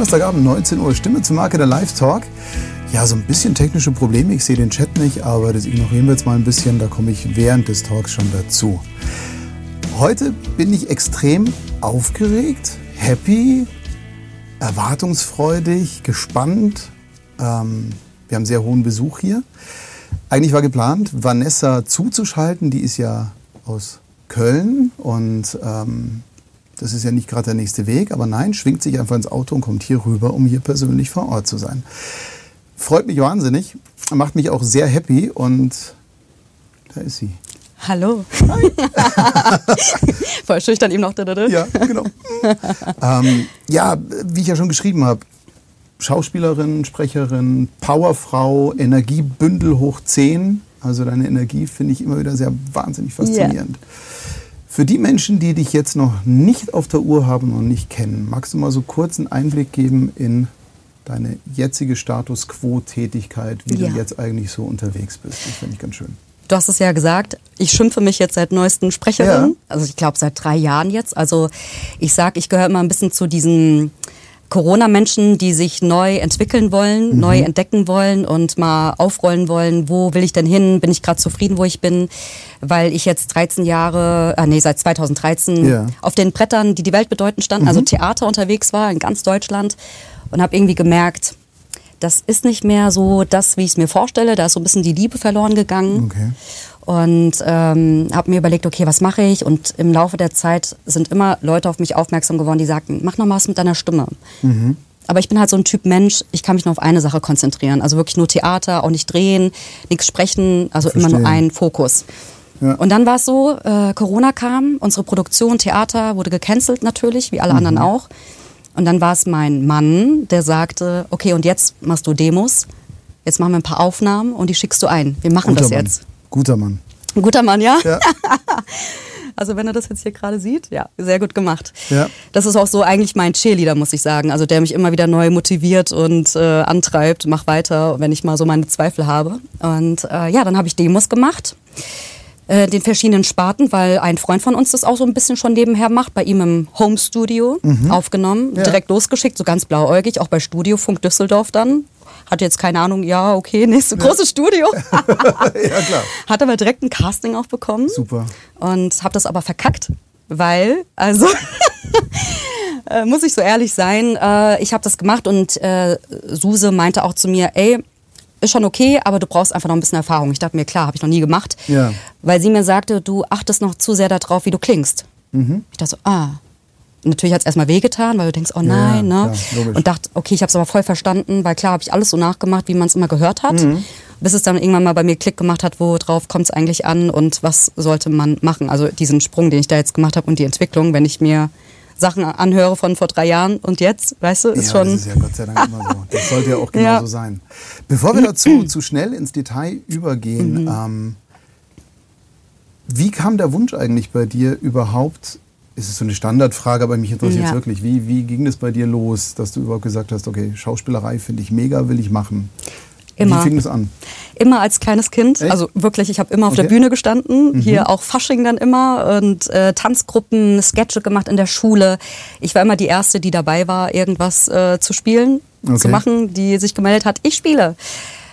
Donnerstagabend, 19 Uhr, Stimme zur Marke der Live-Talk. Ja, so ein bisschen technische Probleme. Ich sehe den Chat nicht, aber das ignorieren wir jetzt mal ein bisschen. Da komme ich während des Talks schon dazu. Heute bin ich extrem aufgeregt, happy, erwartungsfreudig, gespannt. Ähm, wir haben sehr hohen Besuch hier. Eigentlich war geplant, Vanessa zuzuschalten. Die ist ja aus Köln und ähm, das ist ja nicht gerade der nächste Weg, aber nein, schwingt sich einfach ins Auto und kommt hier rüber, um hier persönlich vor Ort zu sein. Freut mich wahnsinnig, macht mich auch sehr happy und da ist sie. Hallo. Hi. Voll schüchtern ihm noch. Ja, genau. ähm, ja, wie ich ja schon geschrieben habe, Schauspielerin, Sprecherin, Powerfrau, Energiebündel hoch 10. Also deine Energie finde ich immer wieder sehr wahnsinnig faszinierend. Yeah. Für die Menschen, die dich jetzt noch nicht auf der Uhr haben und nicht kennen, magst du mal so kurz einen Einblick geben in deine jetzige Status Quo-Tätigkeit, wie ja. du jetzt eigentlich so unterwegs bist? Das finde ich ganz schön. Du hast es ja gesagt, ich schimpfe mich jetzt seit neuestem Sprecherin. Ja. Also ich glaube seit drei Jahren jetzt. Also ich sage, ich gehöre immer ein bisschen zu diesen Corona-Menschen, die sich neu entwickeln wollen, mhm. neu entdecken wollen und mal aufrollen wollen, wo will ich denn hin? Bin ich gerade zufrieden, wo ich bin? Weil ich jetzt 13 Jahre, äh, nee, seit 2013 ja. auf den Brettern, die die Welt bedeuten, standen, also mhm. also Theater unterwegs war in ganz Deutschland und habe irgendwie gemerkt, das ist nicht mehr so das, wie ich es mir vorstelle. Da ist so ein bisschen die Liebe verloren gegangen. Okay und ähm, habe mir überlegt, okay, was mache ich? Und im Laufe der Zeit sind immer Leute auf mich aufmerksam geworden, die sagten, mach noch mal was mit deiner Stimme. Mhm. Aber ich bin halt so ein Typ Mensch, ich kann mich nur auf eine Sache konzentrieren. Also wirklich nur Theater, auch nicht drehen, nichts sprechen, also Verstehen. immer nur ein Fokus. Ja. Und dann war es so, äh, Corona kam, unsere Produktion, Theater wurde gecancelt natürlich, wie alle mhm. anderen auch. Und dann war es mein Mann, der sagte, okay, und jetzt machst du Demos, jetzt machen wir ein paar Aufnahmen und die schickst du ein. Wir machen Guter das Mann. jetzt. Guter Mann. Ein guter Mann, ja? ja. Also wenn er das jetzt hier gerade sieht, ja, sehr gut gemacht. Ja. Das ist auch so eigentlich mein Cheerleader, muss ich sagen. Also der mich immer wieder neu motiviert und äh, antreibt, mach weiter, wenn ich mal so meine Zweifel habe. Und äh, ja, dann habe ich Demos gemacht äh, den verschiedenen Sparten, weil ein Freund von uns das auch so ein bisschen schon nebenher macht, bei ihm im Home Studio mhm. aufgenommen, ja. direkt losgeschickt, so ganz blauäugig, auch bei Studiofunk Düsseldorf dann, hatte jetzt keine Ahnung, ja, okay, nächste ja. großes Studio. ja, klar. Hat aber direkt ein Casting auch bekommen. Super. Und habe das aber verkackt, weil, also, äh, muss ich so ehrlich sein, äh, ich habe das gemacht und äh, Suse meinte auch zu mir, ey, ist schon okay, aber du brauchst einfach noch ein bisschen Erfahrung. Ich dachte mir, klar, habe ich noch nie gemacht. Ja. Weil sie mir sagte, du achtest noch zu sehr darauf, wie du klingst. Mhm. Ich dachte so, ah, natürlich hat es erstmal wehgetan, weil du denkst, oh nein, ja, ne? Klar, und dachte, okay, ich habe es aber voll verstanden, weil klar habe ich alles so nachgemacht, wie man es immer gehört hat. Mhm. Bis es dann irgendwann mal bei mir Klick gemacht hat, worauf kommt es eigentlich an und was sollte man machen. Also diesen Sprung, den ich da jetzt gemacht habe und die Entwicklung, wenn ich mir Sachen anhöre von vor drei Jahren und jetzt, weißt du, ist ja, schon. Das ist ja Gott sei Dank immer so. Das sollte ja auch genauso ja. sein. Bevor wir dazu zu schnell ins Detail übergehen, mhm. ähm, wie kam der Wunsch eigentlich bei dir überhaupt ist es so eine Standardfrage, aber mich interessiert ja. wirklich. Wie, wie ging es bei dir los, dass du überhaupt gesagt hast, okay, Schauspielerei finde ich mega, will ich machen? Immer. Wie fing es an? Immer als kleines Kind. Echt? Also wirklich, ich habe immer auf okay. der Bühne gestanden. Mhm. Hier auch Fasching dann immer und äh, Tanzgruppen, Sketche gemacht in der Schule. Ich war immer die Erste, die dabei war, irgendwas äh, zu spielen, okay. zu machen, die sich gemeldet hat, ich spiele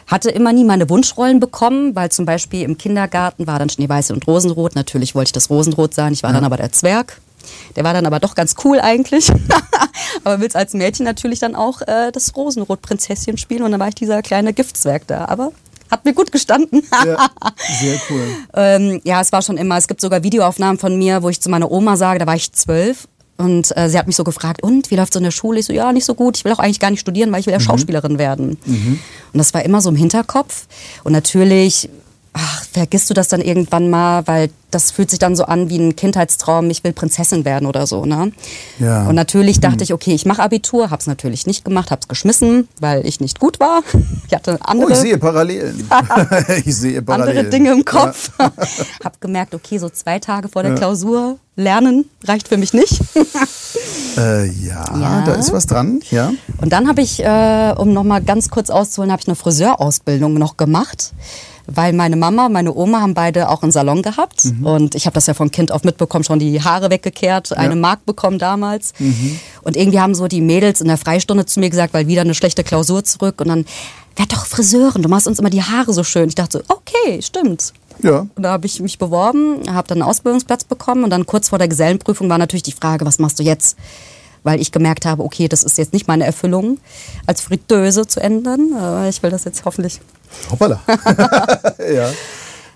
hatte immer nie meine Wunschrollen bekommen, weil zum Beispiel im Kindergarten war dann Schneeweiße und Rosenrot. Natürlich wollte ich das Rosenrot sein, ich war ja. dann aber der Zwerg. Der war dann aber doch ganz cool eigentlich. aber willst als Mädchen natürlich dann auch äh, das Rosenrot-Prinzesschen spielen und dann war ich dieser kleine Giftzwerg da. Aber hat mir gut gestanden. ja, sehr cool. ähm, ja, es war schon immer, es gibt sogar Videoaufnahmen von mir, wo ich zu meiner Oma sage, da war ich zwölf. Und äh, sie hat mich so gefragt, und wie läuft es in der Schule? Ich so, ja, nicht so gut. Ich will auch eigentlich gar nicht studieren, weil ich will ja mhm. Schauspielerin werden. Mhm. Und das war immer so im Hinterkopf. Und natürlich ach, vergisst du das dann irgendwann mal, weil das fühlt sich dann so an wie ein Kindheitstraum, ich will Prinzessin werden oder so. Ne? Ja. Und natürlich dachte hm. ich, okay, ich mache Abitur, habe es natürlich nicht gemacht, habe es geschmissen, weil ich nicht gut war. Ich hatte andere, oh, ich sehe Parallelen. ich sehe Parallelen. andere Dinge im Kopf. Ja. habe gemerkt, okay, so zwei Tage vor der ja. Klausur lernen reicht für mich nicht. Äh, ja, Ja. da ist was dran. Ja. Und dann habe ich, äh, um noch mal ganz kurz auszuholen, habe ich eine Friseurausbildung noch gemacht. Weil meine Mama, meine Oma haben beide auch einen Salon gehabt. Und ich habe das ja von Kind auf mitbekommen, schon die Haare weggekehrt, eine Mark bekommen damals. Und irgendwie haben so die Mädels in der Freistunde zu mir gesagt, weil wieder eine schlechte Klausur zurück. Und dann, werd doch Friseurin, du machst uns immer die Haare so schön. Ich dachte so, okay, stimmt. Ja. Und da habe ich mich beworben, habe dann einen Ausbildungsplatz bekommen und dann kurz vor der Gesellenprüfung war natürlich die Frage, was machst du jetzt? Weil ich gemerkt habe, okay, das ist jetzt nicht meine Erfüllung, als Fritteuse zu ändern. Aber ich will das jetzt hoffentlich. Hoppala. ja.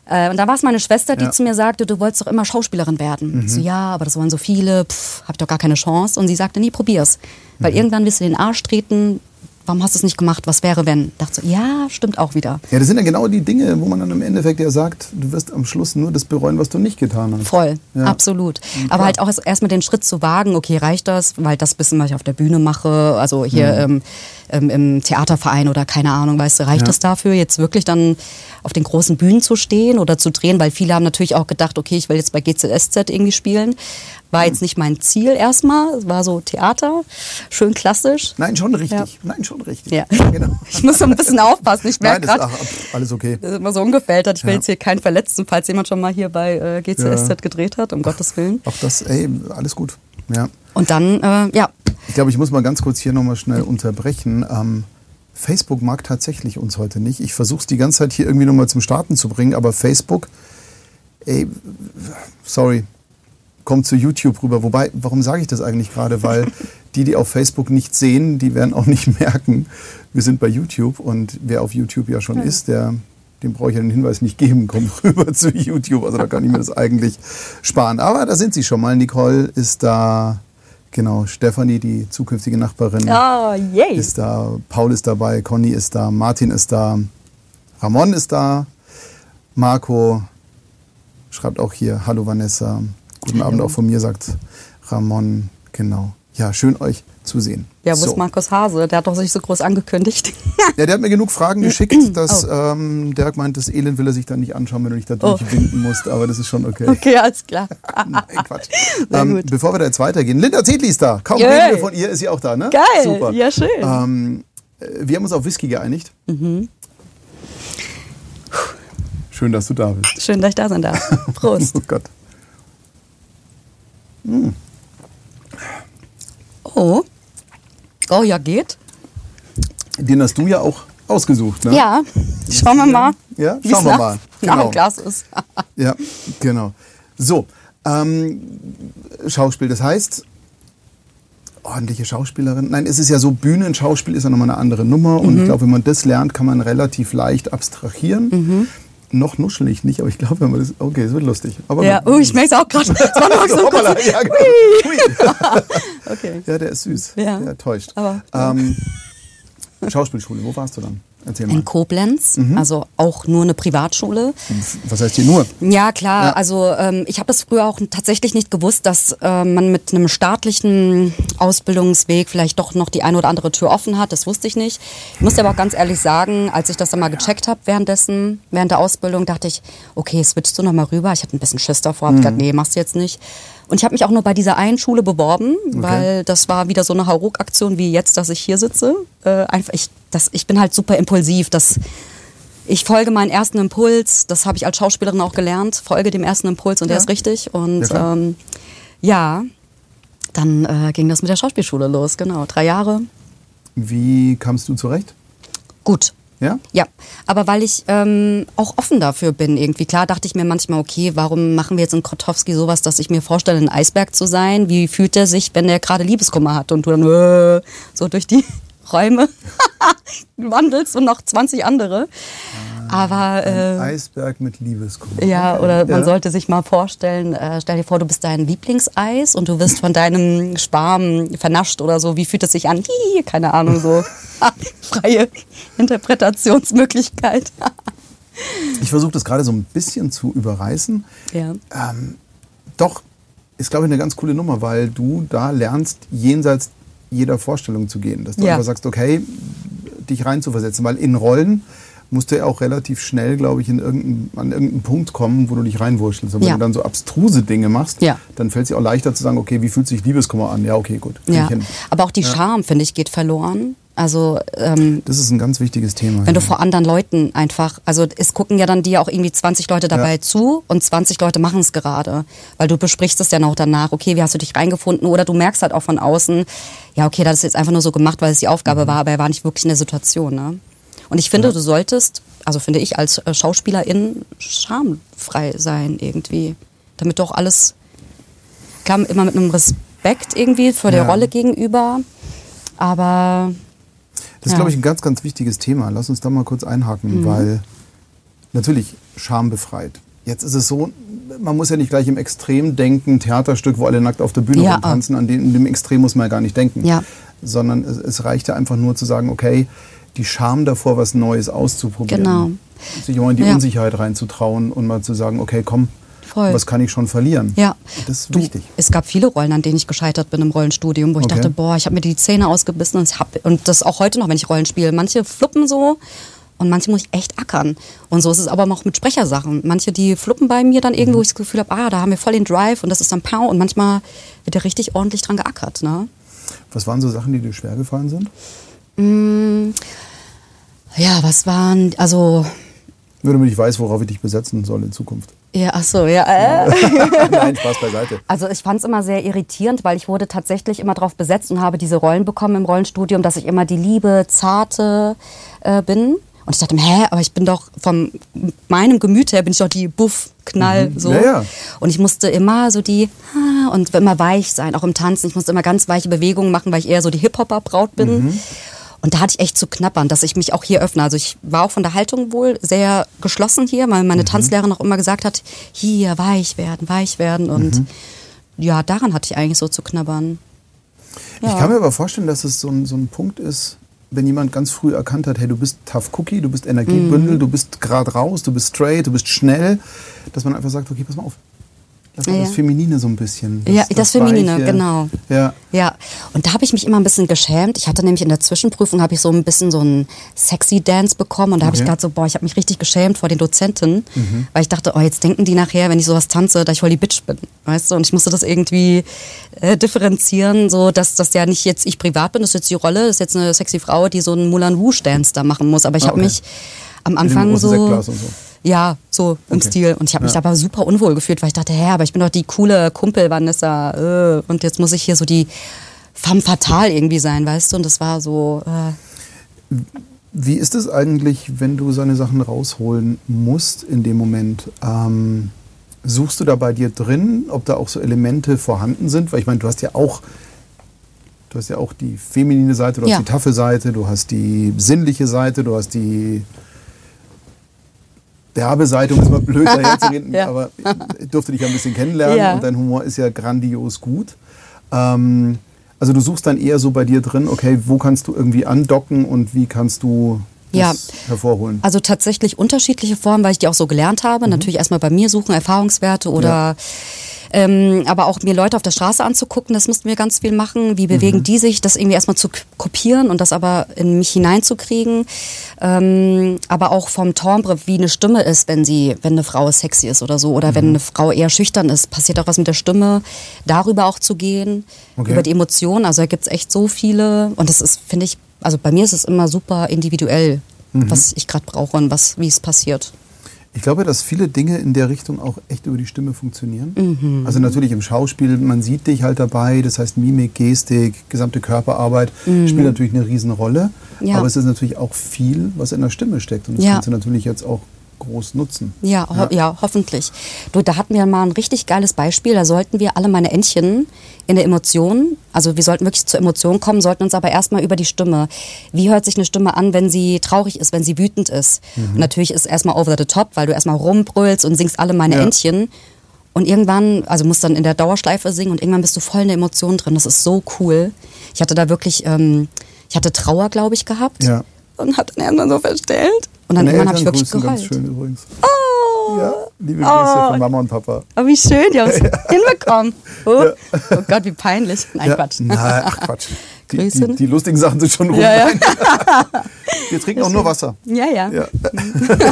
Äh, und da war es meine Schwester, die Ja. Mhm. zu mir sagte, du wolltest doch immer Schauspielerin werden. Ich So, ja, aber das wollen so viele, pff, hab ich doch gar keine Chance. Und sie sagte, nee, probier's. Mhm. Weil irgendwann wirst du den Arsch treten, warum hast du es nicht gemacht, was wäre, wenn? Ich dachte so, ja, stimmt auch wieder. Ja, das sind ja genau die Dinge, wo man dann im Endeffekt ja sagt, du wirst am Schluss nur das bereuen, was du nicht getan hast. Voll, Ja. absolut. klar. Aber halt auch erst- erstmal den Schritt zu wagen, okay, reicht das? Weil das bisschen, was ich auf der Bühne mache, also hier ähm, ähm, im Theaterverein oder keine Ahnung, weißt du, reicht Ja. das dafür, jetzt wirklich dann auf den großen Bühnen zu stehen oder zu drehen? Weil viele haben natürlich auch gedacht, okay, ich will jetzt bei GZSZ irgendwie spielen. War jetzt nicht mein Ziel erstmal, es war so Theater, schön klassisch. Nein, schon richtig. Ja. Nein, schon richtig. Ja. Genau. Ich muss so ein bisschen aufpassen. Ich merke gerade, alles okay. das ist immer so ungefällt. Ich will Ja. jetzt hier keinen verletzen, falls jemand schon mal hier bei äh, GZSZ Ja. gedreht hat, um Gottes Willen. Auch das, ey, alles gut. Ja. Und dann, äh, ja, Ich glaube, ich muss mal ganz kurz hier nochmal schnell unterbrechen. Ähm, Facebook mag tatsächlich uns heute nicht. Ich versuche es die ganze Zeit hier irgendwie nochmal zum Starten zu bringen, aber Facebook, ey, sorry, kommt zu YouTube rüber. Wobei, warum sage ich das eigentlich gerade? Weil die, die auf Facebook nicht sehen, die werden auch nicht merken, wir sind bei YouTube und wer auf YouTube ja schon ist, der, dem brauche ich ja den Hinweis nicht geben, kommt rüber zu YouTube. Also da kann ich mir das eigentlich sparen. Aber da sind sie schon mal. Nicole ist da, genau, Stefanie, die zukünftige Nachbarin, Oh, yay. ist da, Paul ist dabei, Conny ist da, Martin ist da, Ramon ist da, Marco schreibt auch hier, hallo Vanessa, guten Abend auch von mir, sagt Ramon, genau. Ja, schön euch zu sehen. Ja, wo So. ist Markus Hase? Der hat doch sich so groß angekündigt. Ja, der hat mir genug Fragen geschickt, dass ähm, Dirk meint, das Elend will er sich dann nicht anschauen, wenn du dich da Oh. durchwinden musst, aber das ist schon okay. okay, alles klar. Nein, Quatsch. Ähm, bevor wir da jetzt weitergehen, Linda Zedli ist da. Kaum Yay. reden wir von ihr, ist sie auch da, ne? Geil, Super. ja, schön. Ähm, äh, wir haben uns auf Whisky geeinigt. Mhm. Schön, dass du da bist. Schön, dass ich da sein darf. Prost. Oh Gott. Oh. Oh, ja, geht. Den hast du ja auch ausgesucht, ne? Ja, schauen wir mal. Ja, schauen wir nach- mal. Nach Genau. dem Glas ist. Ja, genau. So, ähm, Schauspiel, das heißt, ordentliche Schauspielerin. Nein, es ist ja so, Bühnenschauspiel ist ja nochmal eine andere Nummer. Und Mhm. ich glaube, wenn man das lernt, kann man relativ leicht abstrahieren. Mhm. Noch nuschelig nicht, aber ich glaube, wenn man das. Okay, es wird lustig. Aber Ja, oh, ich merke es auch gerade. So Hoppala, ja, genau. Okay. ja, der ist süß. Ja. Der täuscht. Aber- ähm, Schauspielschule, wo warst du dann? In Koblenz, Mhm. also auch nur eine Privatschule. Was heißt hier nur? Ja, klar. Ja. Also ähm, ich habe das früher auch tatsächlich nicht gewusst, dass äh, man mit einem staatlichen Ausbildungsweg vielleicht doch noch die eine oder andere Tür offen hat. Das wusste ich nicht. Ich muss aber auch ganz ehrlich sagen, als ich das dann mal gecheckt habe währenddessen, während der Ausbildung, dachte ich, okay, switchst du noch mal rüber. Ich hatte ein bisschen Schiss davor, hab gedacht, nee, machst du jetzt nicht. Und ich habe mich auch nur bei dieser einen Schule beworben, weil das war wieder so eine Hauruck-Aktion wie jetzt, dass ich hier sitze. Äh, einfach, ich, das, ich bin halt super impulsiv. Das, ich folge meinen ersten Impuls, das habe ich als Schauspielerin auch gelernt, folge dem ersten Impuls und der Ja. ist richtig. Und Ja, ähm, ja, dann äh, ging das mit der Schauspielschule los, genau. Drei Jahre. Wie kamst du zurecht? Gut. Ja? Ja, aber weil ich ähm, auch offen dafür bin irgendwie. Klar dachte ich mir manchmal, okay, warum machen wir jetzt in Krotowski sowas, dass ich mir vorstelle, ein Eisberg zu sein? Wie fühlt er sich, wenn er gerade Liebeskummer hat und du dann äh, so durch die Räume wandelst und noch 20 andere. Aber äh, Eisberg mit Liebeskummer. ja, Okay. oder man Ja. sollte sich mal vorstellen, äh, stell dir vor, du bist dein Lieblingseis und du wirst von deinem Schwarm vernascht oder so. Wie fühlt es sich an? Hihi, keine Ahnung, so freie Interpretationsmöglichkeit. Ich versuche das gerade so ein bisschen zu überreißen. ja. Ähm, doch, ist glaube ich eine ganz coole Nummer, weil du da lernst, jenseits jeder Vorstellung zu gehen. Dass du Ja. einfach sagst, okay, dich reinzuversetzen. Weil in Rollen musst du ja auch relativ schnell, glaube ich, in irgendein, an irgendeinen Punkt kommen, wo du dich reinwurschtelst. Und wenn Ja. du dann so abstruse Dinge machst, Ja. dann fällt es dir auch leichter zu sagen, okay, wie fühlt sich Liebeskummer an? Ja, okay, gut. Ja. Aber auch die Scham, finde ich, geht verloren. Also ähm, Das ist ein ganz wichtiges Thema. wenn du vor anderen Leuten einfach, also es gucken ja dann dir auch irgendwie 20 Leute dabei zu und 20 Leute machen es gerade, weil du besprichst es ja noch danach, okay, wie hast du dich reingefunden oder du merkst halt auch von außen, ja okay, das ist jetzt einfach nur so gemacht, weil es die Mhm. Aufgabe war, aber er war nicht wirklich in der Situation. Ne? Und ich finde, du solltest, also finde ich als äh, Schauspielerin schamfrei sein irgendwie, damit doch alles, klar, immer mit einem Respekt irgendwie für der Ja. Rolle gegenüber, aber Das ist, Ja. glaube ich, ein ganz, ganz wichtiges Thema. Lass uns da mal kurz einhaken, Mhm. weil natürlich Scham befreit. Jetzt ist es so, man muss ja nicht gleich im Extrem denken, Theaterstück, wo alle nackt auf der Bühne Ja. rumtanzen, an dem, in dem Extrem muss man ja gar nicht denken. Ja. Sondern es, es reicht ja einfach nur zu sagen, okay, die Scham davor, was Neues auszuprobieren. Genau. Sich auch in die Ja. Unsicherheit reinzutrauen und mal zu sagen, okay, komm, Voll. was kann ich schon verlieren? Ja. Das ist Du, wichtig. Es gab viele Rollen, an denen ich gescheitert bin im Rollenstudium, wo ich Okay. dachte, boah, ich habe mir die Zähne ausgebissen und, hab, und das auch heute noch, wenn ich Rollen spiele. Manche fluppen so und manche muss ich echt ackern. Und so ist es aber auch mit Sprechersachen. Manche, die fluppen bei mir dann Mhm. irgendwo, wo ich das Gefühl habe, ah, da haben wir voll den Drive und das ist dann Pow und manchmal wird da richtig ordentlich dran geackert. Ne? Was waren so Sachen, die dir schwer gefallen sind? Ja, was waren, also, Nur damit ich weiß, worauf ich dich besetzen soll in Zukunft. ja, ach so, ja, äh. Nein, Spaß beiseite. Also ich fand es immer sehr irritierend, weil ich wurde tatsächlich immer darauf besetzt und habe diese Rollen bekommen im Rollenstudium, dass ich immer die liebe, zarte äh, bin. Und ich dachte mir, hä, aber ich bin doch von meinem Gemüt her bin ich doch die Buff, Knall, so. Mhm. Ja, ja. Und ich musste immer so die ah, und immer weich sein, auch im Tanzen. Ich musste immer ganz weiche Bewegungen machen, weil ich eher so die Hip-Hopper-Braut bin. Mhm. Und da hatte ich echt zu knappern, dass ich mich auch hier öffne. Also ich war auch von der Haltung wohl sehr geschlossen hier, weil Mhm. meine Tanzlehrerin auch immer gesagt hat, hier weich werden, weich werden. Und Mhm. ja, daran hatte ich eigentlich so zu knabbern. Ich kann mir aber vorstellen, dass es so ein, so ein Punkt ist, wenn jemand ganz früh erkannt hat, hey, du bist Tough Cookie, du bist Energiebündel, Mhm. du bist gerade raus, du bist straight, du bist schnell, dass man einfach sagt, okay, pass mal auf. Lass mal Ja. das Feminine so ein bisschen. Ja, das Feminine, genau. Ja. Ja, und da habe ich mich immer ein bisschen geschämt. Ich hatte nämlich in der Zwischenprüfung habe ich so ein bisschen so einen sexy Dance bekommen und da habe ich Okay. Mhm. gerade so, boah, ich habe mich richtig geschämt vor den Dozenten, weil ich dachte, oh, jetzt denken die nachher, wenn ich sowas tanze, dass ich voll die Bitch bin, weißt du? Und ich musste das irgendwie äh, differenzieren, so dass das ja nicht jetzt ich privat bin, das ist jetzt die Rolle, das ist jetzt eine sexy Frau, die so einen Moulin Rouge Dance da machen muss, aber ich Ah, habe okay. mich am Anfang so. Ja, so im Okay. Stil. Und ich habe mich Ja. aber super unwohl gefühlt, weil ich dachte, hä, aber ich bin doch die coole Kumpel Vanessa. Äh, und jetzt muss ich hier so die femme fatale irgendwie sein, weißt du? Und das war so, äh, Wie ist es eigentlich, wenn du seine Sachen rausholen musst in dem Moment? Ähm, suchst du da bei dir drin, ob da auch so Elemente vorhanden sind? Weil ich meine, du hast ja auch, du hast ja auch die feminine Seite, du Ja. hast die taffe Seite, du hast die sinnliche Seite, du hast die derbe Seite, um es mal blöd daherzureden, Ja. aber ich durfte dich ja ein bisschen kennenlernen Ja. und dein Humor ist ja grandios gut. Ähm, also du suchst dann eher so bei dir drin, okay, wo kannst du irgendwie andocken und wie kannst du das Ja. hervorholen? also tatsächlich unterschiedliche Formen, weil ich die auch so gelernt habe. Natürlich erstmal bei mir suchen, Erfahrungswerte oder ähm, aber auch mir Leute auf der Straße anzugucken, das mussten wir ganz viel machen. Wie bewegen die sich, das irgendwie erstmal zu kopieren und das aber in mich hineinzukriegen. Ähm, aber auch vom Timbre, wie eine Stimme ist, wenn sie, wenn eine Frau sexy ist oder so, oder wenn eine Frau eher schüchtern ist, passiert auch was mit der Stimme, darüber auch zu gehen, Okay. über die Emotionen. Also da gibt's echt so viele und das ist, finde ich, also bei mir ist es immer super individuell, was ich gerade brauche und was, wie es passiert. Ich glaube, dass viele Dinge in der Richtung auch echt über die Stimme funktionieren. Mhm. Also natürlich im Schauspiel, man sieht dich halt dabei, das heißt Mimik, Gestik, gesamte Körperarbeit spielt natürlich eine Riesenrolle. Mhm. Ja. Aber es ist natürlich auch viel, was in der Stimme steckt. Und das Ja. kannst du natürlich jetzt auch groß nutzen. Ja, ho ja. hoffentlich. Du, da hatten wir mal ein richtig geiles Beispiel. Da sollten wir alle meine Entchen in der Emotion, also wir sollten wirklich zur Emotion kommen, sollten uns aber erstmal über die Stimme. Wie hört sich eine Stimme an, wenn sie traurig ist, wenn sie wütend ist? Und natürlich ist erstmal over the top, weil du erstmal rumbrüllst und singst alle meine Ja. Entchen. Und irgendwann, also musst dann in der Dauerschleife singen und irgendwann bist du voll in der Emotion drin. Das ist so cool. Ich hatte da wirklich, ähm, ich hatte Trauer, glaube ich, gehabt. Ja. Und hab dann irgendwann so verstellt. Und dann irgendwann habe ich wirklich geheult. ganz schön übrigens. Oh. Ja, liebe Grüße von Mama und Papa. Oh, wie schön, die haben es hinbekommen. Oh. oh Gott, wie peinlich. Nein, ja. Quatsch. Nein, ach Quatsch. Die, Grüße. die, die lustigen Sachen sind schon rum. Ja, ja. Wir trinken auch nur Wasser. Ja, ja. Ja.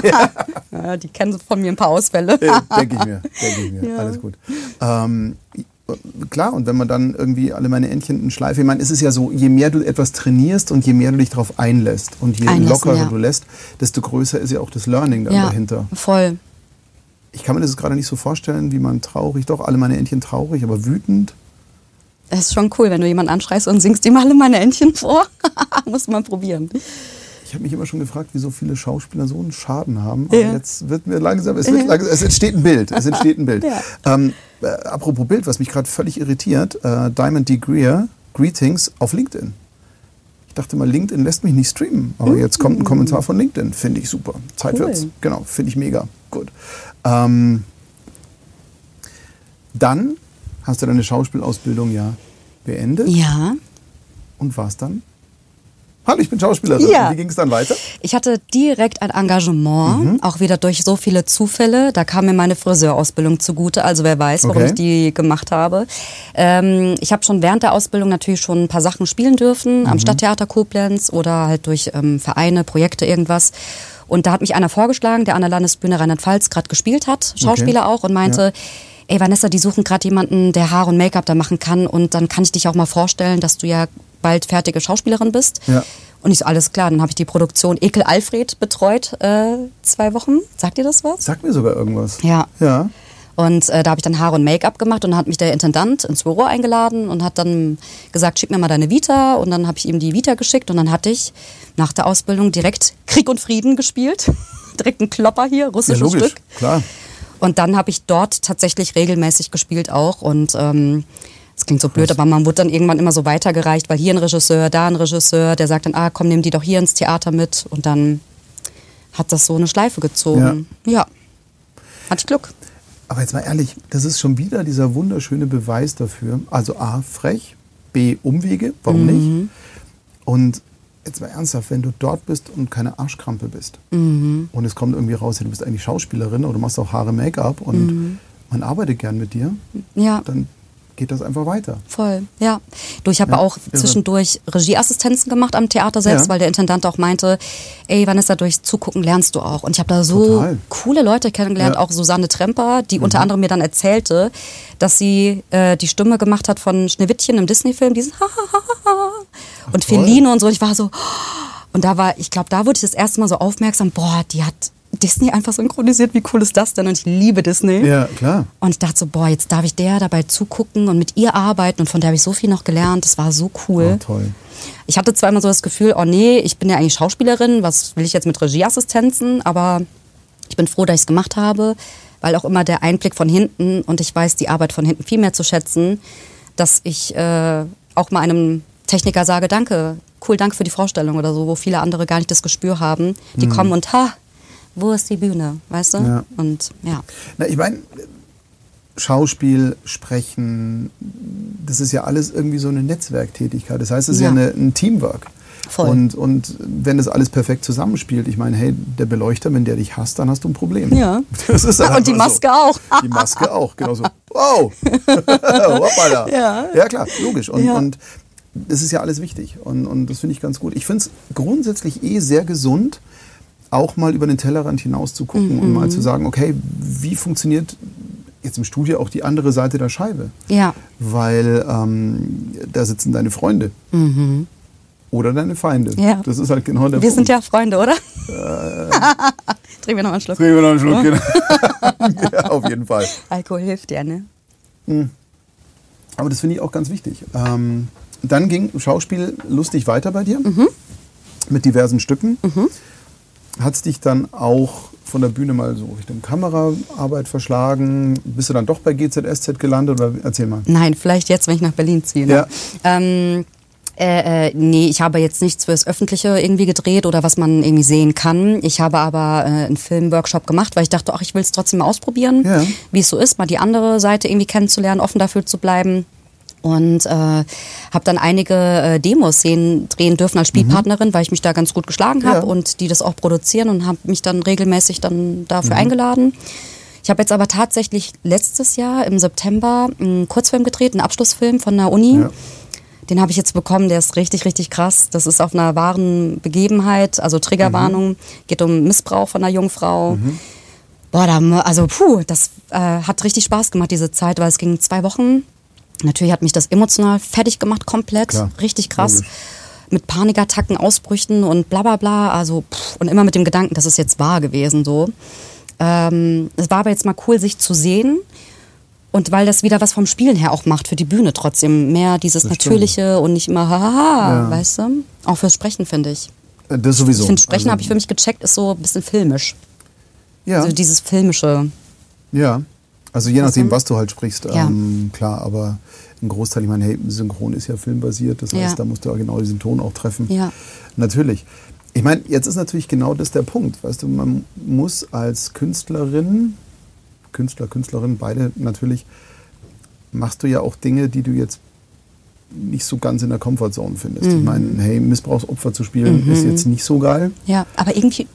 ja. Die kennen von mir ein paar Ausfälle. denke ich mir, denke ich mir. Ja. Alles gut. Ähm, klar, und wenn man dann irgendwie alle meine Entchen in Schleife, ich meine, es ist ja so, je mehr du etwas trainierst und je mehr du dich darauf einlässt und je Einlassen, lockerer ja. du lässt, desto größer ist ja auch das Learning dann Ja, dahinter. voll. Ich kann mir das gerade nicht so vorstellen, wie man traurig, doch alle meine Entchen traurig, aber wütend. Es ist schon cool, wenn du jemanden anschreist und singst ihm alle meine Entchen vor. Muss man probieren. Ich habe mich immer schon gefragt, wie so viele Schauspieler so einen Schaden haben. Aber Ja. jetzt wird mir langsam, es, wird langsam, es entsteht ein Bild. Es entsteht ein Bild. Ja. Ähm, äh, apropos Bild, was mich gerade völlig irritiert, äh, Diamond D. Greer, Greetings auf LinkedIn. Ich dachte mal, LinkedIn lässt mich nicht streamen. Aber jetzt kommt ein Kommentar von LinkedIn. Finde ich super. Zeit Cool. wird's. Genau, finde ich mega. Gut. Ähm, dann hast du deine Schauspielausbildung ja beendet Ja. und warst dann. Hallo, ich bin Schauspielerin. Ja. Wie ging es dann weiter? Ich hatte direkt ein Engagement, Mhm. auch wieder durch so viele Zufälle. Da kam mir meine Friseurausbildung zugute. Also wer weiß, warum Okay. ich die gemacht habe. Ähm, ich habe schon während der Ausbildung natürlich schon ein paar Sachen spielen dürfen Mhm. am Stadttheater Koblenz oder halt durch ähm, Vereine, Projekte, irgendwas. Und da hat mich einer vorgeschlagen, der an der Landesbühne Rheinland-Pfalz gerade gespielt hat, Schauspieler auch, und meinte, ey Vanessa, die suchen gerade jemanden, der Haare und Make-up da machen kann. Und dann kann ich dich auch mal vorstellen, dass du ja bald fertige Schauspielerin bist. Ja. Und ich so, alles klar, dann habe ich die Produktion Ekel Alfred betreut, äh, zwei Wochen. Sagt ihr das was? Sag mir sogar irgendwas. Ja. Ja. Und äh, da habe ich dann Haare und Make-up gemacht und dann hat mich der Intendant ins Büro eingeladen und hat dann gesagt, schick mir mal deine Vita. Und dann habe ich ihm die Vita geschickt und dann hatte ich nach der Ausbildung direkt Krieg und Frieden gespielt. direkt ein Klopper hier, Ja, russisches logisch. Stück. Klar. Und dann habe ich dort tatsächlich regelmäßig gespielt auch. Und ähm, es klingt so blöd, aber man wurde dann irgendwann immer so weitergereicht, weil hier ein Regisseur, da ein Regisseur, der sagt dann, ah, komm, nimm die doch hier ins Theater mit. Und dann hat das so eine Schleife gezogen. Ja. Hatte ich Glück. Aber jetzt mal ehrlich, das ist schon wieder dieser wunderschöne Beweis dafür. Also A, frech, B, Umwege, warum Mhm. nicht? Und jetzt mal ernsthaft, wenn du dort bist und keine Arschkrampe bist Mhm. und es kommt irgendwie raus, ja, du bist eigentlich Schauspielerin oder du machst auch Haare, Make-up und Mhm. man arbeitet gern mit dir, Ja. dann geht das einfach weiter. Voll, ja. Du, ich habe Ja, auch irre. zwischendurch Regieassistenzen gemacht am Theater selbst, Ja. weil der Intendant auch meinte, ey Vanessa, durch Zugucken lernst du auch. Und ich habe da so Total. coole Leute kennengelernt, Ja. Mhm. auch Susanne Tremper, die unter anderem mir dann erzählte, dass sie äh, die Stimme gemacht hat von Schneewittchen im Disney-Film, diesen und toll. Feline und so. Und ich war so, und da war, ich glaube, da wurde ich das erste Mal so aufmerksam, boah, die hat Disney einfach synchronisiert, wie cool ist das denn? Und ich liebe Disney. Ja, klar. Und ich dachte so, boah, jetzt darf ich der dabei zugucken und mit ihr arbeiten. Und von der habe ich so viel noch gelernt. Das war so cool. Oh, toll. Ich hatte zwar immer so das Gefühl, oh nee, ich bin ja eigentlich Schauspielerin. Was will ich jetzt mit Regieassistenzen? Aber ich bin froh, dass ich es gemacht habe. Weil auch immer der Einblick von hinten und ich weiß die Arbeit von hinten viel mehr zu schätzen, dass ich äh, auch mal einem Techniker sage, danke, cool, danke für die Vorstellung oder so, wo viele andere gar nicht das Gespür haben. Die kommen und ha, wo ist die Bühne, weißt du? Ja. Und ja. Na, ich meine, Schauspiel, Sprechen, das ist ja alles irgendwie so eine Netzwerktätigkeit. Das heißt, es ist ja, Ja. eine, ein Teamwork. Voll. Und, und wenn das alles perfekt zusammenspielt, ich meine, hey, der Beleuchter, wenn der dich hasst, dann hast du ein Problem. Ja. Das ist halt Und die Maske so. auch. Die Maske auch, genau so. Wow! Hoppala. Ja. ja, klar, logisch. Und, Ja. und das ist ja alles wichtig. Und, und das finde ich ganz gut. Ich finde es grundsätzlich eh sehr gesund, auch mal über den Tellerrand hinaus zu gucken und Mhm. mal zu sagen, okay, wie funktioniert jetzt im Studio auch die andere Seite der Scheibe? Ja. Weil ähm, da sitzen deine Freunde. Oder deine Feinde. Mhm. Ja. Das ist halt genau der Wir Punkt. sind ja Freunde, oder? Drehen wir noch einen Schluck. Trinken wir noch einen Schluck, genau. ja, auf jeden Fall. Alkohol hilft ja, ne? Aber das finde ich auch ganz wichtig. Ähm, dann ging Schauspiel lustig weiter bei dir mit diversen Stücken. Hat es dich dann auch von der Bühne mal so Richtung Kameraarbeit verschlagen? Bist du dann doch bei GZSZ gelandet oder erzähl mal? Nein, vielleicht jetzt, wenn ich nach Berlin ziehe. Ne? Ja. Ähm, äh, äh, nee, ich habe jetzt nichts fürs Öffentliche irgendwie gedreht oder was man irgendwie sehen kann. Ich habe aber äh, einen Filmworkshop gemacht, weil ich dachte, ach, ich will es trotzdem mal ausprobieren, Ja. wie es so ist, mal die andere Seite irgendwie kennenzulernen, offen dafür zu bleiben. Und äh, habe dann einige äh, Demos sehen, drehen dürfen als Spielpartnerin, weil ich mich da ganz gut geschlagen habe Ja. und die das auch produzieren und habe mich dann regelmäßig dann dafür eingeladen. Ich habe jetzt aber tatsächlich letztes Jahr im September einen Kurzfilm gedreht, einen Abschlussfilm von der Uni. Ja. Den habe ich jetzt bekommen, der ist richtig, richtig krass. Das ist auf einer wahren Begebenheit, also Triggerwarnung, mhm. geht um Missbrauch von einer jungen Frau. Mhm. Boah, da, also puh, das äh, hat richtig Spaß gemacht, diese Zeit, weil es ging zwei Wochen. Natürlich hat mich das emotional fertig gemacht, komplett. Klar, richtig krass. Logisch. Mit Panikattacken, Ausbrüchen und bla bla bla. Also, pff, und immer mit dem Gedanken, das ist jetzt wahr gewesen so. Ähm, es war aber jetzt mal cool, sich zu sehen und weil das wieder was vom Spielen her auch macht für die Bühne trotzdem. Mehr dieses das Natürliche stimmt. und nicht immer haha, ja. weißt du? Auch fürs Sprechen, finde ich. Äh, das sowieso. Ich finde, Sprechen also, habe ich für mich gecheckt, ist so ein bisschen filmisch. Ja. Also dieses filmische. Ja. Also je nachdem, was du halt sprichst, ja. ähm, klar, aber ein Großteil, ich meine, hey, Synchron ist ja filmbasiert, das heißt, ja. da musst du ja genau diesen Ton auch treffen. Ja. Natürlich. Ich meine, jetzt ist natürlich genau das der Punkt, weißt du, man muss als Künstlerin Künstler, Künstlerin, beide natürlich, machst du ja auch Dinge, die du jetzt nicht so ganz in der Comfortzone findest. Mhm. Ich meine, hey, Missbrauchsopfer zu spielen mhm. ist jetzt nicht so geil. Ja, aber irgendwie,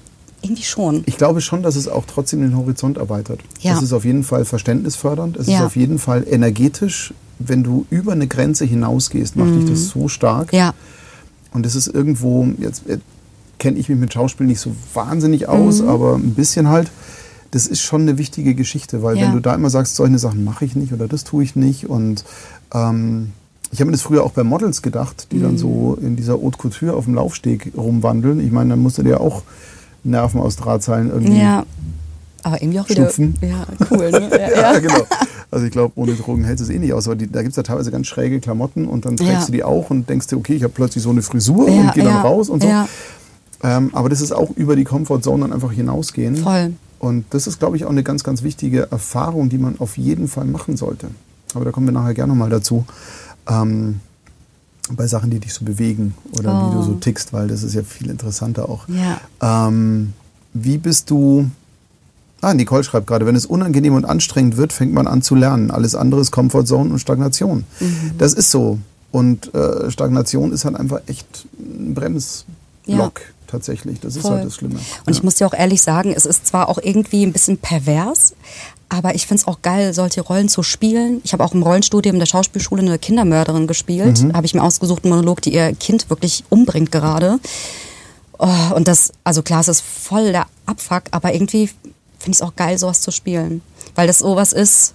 irgendwie schon. Ich glaube schon, dass es auch trotzdem den Horizont erweitert. Ja. Es ist auf jeden Fall verständnisfördernd, es ja. ist auf jeden Fall energetisch. Wenn du über eine Grenze hinausgehst, macht mhm. dich das so stark. Ja. Und es ist irgendwo, jetzt äh, kenne ich mich mit Schauspiel nicht so wahnsinnig aus, mhm. aber ein bisschen halt das ist schon eine wichtige Geschichte, weil ja. wenn du da immer sagst, solche Sachen mache ich nicht oder das tue ich nicht und ähm, ich habe mir das früher auch bei Models gedacht, die mhm. dann so in dieser Haute Couture auf dem Laufsteg rumwandeln. Ich meine, dann musst du dir auch Nerven aus Drahtseilen irgendwie ja. Aber irgendwie auch wieder, Ja, cool. Ne? Ja, ja. ja, genau. Also ich glaube, ohne Drogen hält es eh nicht aus. Aber die, da gibt es ja teilweise ganz schräge Klamotten und dann trägst ja. du die auch und denkst dir, okay, ich habe plötzlich so eine Frisur und gehe dann raus und so. Ähm, aber das ist auch über die Comfortzone dann einfach hinausgehen. Voll. Und das ist, glaube ich, auch eine ganz, ganz wichtige Erfahrung, die man auf jeden Fall machen sollte. Aber da kommen wir nachher gerne nochmal dazu. Ähm, bei Sachen, die dich so bewegen oder oh. wie du so oh. tickst, weil das ist ja viel interessanter auch. Ja. Ähm, wie bist du. Ah, Nicole schreibt gerade, wenn es unangenehm und anstrengend wird, fängt man an zu lernen. Alles andere ist Comfortzone und Stagnation. Mhm. Das ist so. Und äh, Stagnation ist halt einfach echt ein Bremsblock. Ja tatsächlich. Das ist halt das Schlimme. Und ich muss dir auch ehrlich sagen, es ist zwar auch irgendwie ein bisschen pervers, aber ich finde es auch geil, solche Rollen zu spielen. Ich habe auch im Rollenstudium der Schauspielschule eine Kindermörderin gespielt. Mhm. Habe ich mir ausgesucht, einen Monolog, die ihr Kind wirklich umbringt gerade. Oh, und das, also klar, es ist voll der Abfuck, aber irgendwie finde ich es auch geil, sowas zu spielen. Weil das sowas ist,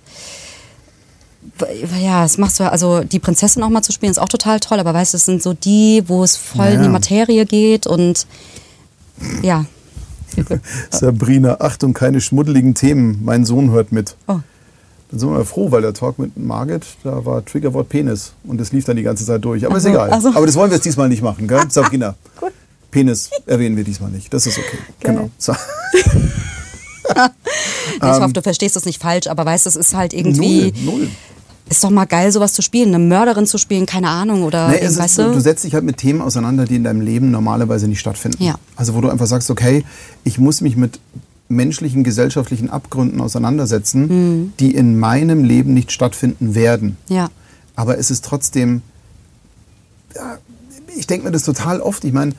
ja, das machst du, also die Prinzessin auch mal zu spielen, ist auch total toll, aber weißt du, es sind so die, wo es voll ja. in die Materie geht und ja. Sabrina, Achtung, keine schmuddeligen Themen. Mein Sohn hört mit. Oh. Dann sind wir froh, weil der Talk mit Margit, da war Triggerwort Penis und das lief dann die ganze Zeit durch. Aber also, ist egal. Also. Aber das wollen wir jetzt diesmal nicht machen, gell? Sabrina. Penis erwähnen wir diesmal nicht. Das ist okay. Geil. Genau. So. ich hoffe, ähm, du verstehst das nicht falsch, aber weißt du, es ist halt irgendwie. Null, null ist doch mal geil, sowas zu spielen, eine Mörderin zu spielen, keine Ahnung oder nee, weißt du? du setzt dich halt mit Themen auseinander, die in deinem Leben normalerweise nicht stattfinden. Ja. Also wo du einfach sagst, okay, ich muss mich mit menschlichen, gesellschaftlichen Abgründen auseinandersetzen, mhm. die in meinem Leben nicht stattfinden werden. Ja. Aber es ist trotzdem, ja, ich denke mir das total oft. Ich meine,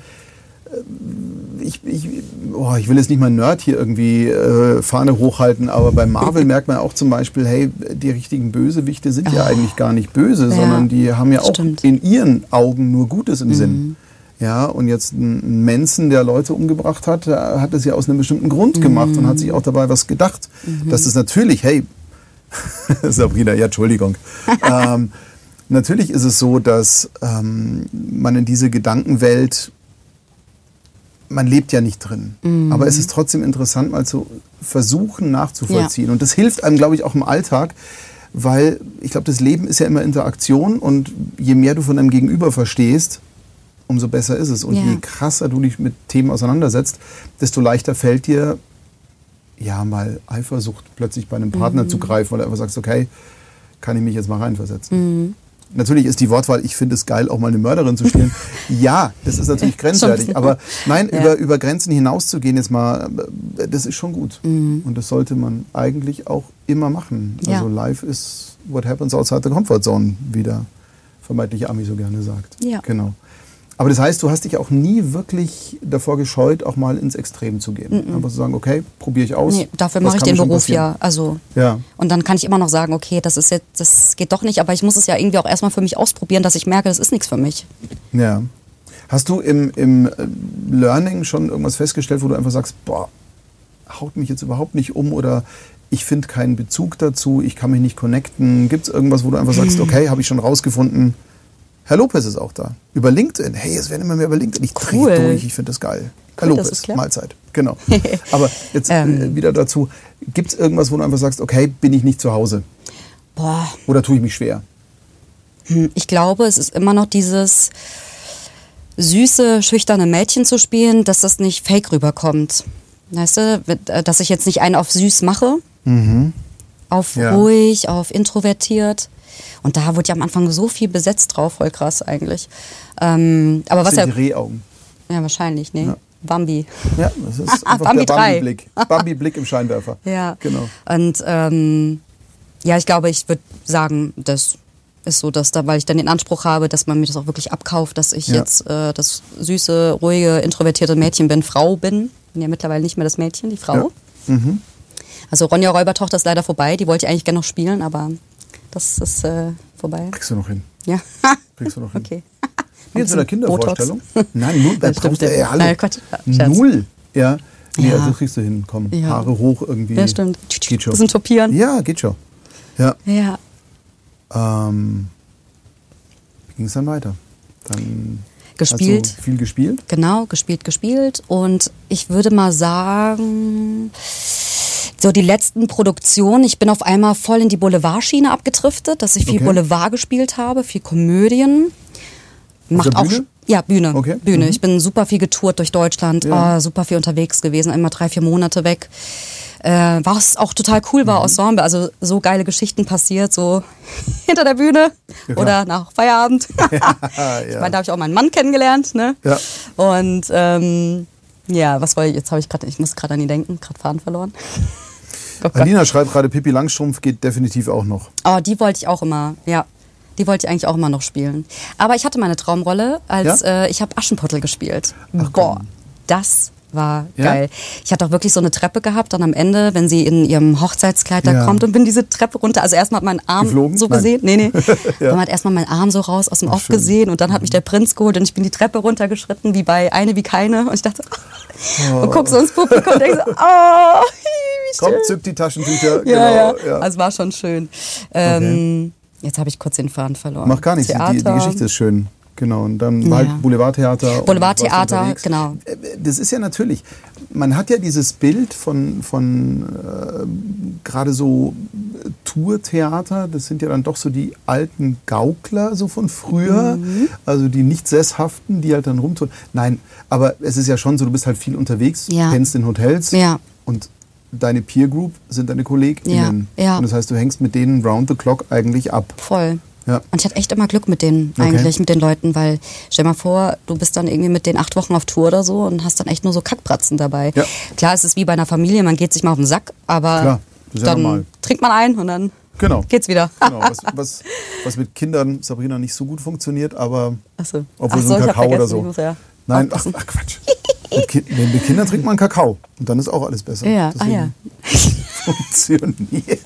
ich, ich, oh, ich will jetzt nicht mal Nerd hier irgendwie äh, Fahne hochhalten, aber bei Marvel merkt man auch zum Beispiel, hey, die richtigen Bösewichte sind oh. ja eigentlich gar nicht böse, ja, sondern die haben ja auch stimmt. in ihren Augen nur Gutes im mhm. Sinn. Ja, und jetzt ein Manson, der Leute umgebracht hat, hat es ja aus einem bestimmten Grund mhm. gemacht und hat sich auch dabei was gedacht. Mhm. Das ist natürlich, hey, Sabrina, ja, Entschuldigung. ähm, natürlich ist es so, dass ähm, man in diese Gedankenwelt man lebt ja nicht drin. Mhm. Aber es ist trotzdem interessant, mal zu versuchen nachzuvollziehen. Ja. Und das hilft einem, glaube ich, auch im Alltag, weil ich glaube, das Leben ist ja immer Interaktion und je mehr du von deinem Gegenüber verstehst, umso besser ist es. Und ja. je krasser du dich mit Themen auseinandersetzt, desto leichter fällt dir, ja, mal Eifersucht plötzlich bei einem Partner mhm. zu greifen, du einfach sagst, okay, kann ich mich jetzt mal reinversetzen. Mhm. Natürlich ist die Wortwahl, ich finde es geil, auch mal eine Mörderin zu spielen. ja, das ist natürlich grenzwertig. Aber nein, ja. über, über Grenzen hinauszugehen, jetzt mal, das ist schon gut. Mhm. Und das sollte man eigentlich auch immer machen. Ja. Also life is what happens outside the comfort zone, wie der vermeintliche Ami so gerne sagt. Ja. Genau. Aber das heißt, du hast dich auch nie wirklich davor gescheut, auch mal ins Extrem zu gehen. Einfach zu sagen, okay, probiere ich aus. Nee, dafür mache ich den Beruf ja. Also Ja. und dann kann ich immer noch sagen, okay, das ist jetzt, das geht doch nicht, aber ich muss es ja irgendwie auch erstmal für mich ausprobieren, dass ich merke, das ist nichts für mich. Ja. Hast du im, im äh, Learning schon irgendwas festgestellt, wo du einfach sagst, boah, haut mich jetzt überhaupt nicht um oder ich finde keinen Bezug dazu, ich kann mich nicht connecten. Gibt es irgendwas, wo du einfach sagst, okay, habe ich schon rausgefunden, Herr Lopez ist auch da. Über LinkedIn. Hey, es werden immer mehr über LinkedIn. Ich drehe Cool. durch, ich finde das geil. Herr Cool, Lopez. Mahlzeit. Genau. Aber jetzt Ähm. äh, wieder dazu. Gibt es irgendwas, wo du einfach sagst, okay, bin ich nicht zu Hause? Boah, Oder tue ich mich schwer? hm, ich glaube, es ist immer noch dieses süße, schüchterne Mädchen zu spielen, dass das nicht fake rüberkommt. Weißt du, äh, dass ich jetzt nicht einen auf süß mache, auf Ja. ruhig, auf introvertiert. Und da wurde ja am Anfang so viel besetzt drauf, voll krass eigentlich. Ähm, aber was das ja, sind die Rehaugen. ja wahrscheinlich, ne? Ja. Bambi. Ja, das ist einfach Bambi der. Bambi-Blick. Bambi-Blick im Scheinwerfer. Ja. Genau. Und ähm, ja, ich glaube, ich würde sagen, das ist so, dass da, weil ich dann den Anspruch habe, dass man mir das auch wirklich abkauft, dass ich Ja. jetzt äh, das süße, ruhige, introvertierte Mädchen bin, Frau bin. Bin ja mittlerweile nicht mehr das Mädchen, die Frau. Ja. Mhm. Also Ronja Räubertochter ist leider vorbei, die wollte ich eigentlich gerne noch spielen, aber das ist äh, vorbei. Kriegst du noch hin. Ja. Kriegst du noch hin. okay. Gibt es eine Kindervorstellung? Nein, null. Das stimmt, brauchst du- ey, stimmt. hallo. Nein, Quatsch. Null. Ja. Nee, Ja. also das kriegst du hin. Komm, Ja. Haare hoch irgendwie. Ja, stimmt. Geht schon. Bisschen topieren. Ja, geht schon. Ja. Ja. Ähm, wie ging es dann weiter? Dann Gespielt. Hast du viel gespielt? Genau, gespielt, gespielt. Und ich würde mal sagen, so die letzten Produktionen, ich bin auf einmal voll in die Boulevardschiene abgedriftet, dass ich viel Okay. Boulevard gespielt habe, viel Komödien. Macht auch Bühne? ja Bühne. Okay. Bühne. Mhm. Ich bin super viel getourt durch Deutschland, Ja. oh, super viel unterwegs gewesen, immer drei, vier Monate weg. Äh, war es auch total cool, Mhm. war Ensemble, also so geile Geschichten passiert, so hinter der Bühne Ja, oder nach Feierabend. ja. Ich meine, da habe ich auch meinen Mann kennengelernt, ne? Ja. Und ähm, ja, was wollte ich, jetzt habe ich gerade, ich muss gerade an die denken, gerade Faden verloren. Gott. Alina schreibt gerade, Pippi Langstrumpf geht definitiv auch noch. oh, die wollte ich auch immer, ja. Die wollte ich eigentlich auch immer noch spielen. Aber ich hatte meine Traumrolle, als Ja? äh, ich habe Aschenputtel gespielt. Ach, Boah, komm. das war Ja? geil. Ich hatte auch wirklich so eine Treppe gehabt, dann am Ende, wenn sie in ihrem Hochzeitskleid da Ja. kommt und bin diese Treppe runter. Also erstmal hat mein Arm Geflogen? so Nein. gesehen. Nee, nee. Ja. Dann hat erstmal mein Arm so raus aus dem Ach, Off schön. gesehen und dann hat mich der Prinz geholt und ich bin die Treppe runtergeschritten, wie bei Eine wie keine. Und ich dachte, und guck so ins Publikum und denk so, oh, wie Komm, schön. zück die Taschentücher. Ja, genau, ja. Also war schon schön. Ähm, Jetzt habe ich kurz den Faden verloren. Macht gar nichts. Die, die. Geschichte ist schön. Genau. Und dann Ja. halt Boulevardtheater. Boulevardtheater, genau. Äh, Das ist ja natürlich, man hat ja dieses Bild von, von äh, gerade so äh, Tourtheater, das sind ja dann doch so die alten Gaukler so von früher, Mhm. also die nicht sesshaften, die halt dann rumtun. Nein, aber es ist ja schon so, du bist halt viel unterwegs, Ja. kennst in Hotels Ja. und deine Peer Group sind deine KollegInnen. Ja, ja. Und das heißt, du hängst mit denen round the clock eigentlich ab. Voll. Ja. Und ich hatte echt immer Glück mit denen, Okay. eigentlich, mit den Leuten, weil stell mal vor, du bist dann irgendwie mit den acht Wochen auf Tour oder so und hast dann echt nur so Kackbratzen dabei. Ja. Klar, es ist wie bei einer Familie, man geht sich mal auf den Sack, aber Klar, dann normal. trinkt man ein und dann Genau. geht's wieder. Genau, was, was, was mit Kindern, Sabrina, nicht so gut funktioniert, aber Achso. obwohl Ach so ein ich hab Kakao oder so. muss ja Nein, ach, ach Quatsch. Mit, mit Kindern trinkt man Kakao und dann ist auch alles besser. Ja, ah ja. funktioniert.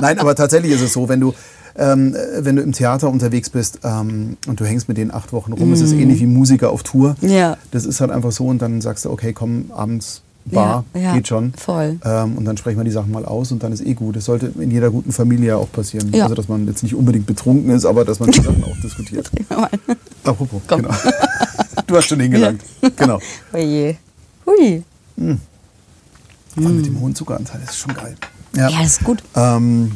Nein, aber tatsächlich ist es so, wenn du, ähm, äh, wenn du im Theater unterwegs bist ähm, und du hängst mit denen acht Wochen rum, es ist ähnlich wie Musiker auf Tour. Mhm. Ja. Das ist halt einfach so und dann sagst du, okay, komm, abends Bar, Ja, ja, geht schon. voll. Ähm, und dann sprechen wir die Sachen mal aus und dann ist eh gut. Das sollte in jeder guten Familie ja auch passieren. Ja. Also, dass man jetzt nicht unbedingt betrunken ist, aber dass man die Sachen auch diskutiert. Apropos, Komm. genau. Du hast schon hingelangt. Genau. Oje. Hui. Vor allem mit dem hohen Zuckeranteil, das ist schon geil. Ja, Ja, das ist gut. ähm,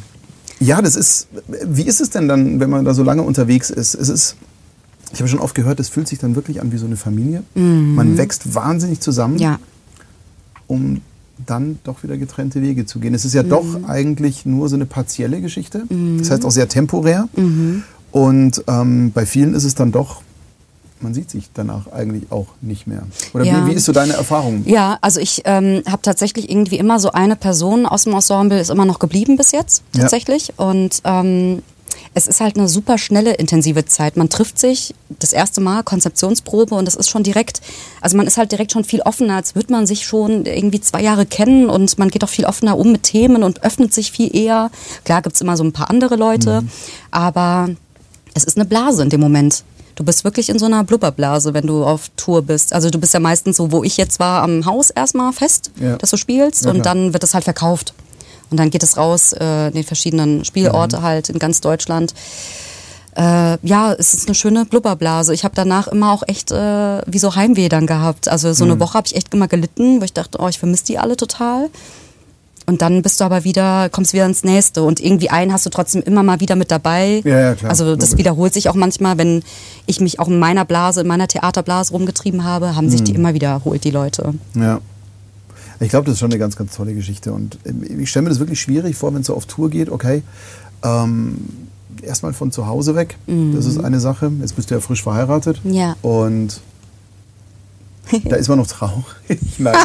ja, das ist. Wie ist es denn dann, wenn man da so lange unterwegs ist? Es ist. Ich habe schon oft gehört, es fühlt sich dann wirklich an wie so eine Familie. Man wächst wahnsinnig zusammen, Mhm. Ja. um dann doch wieder getrennte Wege zu gehen. Es ist ja doch eigentlich nur so eine partielle Geschichte. Das heißt auch sehr temporär. Und ähm, bei vielen ist es dann doch, man sieht sich danach eigentlich auch nicht mehr. Oder Ja. wie, wie ist so deine Erfahrung? Ja, also ich ähm, habe tatsächlich irgendwie immer so eine Person aus dem Ensemble ist immer noch geblieben bis jetzt Ja. tatsächlich und ähm, es ist halt eine super schnelle, intensive Zeit. Man trifft sich das erste Mal, Konzeptionsprobe und das ist schon direkt, also man ist halt direkt schon viel offener, als würde man sich schon irgendwie zwei Jahre kennen und man geht auch viel offener um mit Themen und öffnet sich viel eher. Klar gibt's immer so ein paar andere Leute, mhm. aber es ist eine Blase in dem Moment. Du bist wirklich in so einer Blubberblase, wenn du auf Tour bist. Also du bist ja meistens so, wo ich jetzt war, am Haus erstmal fest, ja. dass du spielst ja, und dann wird es halt verkauft. Und dann geht es raus äh, in den verschiedenen Spielorte mhm. halt in ganz Deutschland. Äh, ja, es ist eine schöne Blubberblase. Ich habe danach immer auch echt äh, wie so Heimweh dann gehabt. Also so eine mhm. Woche habe ich echt immer gelitten, wo ich dachte, oh, ich vermisse die alle total. Und dann bist du aber wieder, kommst wieder ins nächste und irgendwie einen hast du trotzdem immer mal wieder mit dabei. Ja, ja, klar. Also das wiederholt sich auch manchmal, wenn ich mich auch in meiner Blase, in meiner Theaterblase rumgetrieben habe, haben sich die mhm. immer wiederholt, die Leute. Ja. Ich glaube, das ist schon eine ganz, ganz tolle Geschichte. Und ähm, ich stelle mir das wirklich schwierig vor, wenn es so auf Tour geht, okay, ähm, erstmal von zu Hause weg. Mhm. Das ist eine Sache. Jetzt bist du ja frisch verheiratet. Ja. Und da ist man noch traurig. Nein.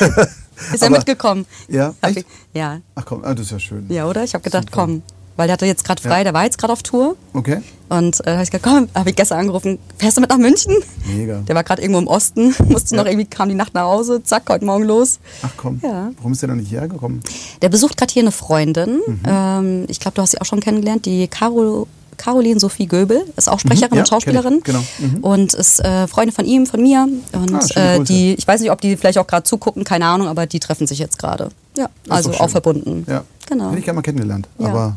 Ist er mitgekommen? Ja, echt? ja. Ach komm, ah, das ist ja schön. Ja, oder? Ich habe gedacht, Super. komm. Weil der hatte jetzt gerade frei, ja. der war jetzt gerade auf Tour. Okay. Und äh, habe ich gesagt, komm, habe ich gestern angerufen, fährst du mit nach München? Mega. Der war gerade irgendwo im Osten, musste ja. noch irgendwie, kam die Nacht nach Hause, zack, heute Morgen los. Ach komm, ja. warum ist der noch nicht hergekommen? Der besucht gerade hier eine Freundin. Mhm. Ähm, ich glaube, du hast sie auch schon kennengelernt, die Caro Caroline Sophie Göbel, ist auch Sprecherin mhm, ja, und Schauspielerin. Genau. Mhm. Und ist äh, Freundin von ihm, von mir. Und ah, äh, die, ich weiß nicht, ob die vielleicht auch gerade zugucken, keine Ahnung, aber die treffen sich jetzt gerade. Ja, also auch verbunden. Ja. Genau. Hätte ich gerne mal kennengelernt. Ja. Aber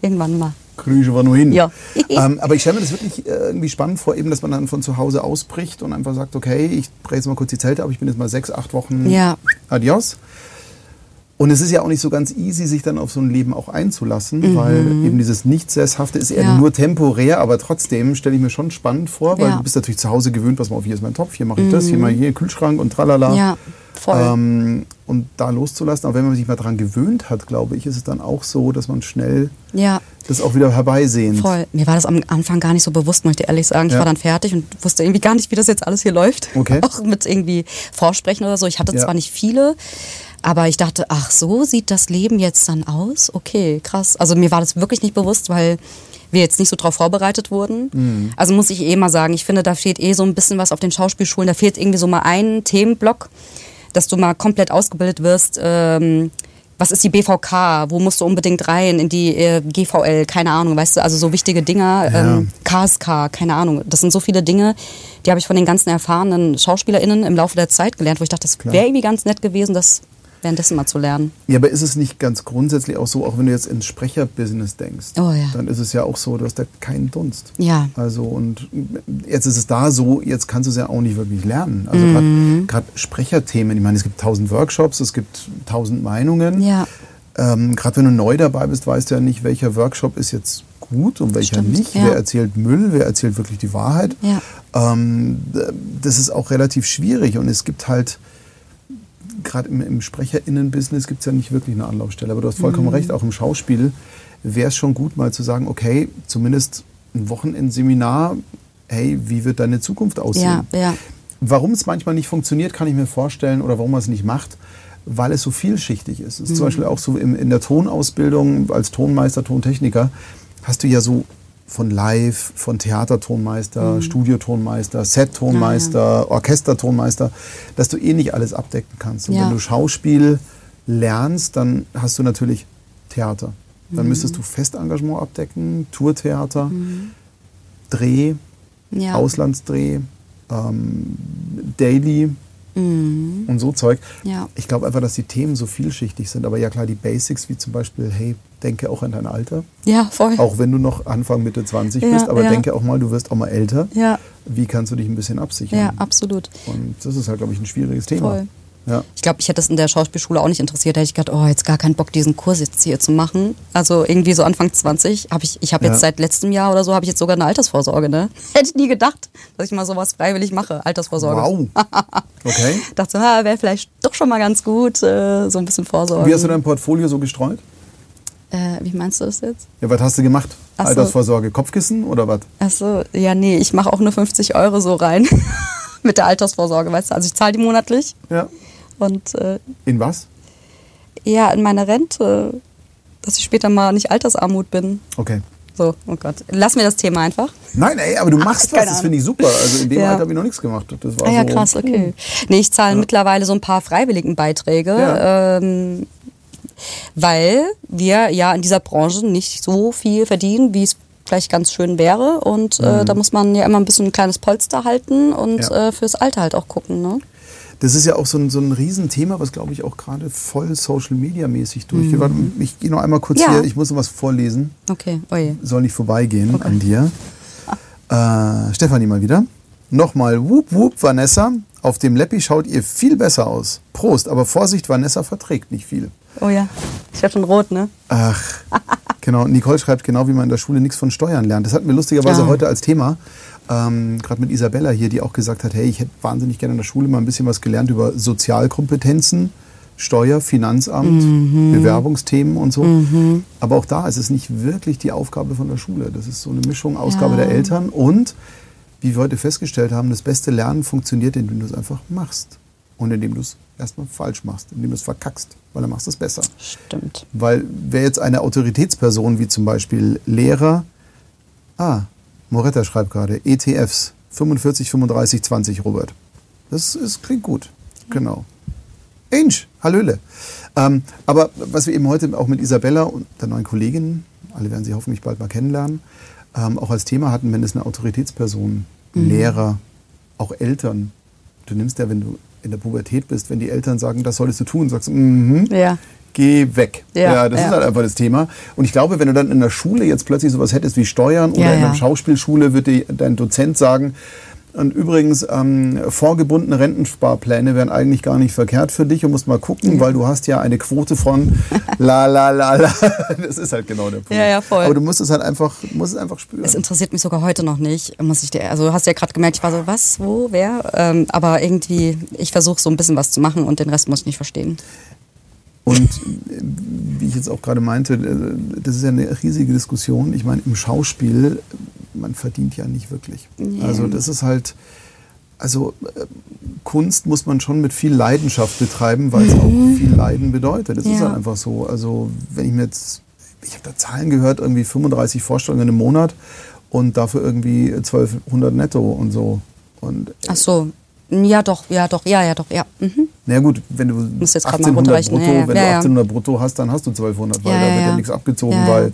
Irgendwann mal. Grüße war nur hin. Ja. ähm, aber ich stelle mir das wirklich äh, irgendwie spannend vor, eben, dass man dann von zu Hause ausbricht und einfach sagt, okay, ich breche jetzt mal kurz die Zelte ab, ich bin jetzt mal sechs, acht Wochen. Ja. Adios. Und es ist ja auch nicht so ganz easy, sich dann auf so ein Leben auch einzulassen, mhm. weil eben dieses Nicht-Sesshafte ist eher ja. nur temporär, aber trotzdem stelle ich mir schon spannend vor, weil ja. du bist natürlich zu Hause gewöhnt, was man auf, hier ist mein Topf, hier mache ich mhm. das, hier mal hier Kühlschrank und tralala. Ja, voll. Ähm, und da loszulassen, aber wenn man sich mal daran gewöhnt hat, glaube ich, ist es dann auch so, dass man schnell ja. das auch wieder herbeisehnt. Voll. Mir war das am Anfang gar nicht so bewusst, möchte ich ehrlich sagen. Ich war dann fertig und wusste irgendwie gar nicht, wie das jetzt alles hier läuft. Okay. Auch mit irgendwie Vorsprechen oder so. Ich hatte zwar nicht viele, aber ich dachte, ach, so sieht das Leben jetzt dann aus? Okay, krass. Also mir war das wirklich nicht bewusst, weil wir jetzt nicht so darauf vorbereitet wurden. Mhm. Also muss ich eh mal sagen, ich finde, da fehlt eh so ein bisschen was auf den Schauspielschulen. Da fehlt irgendwie so mal ein Themenblock, dass du mal komplett ausgebildet wirst. Ähm, was ist die BVK? Wo musst du unbedingt rein? In die äh, GVL? Keine Ahnung, weißt du? Also so wichtige Dinge. Ja. Ähm, KSK, keine Ahnung. Das sind so viele Dinge, die habe ich von den ganzen erfahrenen SchauspielerInnen im Laufe der Zeit gelernt, wo ich dachte, das wäre irgendwie ganz nett gewesen, das währenddessen mal zu lernen. Ja, aber ist es nicht ganz grundsätzlich auch so, auch wenn du jetzt ins Sprecherbusiness denkst, oh, ja. dann ist es ja auch so, du hast da keinen Dunst. Ja. Also und jetzt ist es da so, jetzt kannst du es ja auch nicht wirklich lernen. Also mhm. gerade Sprecherthemen, ich meine, es gibt tausend Workshops, es gibt tausend Meinungen. Ja. Ähm, gerade wenn du neu dabei bist, weißt du ja nicht, welcher Workshop ist jetzt gut und welcher Stimmt, nicht. Ja. Wer erzählt Müll, wer erzählt wirklich die Wahrheit. Ja. Ähm, das ist auch relativ schwierig und es gibt halt gerade im, im SprecherInnen-Business gibt es ja nicht wirklich eine Anlaufstelle. Aber du hast vollkommen mhm. recht, auch im Schauspiel wäre es schon gut, mal zu sagen, okay, zumindest ein Wochenendseminar, hey, wie wird deine Zukunft aussehen? Ja, ja. Warum es manchmal nicht funktioniert, kann ich mir vorstellen, oder warum man es nicht macht, weil es so vielschichtig ist. Es ist mhm. zum Beispiel auch so in, in der Tonausbildung als Tonmeister, Tontechniker, hast du ja so von Live, von Theatertonmeister, mhm. Studiotonmeister, Set-Tonmeister, ja, ja. Orchestertonmeister, dass du eh nicht alles abdecken kannst. Und ja. wenn du Schauspiel lernst, dann hast du natürlich Theater. Dann mhm. müsstest du Festengagement abdecken, Tourtheater, mhm. Dreh, Auslandsdreh, ähm, Daily, Mhm. Und so Zeug. Ja. Ich glaube einfach, dass die Themen so vielschichtig sind. Aber ja klar, die Basics, wie zum Beispiel, hey, denke auch an dein Alter. Ja, voll. Auch wenn du noch Anfang, Mitte 20 ja, bist, aber ja. denke auch mal, du wirst auch mal älter. Ja. Wie kannst du dich ein bisschen absichern? Ja, absolut. Und das ist halt, glaube ich, ein schwieriges Thema. Voll. Ja. Ich glaube, ich hätte das in der Schauspielschule auch nicht interessiert. Da hätte ich gedacht, oh, jetzt gar keinen Bock, diesen Kurs jetzt hier zu machen. Also irgendwie so Anfang 20 habe ich, ich habe jetzt ja. seit letztem Jahr oder so, habe ich jetzt sogar eine Altersvorsorge. Ne? Hätte ich nie gedacht, dass ich mal sowas freiwillig mache, Altersvorsorge. Wow. Okay. dachte, ah, wäre vielleicht doch schon mal ganz gut, äh, so ein bisschen Vorsorge. Wie hast du dein Portfolio so gestreut? Äh, wie meinst du das jetzt? Ja, was hast du gemacht? Ach Altersvorsorge, Kopfkissen oder was? Achso, ja, nee, ich mache auch nur 50 Euro so rein mit der Altersvorsorge, weißt du? Also ich zahle die monatlich. Ja. Und, äh, in was? Ja, in meine Rente. Dass ich später mal nicht Altersarmut bin. Okay. So, oh Gott. Lass mir das Thema einfach. Nein, ey, aber du machst keine was, das finde ich super. Also in dem Ja. Alter habe ich noch nichts gemacht. Das war Ah ja, so, krass, okay. Nee, ich zahle mittlerweile so ein paar Freiwilligenbeiträge, Ja. ähm, weil wir ja in dieser Branche nicht so viel verdienen, wie es vielleicht ganz schön wäre. Und äh, da muss man ja immer ein bisschen ein kleines Polster halten und Mhm. Ja. äh, fürs Alter halt auch gucken. Ne? Das ist ja auch so ein, so ein Riesenthema, was glaube ich auch gerade voll Social Media mäßig durchgeht. Warte, Ich gehe noch einmal kurz Mhm. Ja. hier, ich muss noch was vorlesen. Okay, oje. Soll nicht vorbeigehen an dir. Äh, Stefanie mal wieder. Nochmal, whoop whoop, Vanessa. Auf dem Leppi schaut ihr viel besser aus. Prost, aber Vorsicht, Vanessa verträgt nicht viel. Oh ja, ich werde schon rot, ne? Ach, genau. Nicole schreibt genau, wie man in der Schule nichts von Steuern lernt. Das hatten wir lustigerweise Ja. heute als Thema. Ähm, Gerade mit Isabella hier, die auch gesagt hat, hey, ich hätte wahnsinnig gerne in der Schule mal ein bisschen was gelernt über Sozialkompetenzen, Steuer, Finanzamt, Mhm. Bewerbungsthemen und so. Aber auch da ist es nicht wirklich die Aufgabe von der Schule. Das ist so eine Mischung, Ausgabe Ja. der Eltern und, wie wir heute festgestellt haben, das beste Lernen funktioniert, indem du es einfach machst. Und indem du es erstmal falsch machst, indem du es verkackst, weil dann machst du es besser. Stimmt. Weil wer jetzt eine Autoritätsperson wie zum Beispiel Lehrer, ah, Moretta schreibt gerade, ETFs, 45, 35, 20, Robert. Das ist, klingt gut, genau. Inch, Hallöle. Ähm, aber was wir eben heute auch mit Isabella und der neuen Kollegin, alle werden sie hoffentlich bald mal kennenlernen, ähm, auch als Thema hatten, wenn es eine Autoritätsperson, Lehrer, auch Eltern, du nimmst ja, wenn du in der Pubertät bist, wenn die Eltern sagen, das solltest du tun, sagst du, mhm, Ja. Geh weg. Ja, das ja. ist halt einfach das Thema. Und ich glaube, wenn du dann in der Schule jetzt plötzlich sowas hättest wie Steuern oder Ja, in ja. einer Schauspielschule, würde dir dein Dozent sagen, und übrigens, ähm, vorgebundene Rentensparpläne wären eigentlich gar nicht verkehrt für dich und musst mal gucken, weil du hast ja eine Quote von la la la la. Das ist halt genau der Punkt. Ja, ja, voll. Aber du musst es halt einfach, musst es einfach spüren. Es interessiert mich sogar heute noch nicht, muss ich dir. Also du hast ja gerade gemerkt, ich war so, was, wo, wer? Ähm, aber irgendwie, ich versuche so ein bisschen was zu machen und den Rest muss ich nicht verstehen. Und äh, wie ich jetzt auch gerade meinte, äh, das ist ja eine riesige Diskussion. Ich meine, im Schauspiel, man verdient ja nicht wirklich. Nee. Also das ist halt, also äh, Kunst muss man schon mit viel Leidenschaft betreiben, weil es auch viel Leiden bedeutet. Das ist Mhm. Ja. halt einfach so. Also wenn ich mir jetzt, ich habe da Zahlen gehört, irgendwie 35 Vorstellungen im Monat und dafür irgendwie 1200 netto und so. Und Ach so. Ja, doch, ja, doch, ja, ja, doch, ja. Mhm. na gut, wenn du Muss jetzt grad mal 1800 runterrechnen, brutto, ja, ja. wenn Ja, du ja. 1800 brutto hast, dann hast du 1200, weil Ja, da ja, wird ja ja. nichts abgezogen, Ja, ja. weil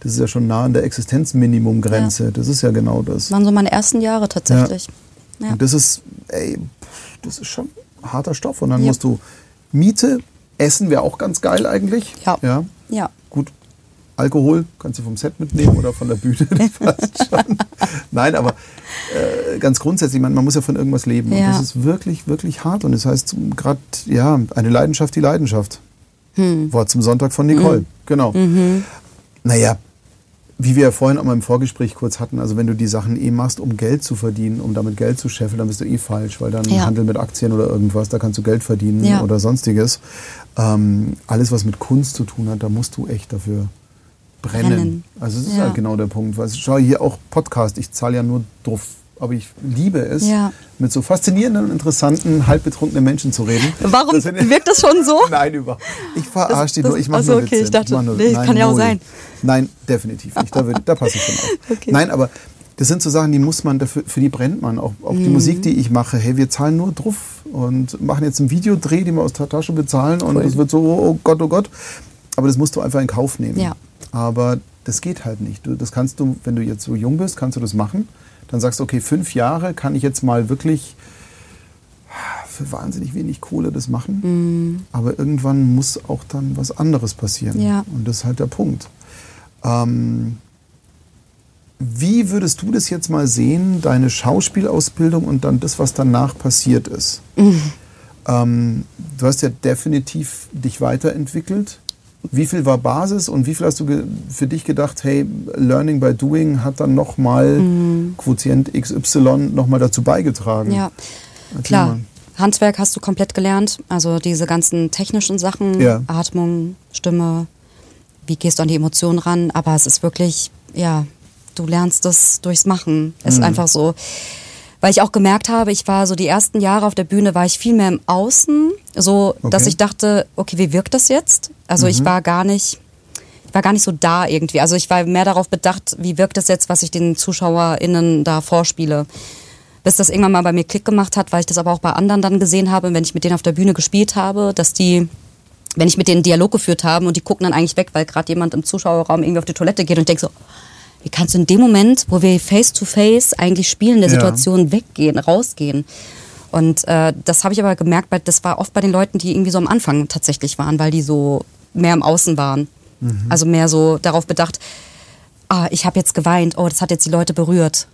das ist ja schon nah an der Existenzminimumgrenze. Das ist ja genau das. Waren so meine ersten Jahre tatsächlich. Ja. Und das ist, ey, das ist schon harter Stoff. Und dann Ja. musst du Miete, Essen wäre auch ganz geil eigentlich. Ja. ja. Alkohol kannst du vom Set mitnehmen oder von der Bühne, das passt schon. Nein, aber äh, ganz grundsätzlich, man, man muss ja von irgendwas leben. Und Ja. das ist wirklich, wirklich hart. Und das heißt gerade, ja, eine Leidenschaft, die Leidenschaft. Hm. Wort zum Sonntag von Nicole. Genau. Mhm. Naja, wie wir ja vorhin auch mal im Vorgespräch kurz hatten, also wenn du die Sachen eh machst, um Geld zu verdienen, um damit Geld zu scheffeln, dann bist du eh falsch, weil dann Ja. Handel mit Aktien oder irgendwas, da kannst du Geld verdienen Ja. oder sonstiges. Ähm, alles, was mit Kunst zu tun hat, da musst du echt dafür brennen. Brennen. Also das ist Ja. halt genau der Punkt. Weil, schau hier auch Podcast, ich zahle ja nur drauf, aber ich liebe es, Ja. mit so faszinierenden und interessanten, halbbetrunkenen Menschen zu reden. Warum Das ich- wirkt das schon so? Nein, über. Ich verarsche die Das- nur. Ich mache ach so, nur okay, Witze. ich dachte, mach nur, nee, kann ja auch sein. Nein, definitiv nicht. Da, da passe ich schon auf. Okay. Nein, aber das sind so Sachen, die muss man, dafür, für die brennt man. Auch, auch Mhm. die Musik, die ich mache. Hey, wir zahlen nur drauf und machen jetzt einen Videodreh, den wir aus der Tasche bezahlen. Und Cool. es wird so, oh Gott, oh Gott. Aber das musst du einfach in Kauf nehmen. Ja. Aber das geht halt nicht. Du, das kannst du, wenn du jetzt so jung bist, kannst du das machen. Dann sagst du, okay, fünf Jahre kann ich jetzt mal wirklich für wahnsinnig wenig Kohle das machen. Aber irgendwann muss auch dann was anderes passieren. Ja. Und das ist halt der Punkt. Ähm, wie würdest du das jetzt mal sehen, deine Schauspielausbildung und dann das, was danach passiert ist? Ähm, du hast ja definitiv dich weiterentwickelt. Wie viel war Basis und wie viel hast du für dich gedacht, hey, Learning by Doing hat dann nochmal Quotient XY nochmal dazu beigetragen? Ja, Erzähl klar. mal. Handwerk hast du komplett gelernt. Also diese ganzen technischen Sachen, Ja. Atmung, Stimme, wie gehst du an die Emotionen ran. Aber es ist wirklich, ja, du lernst es durchs Machen. Es Mhm. ist einfach so. Weil ich auch gemerkt habe, ich war so die ersten Jahre auf der Bühne, war ich viel mehr im Außen, so dass Okay. Mhm. ich dachte, okay, wie wirkt das jetzt? Also ich war gar nicht, war gar nicht so da irgendwie. Also ich war mehr darauf bedacht, wie wirkt es jetzt, was ich den ZuschauerInnen da vorspiele. Bis das irgendwann mal bei mir Klick gemacht hat, weil ich das aber auch bei anderen dann gesehen habe, wenn ich mit denen auf der Bühne gespielt habe, dass die wenn ich mit denen Dialog geführt habe und die gucken dann eigentlich weg, weil gerade jemand im Zuschauerraum irgendwie auf die Toilette geht und denkt so, wie kannst du in dem Moment, wo wir face to face eigentlich spielen, der Ja. Situation weggehen, rausgehen? Und äh, das habe ich aber gemerkt, weil das war oft bei den Leuten, die irgendwie so am Anfang tatsächlich waren, weil die so mehr im Außen waren. Also mehr so darauf bedacht, ah, ich habe jetzt geweint, oh, das hat jetzt die Leute berührt.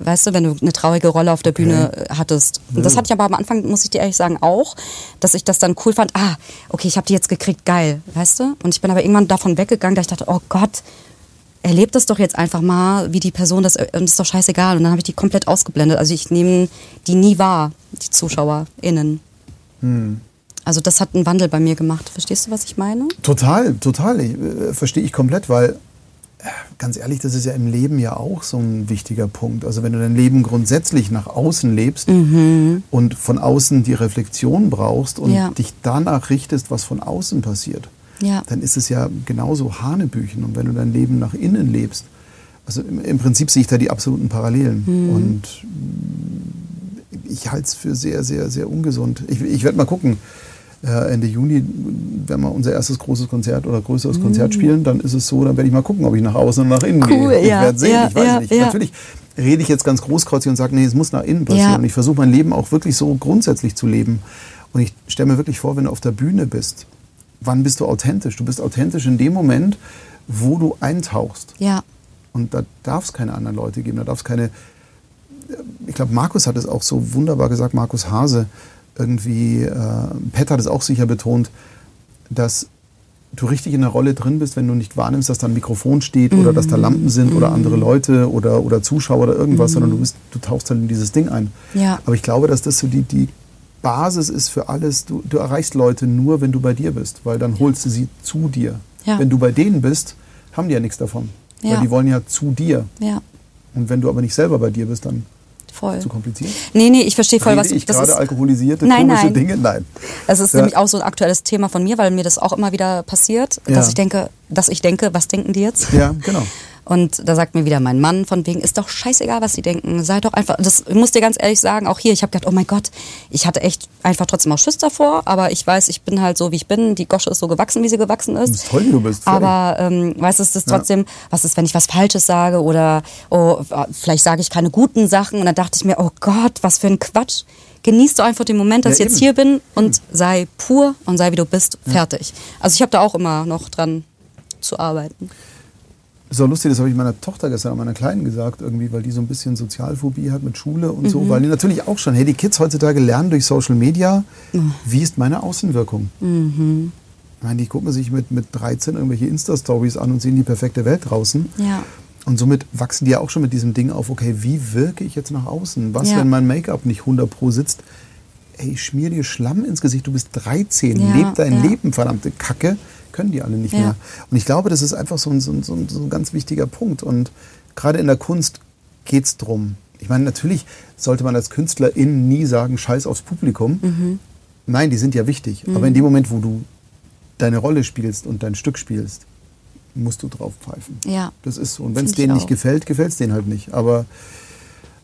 Weißt du, wenn du eine traurige Rolle auf der Bühne äh, hattest. Und das hatte ich aber am Anfang, muss ich dir ehrlich sagen, auch, dass ich das dann cool fand. Ah, okay, ich habe die jetzt gekriegt, geil, weißt du? Und ich bin aber irgendwann davon weggegangen, da ich dachte, oh Gott, erlebt das doch jetzt einfach mal, wie die Person das, und das ist doch scheißegal. Und dann habe ich die komplett ausgeblendet. Also ich nehme die nie wahr, die ZuschauerInnen. Also das hat einen Wandel bei mir gemacht. Verstehst du, was ich meine? Total, total. Ich, äh, verstehe ich komplett, weil äh, ganz ehrlich, das ist ja im Leben ja auch so ein wichtiger Punkt. Also wenn du dein Leben grundsätzlich nach außen lebst und von außen die Reflexion brauchst und Ja. dich danach richtest, was von außen passiert, Ja. dann ist es ja genauso Hanebüchen. Und wenn du dein Leben nach innen lebst, also im, im Prinzip sehe ich da die absoluten Parallelen. Und mm, ich halte es für sehr, sehr, sehr ungesund. Ich, ich werde mal gucken. Äh, Ende Juni, wenn wir unser erstes großes Konzert oder größeres Konzert spielen, dann ist es so, dann werde ich mal gucken, ob ich nach außen und nach innen Cool, gehe. Ich ja, werde sehen, ja, ich weiß ja, nicht. Natürlich rede ich jetzt ganz großkreuzig und sage, nee, es muss nach innen passieren. Und ich versuche mein Leben auch wirklich so grundsätzlich zu leben. Und ich stelle mir wirklich vor, wenn du auf der Bühne bist, wann bist du authentisch? Du bist authentisch in dem Moment, wo du eintauchst. Ja. Und da darf es keine anderen Leute geben, da darf es keine. Ich glaube, Markus hat es auch so wunderbar gesagt, Markus Hase. Irgendwie, äh, Pet hat es auch sicher betont, dass du richtig in der Rolle drin bist, wenn du nicht wahrnimmst, dass da ein Mikrofon steht oder dass da Lampen sind oder andere Leute oder, oder Zuschauer oder irgendwas, sondern du, bist, du tauchst halt in dieses Ding ein. Ja. Aber ich glaube, dass das so die, die Basis ist für alles. Du, du erreichst Leute nur, wenn du bei dir bist, weil dann holst du sie zu dir. Ja. Wenn du bei denen bist, haben die ja nichts davon. Ja. Weil die wollen ja zu dir. Ja. Und wenn du aber nicht selber bei dir bist, dann Voll. zu kompliziert. Nee, nee, ich verstehe voll, Rede was ich das gerade ist. alkoholisierte, Nein, komische nein. Dinge? Nein. Das ist Ja. nämlich auch so ein aktuelles Thema von mir, weil mir das auch immer wieder passiert, Ja. dass ich denke, dass ich denke, was denken die jetzt? Ja, genau. Und da sagt mir wieder mein Mann von wegen, ist doch scheißegal, was sie denken. Sei doch einfach, das ich muss dir ganz ehrlich sagen, auch hier, ich habe gedacht, oh mein Gott, ich hatte echt einfach trotzdem auch Schiss davor, aber ich weiß, ich bin halt so, wie ich bin. Die Gosche ist so gewachsen, wie sie gewachsen Du ist. bist toll, wie du bist. Aber ähm, weißt du, es ist Ja. trotzdem, was ist, wenn ich was Falsches sage oder oh, vielleicht sage ich keine guten Sachen und dann dachte ich mir, oh Gott, was für ein Quatsch. Genieß doch einfach den Moment, dass Ja, ich jetzt eben. hier bin und sei pur und sei wie du bist, fertig. Also ich habe da auch immer noch dran zu arbeiten. So lustig, das habe ich meiner Tochter gestern, meiner Kleinen gesagt, irgendwie, weil die so ein bisschen Sozialphobie hat mit Schule und Mhm. so, weil die natürlich auch schon, hey, die Kids heutzutage lernen durch Social Media, wie ist meine Außenwirkung? Mhm. Ich meine, die gucken sich mit, mit 13 irgendwelche Insta-Stories an und sehen die perfekte Welt draußen. Ja. Und somit wachsen die ja auch schon mit diesem Ding auf, okay, wie wirke ich jetzt nach außen? Was, Ja. wenn mein Make-up nicht 100 pro sitzt? Ey, schmier dir Schlamm ins Gesicht, du bist 13, Ja, leb dein. Leben, verdammte Kacke. Können die alle nicht Ja. mehr. Und ich glaube, das ist einfach so ein, so ein, so ein, ganz wichtiger Punkt. Und gerade in der Kunst geht es drum. Ich meine, natürlich sollte man als Künstlerin nie sagen, scheiß aufs Publikum. Mhm. Nein, die sind ja wichtig. Aber in dem Moment, wo du deine Rolle spielst und dein Stück spielst, musst du drauf pfeifen. Ja. Das ist so. Und wenn es denen nicht gefällt, gefällt es denen halt nicht. Aber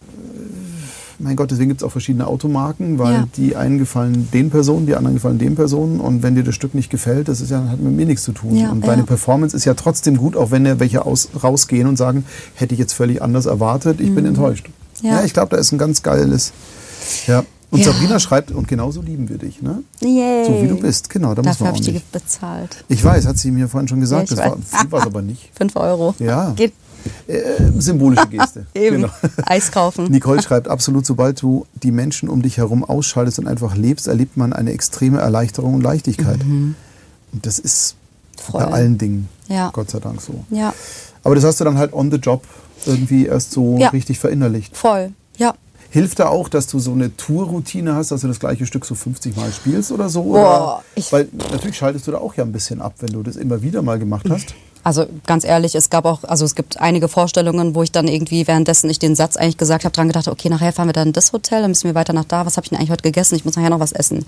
äh, mein Gott, deswegen gibt es auch verschiedene Automarken, weil Ja. die einen gefallen den Personen, die anderen gefallen den Personen. Und wenn dir das Stück nicht gefällt, das ist ja, hat mit mir nichts zu tun. Ja, und ja. deine Performance ist ja trotzdem gut, auch wenn dir welche aus, rausgehen und sagen, hätte ich jetzt völlig anders erwartet, ich bin enttäuscht. Mhm. Ja. Ja, ich glaube, da ist ein ganz geiles. Ja. Und Ja. Sabrina schreibt, und genauso lieben wir dich, ne? Yay. So wie du bist, genau, da muss Dafür man habe ich die bezahlt. Ich weiß, hat sie mir vorhin schon gesagt, Ja, das war, war es aber nicht. Fünf Euro. Ja. Geht Äh, symbolische Geste. eben. Genau. Eis kaufen. Nicole schreibt, absolut, sobald du die Menschen um dich herum ausschaltest und einfach lebst, erlebt man eine extreme Erleichterung und Leichtigkeit. Und das ist Mhm. Voll. bei allen Dingen, Ja. Gott sei Dank so. Ja, Aber das hast du dann halt on the job irgendwie erst so Ja. richtig verinnerlicht. voll. Ja. Hilft da auch, dass du so eine Tourroutine hast, dass du das gleiche Stück so 50 Mal spielst oder so? Boah, oder? ich- Weil natürlich schaltest du da auch ja ein bisschen ab, wenn du das immer wieder mal gemacht hast. Also ganz ehrlich, es gab auch, also es gibt einige Vorstellungen, wo ich dann irgendwie währenddessen ich den Satz eigentlich gesagt habe, dran gedacht, okay, nachher fahren wir dann in das Hotel, dann müssen wir weiter nach da. Was habe ich denn eigentlich heute gegessen? Ich muss nachher noch was essen.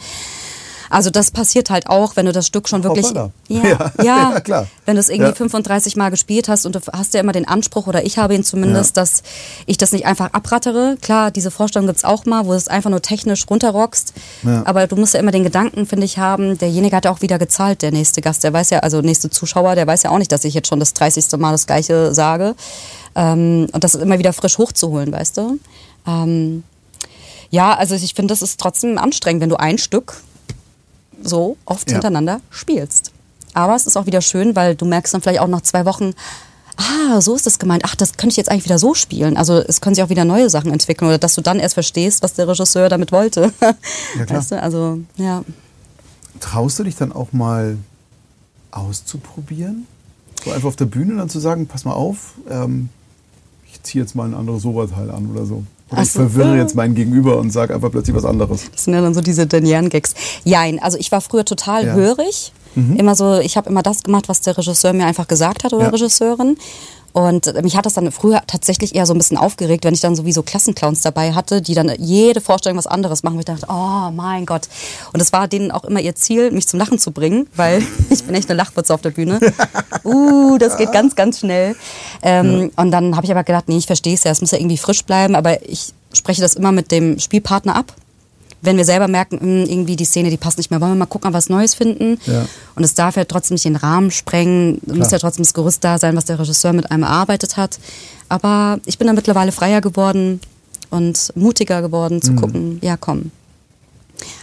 Also das passiert halt auch, wenn du das Stück schon wirklich, ja, Ja, ja, klar. wenn du es irgendwie Ja. 35 Mal gespielt hast und du hast ja immer den Anspruch oder ich habe ihn zumindest, Ja. dass ich das nicht einfach abrattere. Klar, diese Vorstellung gibt's auch mal, wo du es einfach nur technisch runterrockst. Aber du musst ja immer den Gedanken, finde ich, haben, derjenige hat ja auch wieder gezahlt, der nächste Gast, der weiß ja, also nächste Zuschauer, der weiß ja auch nicht, dass ich jetzt schon das 30. Mal das Gleiche sage. Ähm, und das immer wieder frisch hochzuholen, weißt du? Ähm, ja, also ich finde, das ist trotzdem anstrengend, wenn du ein Stück so oft Ja. hintereinander spielst. Aber es ist auch wieder schön, weil du merkst dann vielleicht auch nach zwei Wochen, ah, so ist das gemeint. Ach, das könnte ich jetzt eigentlich wieder so spielen. Also es können sich auch wieder neue Sachen entwickeln oder dass du dann erst verstehst, was der Regisseur damit wollte. Ja, klar. Weißt du? Also, ja. Traust du dich dann auch mal auszuprobieren? So einfach auf der Bühne dann zu sagen, pass mal auf, ähm, ich ziehe jetzt mal ein anderes Oberteil an oder so. Oder ich so. verwirre jetzt meinen Gegenüber und sage einfach plötzlich was anderes. Das sind ja dann so diese Danieren-Gags. Jein, also ich war früher total Ja. hörig. Immer so, ich habe immer das gemacht, was der Regisseur mir einfach gesagt hat oder Ja. Regisseurin. Und mich hat das dann früher tatsächlich eher so ein bisschen aufgeregt, wenn ich dann sowieso Klassenclowns dabei hatte, die dann jede Vorstellung was anderes machen. wo ich dachte, oh mein Gott. Und es war denen auch immer ihr Ziel, mich zum Lachen zu bringen, weil ich bin echt eine Lachwurzel auf der Bühne. Uh, das geht ganz, ganz schnell. Ähm, Und dann habe ich aber gedacht, nee, ich verstehe es ja, es muss ja irgendwie frisch bleiben, aber ich spreche das immer mit dem Spielpartner ab. Wenn wir selber merken, hm, irgendwie die Szene, die passt nicht mehr, wollen wir mal gucken, ob wir was Neues finden. Ja. Und es darf ja trotzdem nicht den Rahmen sprengen. Es muss ja trotzdem das Gerüst da sein, was der Regisseur mit einem erarbeitet hat. Aber ich bin da mittlerweile freier geworden und mutiger geworden zu gucken, ja komm.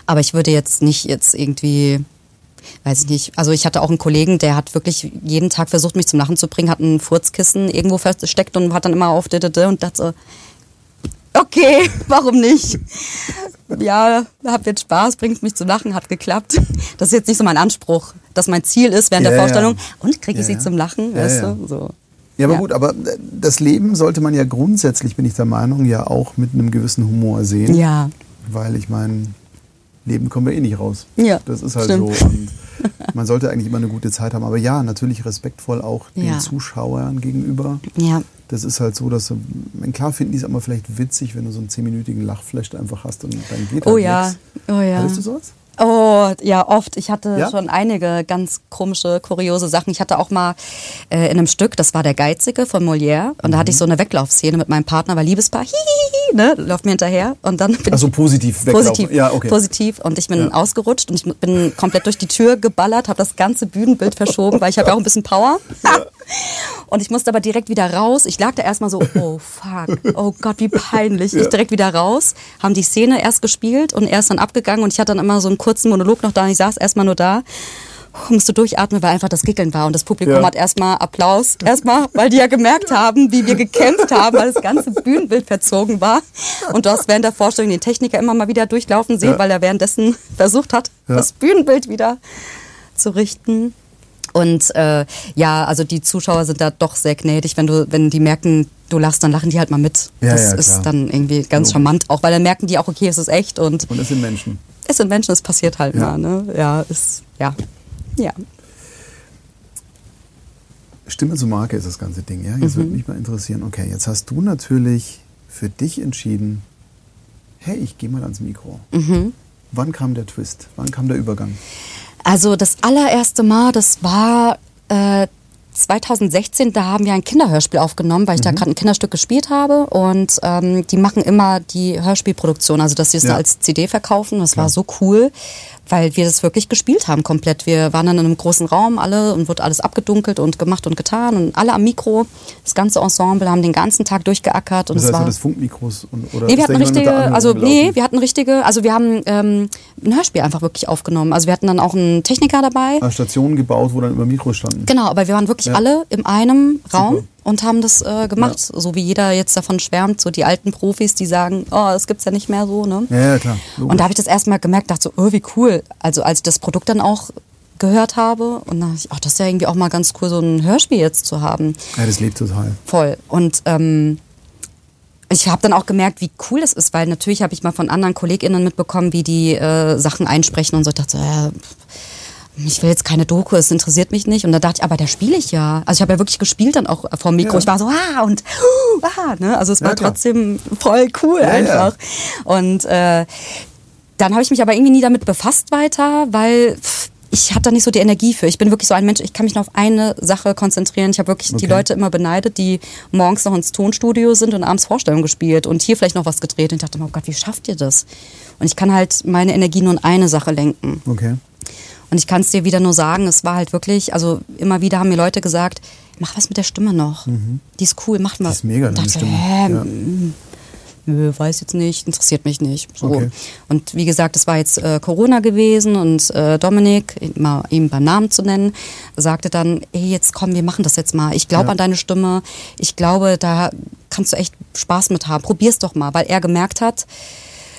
Aber ich würde jetzt nicht jetzt irgendwie, weiß ich nicht, also ich hatte auch einen Kollegen, der hat wirklich jeden Tag versucht, mich zum Lachen zu bringen, hat ein Furzkissen irgendwo versteckt und hat dann immer auf und dachte so, okay, warum nicht? Ja, hab jetzt Spaß, bringt mich zum Lachen, hat geklappt. Das ist jetzt nicht so mein Anspruch, dass mein Ziel ist während Ja, der ja. Vorstellung. Und kriege ich Ja, sie ja. zum Lachen, Ja, weißt ja. du? So. Ja, aber Ja. gut, aber das Leben sollte man ja grundsätzlich, bin ich der Meinung, ja auch mit einem gewissen Humor sehen. Ja, Weil ich meine, Leben kommen wir eh nicht raus. Ja, Das ist halt stimmt. so. Und man sollte eigentlich immer eine gute Zeit haben. Aber ja, natürlich respektvoll auch den Ja. Zuschauern gegenüber. ja. Das ist halt so, dass, du- mein, klar finden die es aber vielleicht witzig, wenn du so einen zehnminütigen Lachflash einfach hast und dann geht halt Oh ja, nix. oh ja. Hattest du sowas? Oh, ja, oft. Ich hatte Ja? schon einige ganz komische, kuriose Sachen. Ich hatte auch mal äh, in einem Stück, das war der Geizige von Molière, und da hatte Mhm. ich so eine Weglaufszene mit meinem Partner, war Liebespaar, hihihi, ne, läuft mir hinterher und dann bin Also positiv weglaufen. positiv, Ja, okay. positiv und ich bin Ja. ausgerutscht und ich bin komplett durch die Tür geballert, habe das ganze Bühnenbild verschoben, weil ich habe ja auch ein bisschen Power. Und ich musste aber direkt wieder raus. Ich lag da erstmal so, oh fuck, oh Gott, wie peinlich. Ich direkt wieder raus, haben die Szene erst gespielt und er ist dann abgegangen und ich hatte dann immer so einen kurzen Monolog noch da und ich saß erstmal nur da. Musste durchatmen, weil einfach das Gickeln war. Und das Publikum Ja. hat erstmal Applaus. Erstmal, weil die ja gemerkt haben, wie wir gekämpft haben, weil das ganze Bühnenbild verzogen war. Und du hast während der Vorstellung den Techniker immer mal wieder durchlaufen sehen, Ja. weil er währenddessen versucht hat, das Bühnenbild wieder zu richten. Und äh, ja, also die Zuschauer sind da doch sehr gnädig, wenn du, wenn die merken, du lachst, dann lachen die halt mal mit. Ja, das ja, ist dann irgendwie ganz Logisch. charmant, auch weil dann merken die auch, okay, es ist echt und Und es sind Menschen. es sind Menschen, es passiert halt Ja. mal, ne? Ja, ist ja. Ja. Stimme zur Marke ist das ganze Ding, ja? Jetzt würde Mhm. mich mal interessieren, okay, jetzt hast du natürlich für dich entschieden, hey, ich gehe mal ans Mikro. Mhm. Wann kam der Twist? Wann kam der Übergang? Also das allererste Mal, das war äh, 2016, da haben wir ein Kinderhörspiel aufgenommen, weil ich da Mhm. gerade ein Kinderstück gespielt habe. Und ähm, die machen immer die Hörspielproduktion, also dass sie es Ja. als CD verkaufen. Das war so cool, weil wir das wirklich gespielt haben komplett. Wir waren dann in einem großen Raum alle und wurde alles abgedunkelt und gemacht und getan und alle am Mikro. Das ganze Ensemble haben den ganzen Tag durchgeackert und Das es heißt, war du das Funkmikros und, oder Nee, wir hatten richtige, also nee, wir hatten richtige, also wir haben ähm, ein Hörspiel einfach wirklich aufgenommen. Also wir hatten dann auch einen Techniker dabei. Ah, Stationen gebaut, wo dann über Mikros standen. Genau, aber wir waren wirklich Ja. alle in einem Raum Super. Und haben das äh, gemacht, so wie jeder jetzt davon schwärmt, so die alten Profis, die sagen, oh, das gibt's ja nicht mehr so, ne? Ja, ja, klar. logisch. Und da habe ich das erstmal gemerkt, dachte so, oh, wie cool. Also als ich das Produkt dann auch gehört habe und dann dachte ich, ach, das ist ja irgendwie auch mal ganz cool, so ein Hörspiel jetzt zu haben. ja, das lebt total. Voll. Und ähm, ich habe dann auch gemerkt, wie cool das ist, weil natürlich habe ich mal von anderen KollegInnen mitbekommen, wie die äh, Sachen einsprechen und so. Ich dachte, so, äh, ich will jetzt keine Doku, es interessiert mich nicht. Und da dachte ich, aber da spiele ich ja. Also ich habe ja wirklich gespielt dann auch vor dem Mikro. Ja. Ich war so, ah, und uh, ah, ne? Also es Ja, war klar. trotzdem voll cool Ja, ja. einfach. Und äh, dann habe ich mich aber irgendwie nie damit befasst weiter, weil pff, ich hatte da nicht so die Energie für. Ich bin wirklich so ein Mensch, ich kann mich nur auf eine Sache konzentrieren. Ich habe wirklich okay. die Leute immer beneidet, die morgens noch ins Tonstudio sind und abends Vorstellungen gespielt und hier vielleicht noch was gedreht. Und ich dachte, oh Gott, wie schafft ihr das? Und ich kann halt meine Energie nur in eine Sache lenken. Okay. Und ich kann es dir wieder nur sagen, es war halt wirklich, also immer wieder haben mir Leute gesagt, mach was mit der Stimme noch. Mhm. Die ist cool, mach mal. Die ist mega, deine Stimme. Hä, ja nö, weiß jetzt nicht, interessiert mich nicht. So. Okay. Und wie gesagt, es war jetzt äh, Corona gewesen und äh, Dominik, mal ihm beim Namen zu nennen, sagte dann, ey, jetzt komm, wir machen das jetzt mal. Ich glaube ja. an deine Stimme. Ich glaube, da kannst du echt Spaß mit haben. Probier's doch mal, weil er gemerkt hat,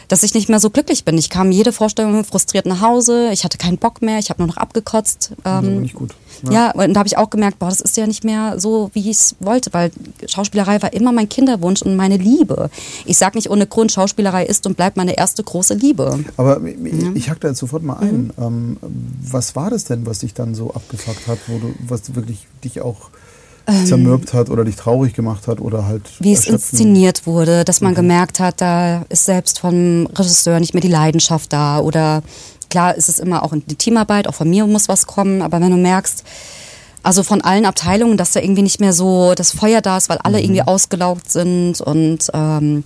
dass ich nicht mehr so glücklich bin. Ich kam jede Vorstellung frustriert nach Hause, ich hatte keinen Bock mehr, ich habe nur noch abgekotzt. Ähm, nicht gut. Ja. ja, und da habe ich auch gemerkt, boah, das ist ja nicht mehr so, wie ich es wollte, weil Schauspielerei war immer mein Kinderwunsch und meine Liebe. Ich sage nicht ohne Grund, Schauspielerei ist und bleibt meine erste große Liebe. Aber ich, mhm. ich hack da jetzt sofort mal ein. Mhm. Ähm, was war das denn, was dich dann so abgefuckt hat, wo du, was wirklich dich auch zermürbt hat oder dich traurig gemacht hat oder halt. Wie es inszeniert wurde, dass man mhm. gemerkt hat, da ist selbst vom Regisseur nicht mehr die Leidenschaft da oder klar ist es immer auch eine Teamarbeit, auch von mir muss was kommen, aber wenn du merkst, also von allen Abteilungen, dass da irgendwie nicht mehr so das Feuer da ist, weil alle mhm. irgendwie ausgelaugt sind und ähm,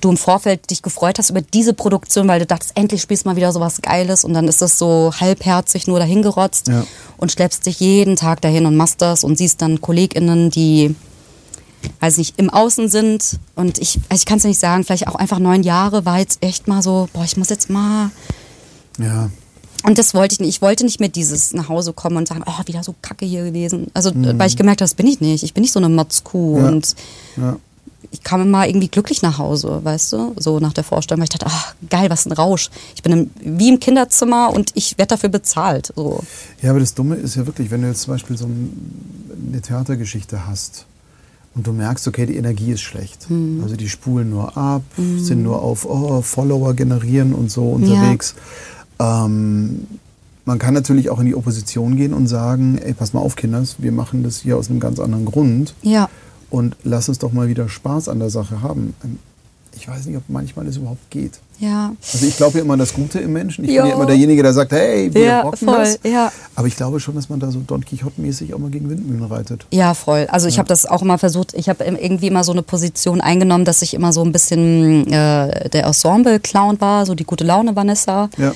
du im Vorfeld dich gefreut hast über diese Produktion, weil du dachtest, endlich spielst du mal wieder sowas Geiles und dann ist das so halbherzig nur dahingerotzt ja. und schleppst dich jeden Tag dahin und machst das und siehst dann KollegInnen, die weiß nicht, im Außen sind und ich, also ich kann es nicht sagen, vielleicht auch einfach neun Jahre war jetzt echt mal so, boah, ich muss jetzt mal. Ja. Und das wollte ich nicht. Ich wollte nicht mehr dieses nach Hause kommen und sagen, oh, wieder so kacke hier gewesen. Also, mhm. weil ich gemerkt habe, das bin ich nicht. Ich bin nicht so eine Motzkuh. Ja. Und ja ich kam immer irgendwie glücklich nach Hause, weißt du, so nach der Vorstellung, weil ich dachte, ach, geil, was ein Rausch. Ich bin im, wie im Kinderzimmer und ich werde dafür bezahlt. So. Ja, aber das Dumme ist ja wirklich, wenn du jetzt zum Beispiel so eine Theatergeschichte hast und du merkst, okay, die Energie ist schlecht. Hm. Also die spulen nur ab, hm. sind nur auf oh, Follower generieren und so unterwegs. Ja. Ähm, man kann natürlich auch in die Opposition gehen und sagen, ey, pass mal auf, Kinders, wir machen das hier aus einem ganz anderen Grund. Ja und lass uns doch mal wieder Spaß an der Sache haben. Ähm, ich weiß nicht, ob manchmal das überhaupt geht. Ja. Also ich glaube ja immer das Gute im Menschen. Ich jo. bin ja immer derjenige, der sagt, hey, wir ja, rocken voll, das. Ja. Aber ich glaube schon, dass man da so Don Quixote-mäßig auch mal gegen Windmühlen reitet. Ja, voll. Also ich ja. habe das auch immer versucht. Ich habe irgendwie immer so eine Position eingenommen, dass ich immer so ein bisschen äh, der Ensemble-Clown war, so die gute Laune Vanessa. Ja.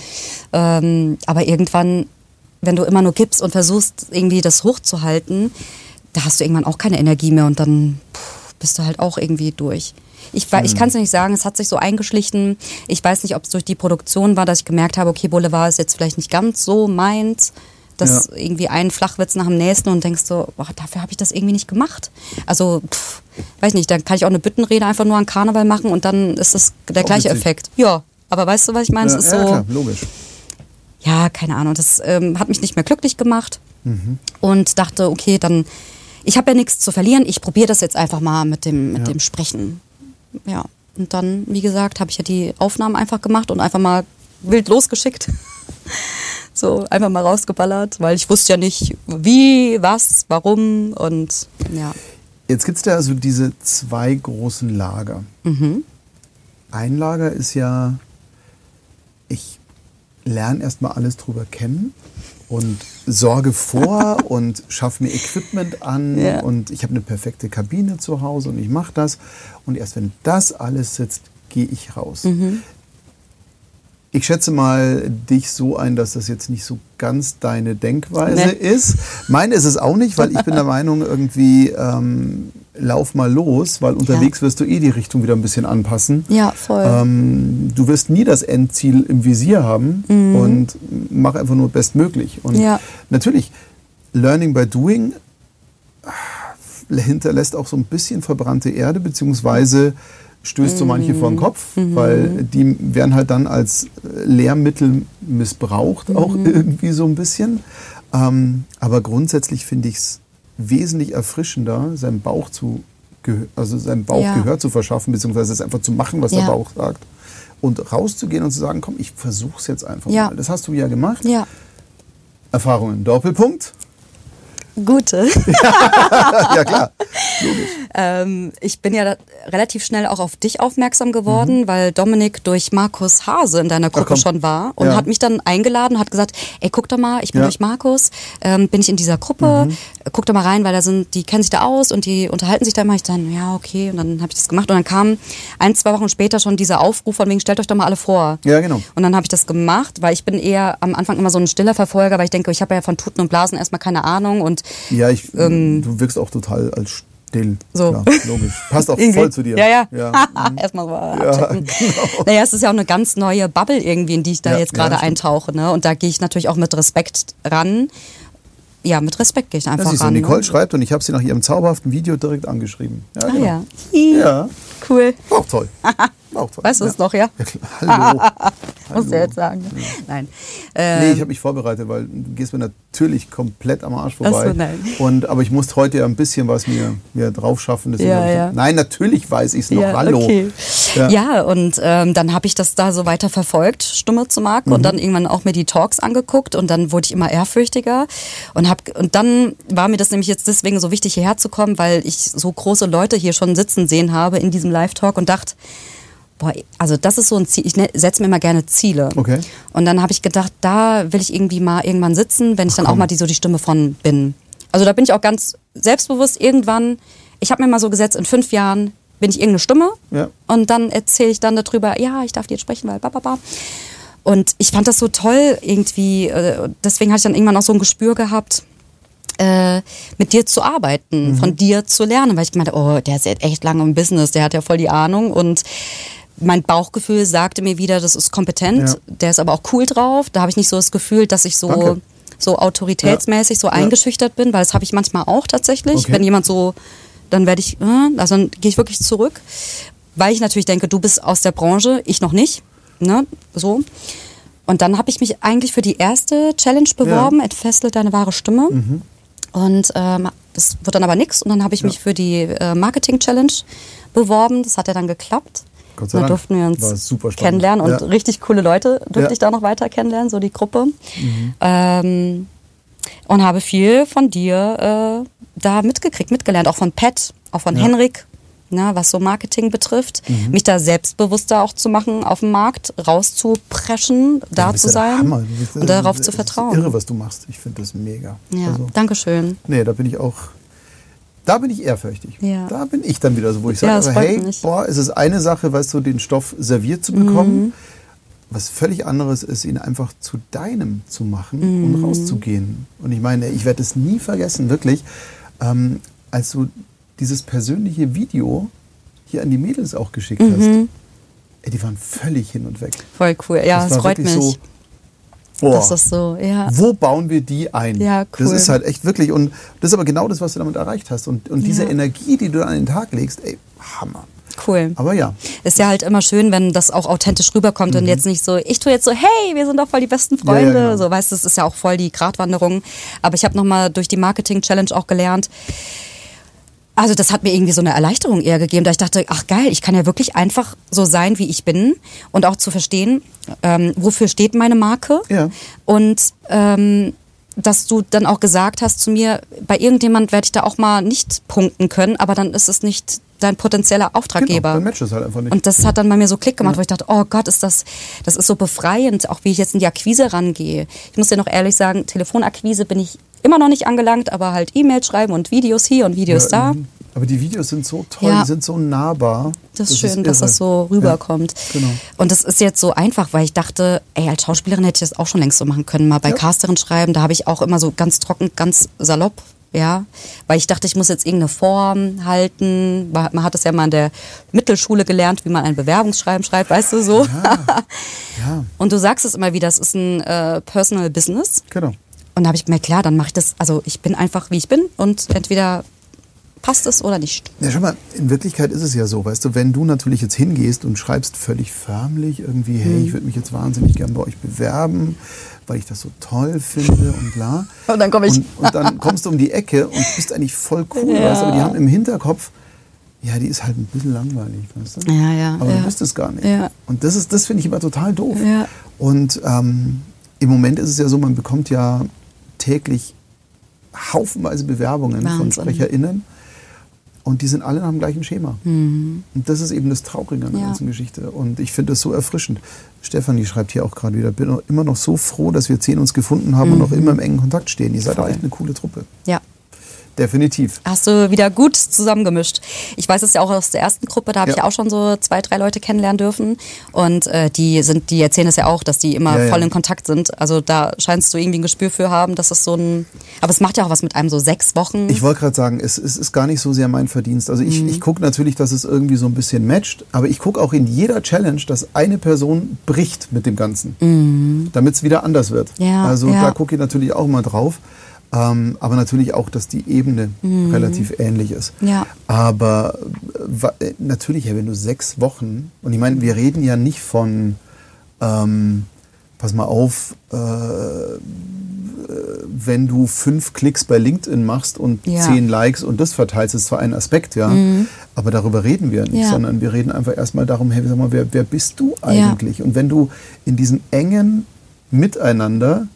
Ähm, aber irgendwann, wenn du immer nur gibst und versuchst, irgendwie das hochzuhalten, da hast du irgendwann auch keine Energie mehr und dann bist du halt auch irgendwie durch. Ich, ich hm. kann es nicht sagen, es hat sich so eingeschlichen. Ich weiß nicht, ob es durch die Produktion war, dass ich gemerkt habe, okay, Boulevard ist jetzt vielleicht nicht ganz so meins. dass ja. irgendwie ein Flachwitz nach dem nächsten und denkst so, boah, dafür habe ich das irgendwie nicht gemacht. Also, pff, weiß nicht, dann kann ich auch eine Büttenrede einfach nur an Karneval machen und dann ist das der gleiche witzig. Effekt. Ja, aber weißt du, was ich meine? Ja, es ist ja, so. Klar, logisch. Ja, keine Ahnung. Das ähm, hat mich nicht mehr glücklich gemacht mhm. und dachte, okay, dann ich habe ja nichts zu verlieren, ich probiere das jetzt einfach mal mit dem, mit ja. dem Sprechen. Ja. Und dann, wie gesagt, habe ich ja die Aufnahmen einfach gemacht und einfach mal wild losgeschickt. so einfach mal rausgeballert, weil ich wusste ja nicht, wie, was, warum und ja. Jetzt gibt es da also diese zwei großen Lager. Mhm. Ein Lager ist ja, ich lerne erstmal alles drüber kennen und sorge vor und schaffe mir Equipment an ja. und ich habe eine perfekte Kabine zu Hause und ich mache das. Und erst wenn das alles sitzt, gehe ich raus. Mhm. Ich schätze mal dich so ein, dass das jetzt nicht so ganz deine Denkweise nee. ist. Meine ist es auch nicht, weil ich bin der Meinung, irgendwie ähm, lauf mal los, weil unterwegs ja. wirst du eh die Richtung wieder ein bisschen anpassen. Ja, voll. Ähm, du wirst nie das Endziel im Visier haben mhm. und mach einfach nur bestmöglich. Und ja. natürlich, Learning by Doing äh, hinterlässt auch so ein bisschen verbrannte Erde, beziehungsweise stößt so manche vor den Kopf, mhm. weil die werden halt dann als Lehrmittel missbraucht, mhm. auch irgendwie so ein bisschen. Ähm, aber grundsätzlich finde ich es wesentlich erfrischender, seinem Bauch zu also seinem Bauch ja. Gehör zu verschaffen, beziehungsweise es einfach zu machen, was ja. der Bauch sagt. Und rauszugehen und zu sagen, komm, ich versuch's jetzt einfach ja. mal. Das hast du ja gemacht. Ja. Erfahrungen, Doppelpunkt. Gute. ja, klar. ähm, ich bin ja relativ schnell auch auf dich aufmerksam geworden, mhm. weil Dominik durch Markus Hase in deiner Gruppe schon war und ja. hat mich dann eingeladen, hat gesagt, ey, guck doch mal, ich bin ja. durch Markus, ähm, bin ich in dieser Gruppe, mhm. guck doch mal rein, weil da sind, die kennen sich da aus und die unterhalten sich da immer. Ich dann, ja, okay, und dann habe ich das gemacht und dann kam ein, zwei Wochen später schon dieser Aufruf von wegen, stellt euch doch mal alle vor. Ja, genau. Und dann habe ich das gemacht, weil ich bin eher am Anfang immer so ein stiller Verfolger, weil ich denke, ich habe ja von Tuten und Blasen erstmal keine Ahnung und ja, ich, ähm, du wirkst auch total als still. So. Klar, logisch. Passt auch voll zu dir. Ja, ja. ja. Mhm. Erstmal so ja, genau. Naja, es ist ja auch eine ganz neue Bubble irgendwie, in die ich da ja, jetzt gerade ja, eintauche. Ne? Und da gehe ich natürlich auch mit Respekt ran. Ja, mit Respekt gehe ich einfach das ran. So, Nicole ne? schreibt und ich habe sie nach ihrem zauberhaften Video direkt angeschrieben. Ja, ah, genau. ja. ja. Cool. Auch toll. Auch toll. Weißt du es noch, ja? ja Hallo. Musst du jetzt sagen. Ja. Nein. Ähm, nee, ich habe mich vorbereitet, weil du gehst mir natürlich komplett am Arsch vorbei. Ach so, nein. Und, aber ich musste heute ja ein bisschen was mir, mir drauf schaffen. Ja, ja. Nein, natürlich weiß ich es noch. Ja, Hallo. Okay. Ja. ja, und ähm, dann habe ich das da so weiter verfolgt, Stimme zu Marc, mhm. und dann irgendwann auch mir die Talks angeguckt und dann wurde ich immer ehrfürchtiger. Und, hab, und dann war mir das nämlich jetzt deswegen so wichtig, hierher zu kommen, weil ich so große Leute hier schon sitzen sehen habe in diesem Live-Talk und dachte, boah, also das ist so ein Ziel, ich ne, setze mir mal gerne Ziele. Okay. Und dann habe ich gedacht, da will ich irgendwie mal irgendwann sitzen, wenn ich dann Ach, auch mal die, so die Stimme von bin. Also da bin ich auch ganz selbstbewusst irgendwann, ich habe mir mal so gesetzt, in fünf Jahren bin ich irgendeine Stimme ja. und dann erzähle ich dann darüber, ja, ich darf dir jetzt sprechen, weil bababa. Und ich fand das so toll irgendwie, äh, deswegen hatte ich dann irgendwann auch so ein Gespür gehabt, äh, mit dir zu arbeiten, mhm. von dir zu lernen, weil ich gemeint oh, der ist echt lange im Business, der hat ja voll die Ahnung und mein Bauchgefühl sagte mir wieder, das ist kompetent, ja. der ist aber auch cool drauf. Da habe ich nicht so das Gefühl, dass ich so, so autoritätsmäßig ja. so eingeschüchtert bin, weil das habe ich manchmal auch tatsächlich. Okay. Wenn jemand so, dann werde ich, äh, also dann gehe ich wirklich zurück, weil ich natürlich denke, du bist aus der Branche, ich noch nicht. Ne? So. Und dann habe ich mich eigentlich für die erste Challenge beworben, ja. entfesselt deine wahre Stimme. Mhm. Und ähm, das wird dann aber nichts. Und dann habe ich ja. mich für die äh, Marketing Challenge beworben. Das hat ja dann geklappt. Gott sei da durften wir uns kennenlernen und ja. richtig coole Leute durfte ja. ich da noch weiter kennenlernen, so die Gruppe. Mhm. Ähm, und habe viel von dir äh, da mitgekriegt, mitgelernt, auch von Pat, auch von. Henrik, ne, was so Marketing betrifft. Mhm. Mich da selbstbewusster auch zu machen, auf dem Markt rauszupreschen, da zu sein bist, und darauf zu vertrauen. Irre, was du machst. Ich finde das mega. Ja, also, Dankeschön. Nee, da bin ich auch da bin ich ehrfürchtig. Ja. Da bin ich dann wieder so, wo ich sage, ja, hey, mich. boah, es ist eine Sache, weißt du, den Stoff serviert zu bekommen. Mhm. Was völlig anderes ist, ihn einfach zu deinem zu machen mhm. und rauszugehen. Und ich meine, ich werde es nie vergessen, wirklich, ähm, als du dieses persönliche Video hier an die Mädels auch geschickt mhm. hast. Ey, die waren völlig hin und weg. Voll cool, ja, es freut mich. So, Boah, das ist so, ja. Wo bauen wir die ein? Ja, cool. Das ist halt echt wirklich, und das ist aber genau das, was du damit erreicht hast. Und, und diese ja. Energie, die du an den Tag legst, ey, Hammer. Cool. Aber ja. Ist ja halt immer schön, wenn das auch authentisch rüberkommt mhm. und jetzt nicht so, ich tue jetzt so, hey, wir sind doch voll die besten Freunde. Ja, ja, genau. So, weißt du, das ist ja auch voll die Gratwanderung. Aber ich habe nochmal durch die Marketing-Challenge auch gelernt, also das hat mir irgendwie so eine Erleichterung eher gegeben, da ich dachte, ach geil, ich kann ja wirklich einfach so sein, wie ich bin und auch zu verstehen, ähm, wofür steht meine Marke. Ja. Und ähm, dass du dann auch gesagt hast zu mir, bei irgendjemand werde ich da auch mal nicht punkten können, aber dann ist es nicht dein potenzieller Auftraggeber. Genau, Match ist halt einfach nicht. Und das hat dann bei mir so Klick gemacht, ja. wo ich dachte, oh Gott, ist das, das ist so befreiend, auch wie ich jetzt in die Akquise rangehe. Ich muss dir noch ehrlich sagen, Telefonakquise bin ich immer noch nicht angelangt, aber halt E-Mails schreiben und Videos hier und Videos ja, da. Aber die Videos sind so toll, ja. die sind so nahbar. Das ist das schön, ist dass das so rüberkommt. Ja, genau. Und das ist jetzt so einfach, weil ich dachte, ey, als Schauspielerin hätte ich das auch schon längst so machen können. Mal bei ja. Casterin schreiben, da habe ich auch immer so ganz trocken, ganz salopp ja, weil ich dachte, ich muss jetzt irgendeine Form halten. Man hat es ja mal in der Mittelschule gelernt, wie man ein Bewerbungsschreiben schreibt, weißt du so. Ja, ja. Und du sagst es immer wieder, das ist ein äh, Personal Business. Genau. Und da habe ich gemerkt, klar, dann mache ich das, also ich bin einfach, wie ich bin und entweder passt es oder nicht. Ja, schau mal, in Wirklichkeit ist es ja so, weißt du, wenn du natürlich jetzt hingehst und schreibst völlig förmlich irgendwie, hey, mhm. ich würde mich jetzt wahnsinnig gern bei euch bewerben, weil ich das so toll finde und bla. Und dann komme ich. Und, und, dann kommst du um die Ecke und bist eigentlich voll cool, ja. weißt du, aber die haben im Hinterkopf, ja, die ist halt ein bisschen langweilig, weißt du? Ja, ja. Aber ja. du bist es gar nicht. Ja. Und das ist, das finde ich immer total doof. Ja. Und ähm, im Moment ist es ja so, man bekommt ja täglich haufenweise Bewerbungen Wahnsinn. von SprecherInnen. Und die sind alle nach dem gleichen Schema. Und das ist eben das Traurige an der Ja. ganzen Geschichte. Und ich finde das so erfrischend. Stefanie schreibt hier auch gerade wieder, bin immer noch so froh, dass wir zehn uns gefunden haben und noch immer im engen Kontakt stehen. Ihr seid Voll. echt eine coole Truppe. Ja. Definitiv. Hast du wieder gut zusammengemischt. Ich weiß es ja auch aus der ersten Gruppe, da habe Ja. ich auch schon so zwei, drei Leute kennenlernen dürfen. Und äh, die sind, die erzählen es ja auch, dass die immer Ja, ja. voll in Kontakt sind. Also da scheinst du irgendwie ein Gespür für haben, dass es so ein. Aber es macht ja auch was mit einem so sechs Wochen. Ich wollte gerade sagen, es, es ist gar nicht so sehr mein Verdienst. Also Mhm. ich, ich gucke natürlich, dass es irgendwie so ein bisschen matcht, aber ich gucke auch in jeder Challenge, dass eine Person bricht mit dem Ganzen, damit es wieder anders wird. Mhm. Ja, also ja. da gucke ich natürlich auch mal drauf. Ähm, aber natürlich auch, dass die Ebene relativ ähnlich ist. Mhm. Ja. Aber äh, äh, natürlich, ja, wenn du sechs Wochen, und ich meine, wir reden ja nicht von, ähm, pass mal auf, äh, wenn du fünf Klicks bei LinkedIn machst und Ja. zehn Likes und das verteilst, ist zwar ein Aspekt, ja, aber darüber reden wir nicht, Ja. sondern wir reden einfach erstmal darum, hey, sag mal, wer, wer bist du eigentlich? Und wenn du in diesem engen Miteinander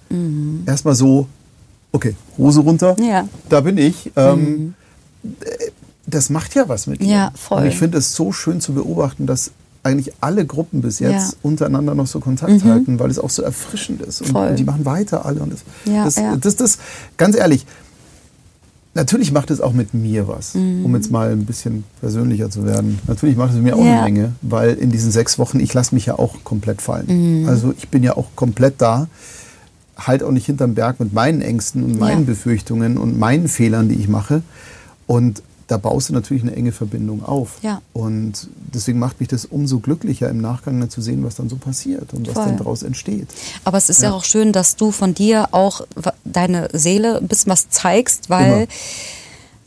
erstmal so, okay, Hose runter, Ja. da bin ich, ähm, äh, das macht ja was mit dir. Ja, voll. Und ich finde es so schön zu beobachten, dass eigentlich alle Gruppen bis jetzt Ja. Mhm. untereinander noch so Kontakt halten, weil es auch so erfrischend ist. Und, und die machen weiter alle. Und das, Ja, das, ja. das, das, ganz ehrlich, natürlich macht es auch mit mir was, um jetzt mal ein bisschen persönlicher zu werden. Natürlich macht es mit mir auch Mhm. Eine Menge, weil in diesen sechs Wochen, ich lasse mich ja auch komplett fallen. Mhm. Also ich bin ja auch komplett da, halt auch nicht hinterm Berg mit meinen Ängsten und meinen Ja. Befürchtungen und meinen Fehlern, die ich mache. Und da baust du natürlich eine enge Verbindung auf. Ja. Und deswegen macht mich das umso glücklicher im Nachgang dann zu sehen, was dann so passiert und was Voll. dann daraus entsteht. Aber es ist ja. Ja. auch schön, dass du von dir auch deine Seele ein bisschen was zeigst, weil Immer.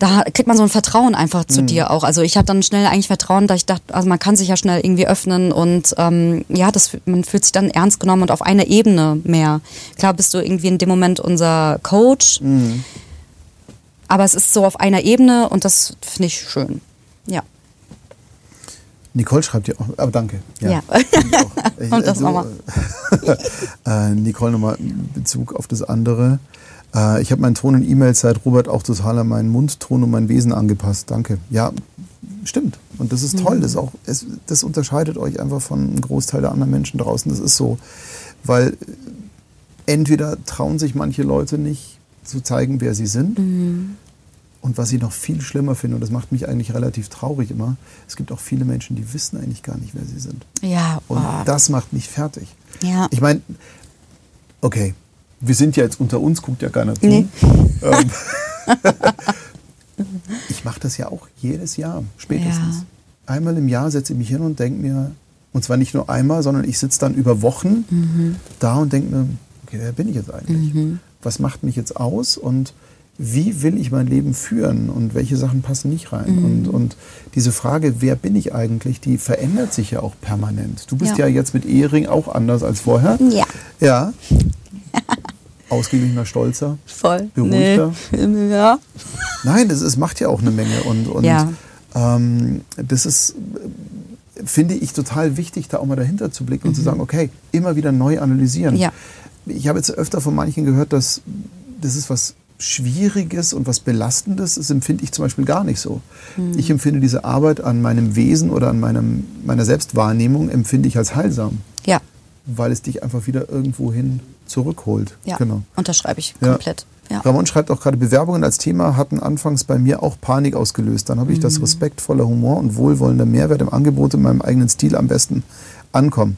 Da kriegt man so ein Vertrauen einfach Mhm. zu dir auch. Also ich habe dann schnell eigentlich Vertrauen, dass ich dachte, also man kann sich ja schnell irgendwie öffnen und ähm, ja, das, man fühlt sich dann ernst genommen und auf einer Ebene mehr. Klar bist du irgendwie in dem Moment unser Coach, Mhm. aber es ist so auf einer Ebene und das finde ich schön. Ja. Nicole schreibt ja auch, aber danke. Ja. finde ich Und das nochmal. äh, Nicole nochmal in Bezug auf das andere. Äh, ich habe meinen Ton in E-Mails seit Robert auch total an meinen Mundton und mein Wesen angepasst. Danke. Ja, stimmt. Und das ist toll. Mhm. Das, ist auch, es, das unterscheidet euch einfach von einem Großteil der anderen Menschen draußen. Das ist so. Weil entweder trauen sich manche Leute nicht zu zeigen, wer sie sind. Mhm. Und was ich noch viel schlimmer finde, und das macht mich eigentlich relativ traurig immer, es gibt auch viele Menschen, die wissen eigentlich gar nicht, wer sie sind. Ja. Und oh. das macht mich fertig. Ja. Ich meine, okay, wir sind ja jetzt unter uns, guckt ja keiner zu. Nee. Ähm, ich mache das ja auch jedes Jahr, spätestens. Ja. Einmal im Jahr setze ich mich hin und denke mir, und zwar nicht nur einmal, sondern ich sitze dann über Wochen Mhm. da und denke mir, okay, wer bin ich jetzt eigentlich? Was macht mich jetzt aus und wie will ich mein Leben führen und welche Sachen passen nicht rein? Mhm. Und, und diese Frage, wer bin ich eigentlich, die verändert sich ja auch permanent. Du bist ja, Ja. jetzt mit Ehering auch anders als vorher. Ja. Ja. Ausgeglichener, stolzer. Voll. Beruhigter. Nee. Ja. Nein, es, es macht ja auch eine Menge. Und, und Ja. ähm, das ist, finde ich, total wichtig, da auch mal dahinter zu blicken und zu sagen, okay, immer wieder neu analysieren. Mhm. Ja. Ich habe jetzt öfter von manchen gehört, dass das ist was Schwieriges und was Belastendes. Das empfinde ich zum Beispiel gar nicht so. Mhm. Ich empfinde diese Arbeit an meinem Wesen oder an meinem, meiner Selbstwahrnehmung empfinde ich als heilsam, Ja. Weil es dich einfach wieder irgendwohin zurückholt. Ja. Genau. Unterschreibe ich Ja. komplett. Ja. Ramon schreibt auch gerade, Bewerbungen als Thema hatten anfangs bei mir auch Panik ausgelöst. Dann habe ich Mhm. das respektvoller Humor und wohlwollender Mehrwert im Angebot in meinem eigenen Stil am besten ankommen.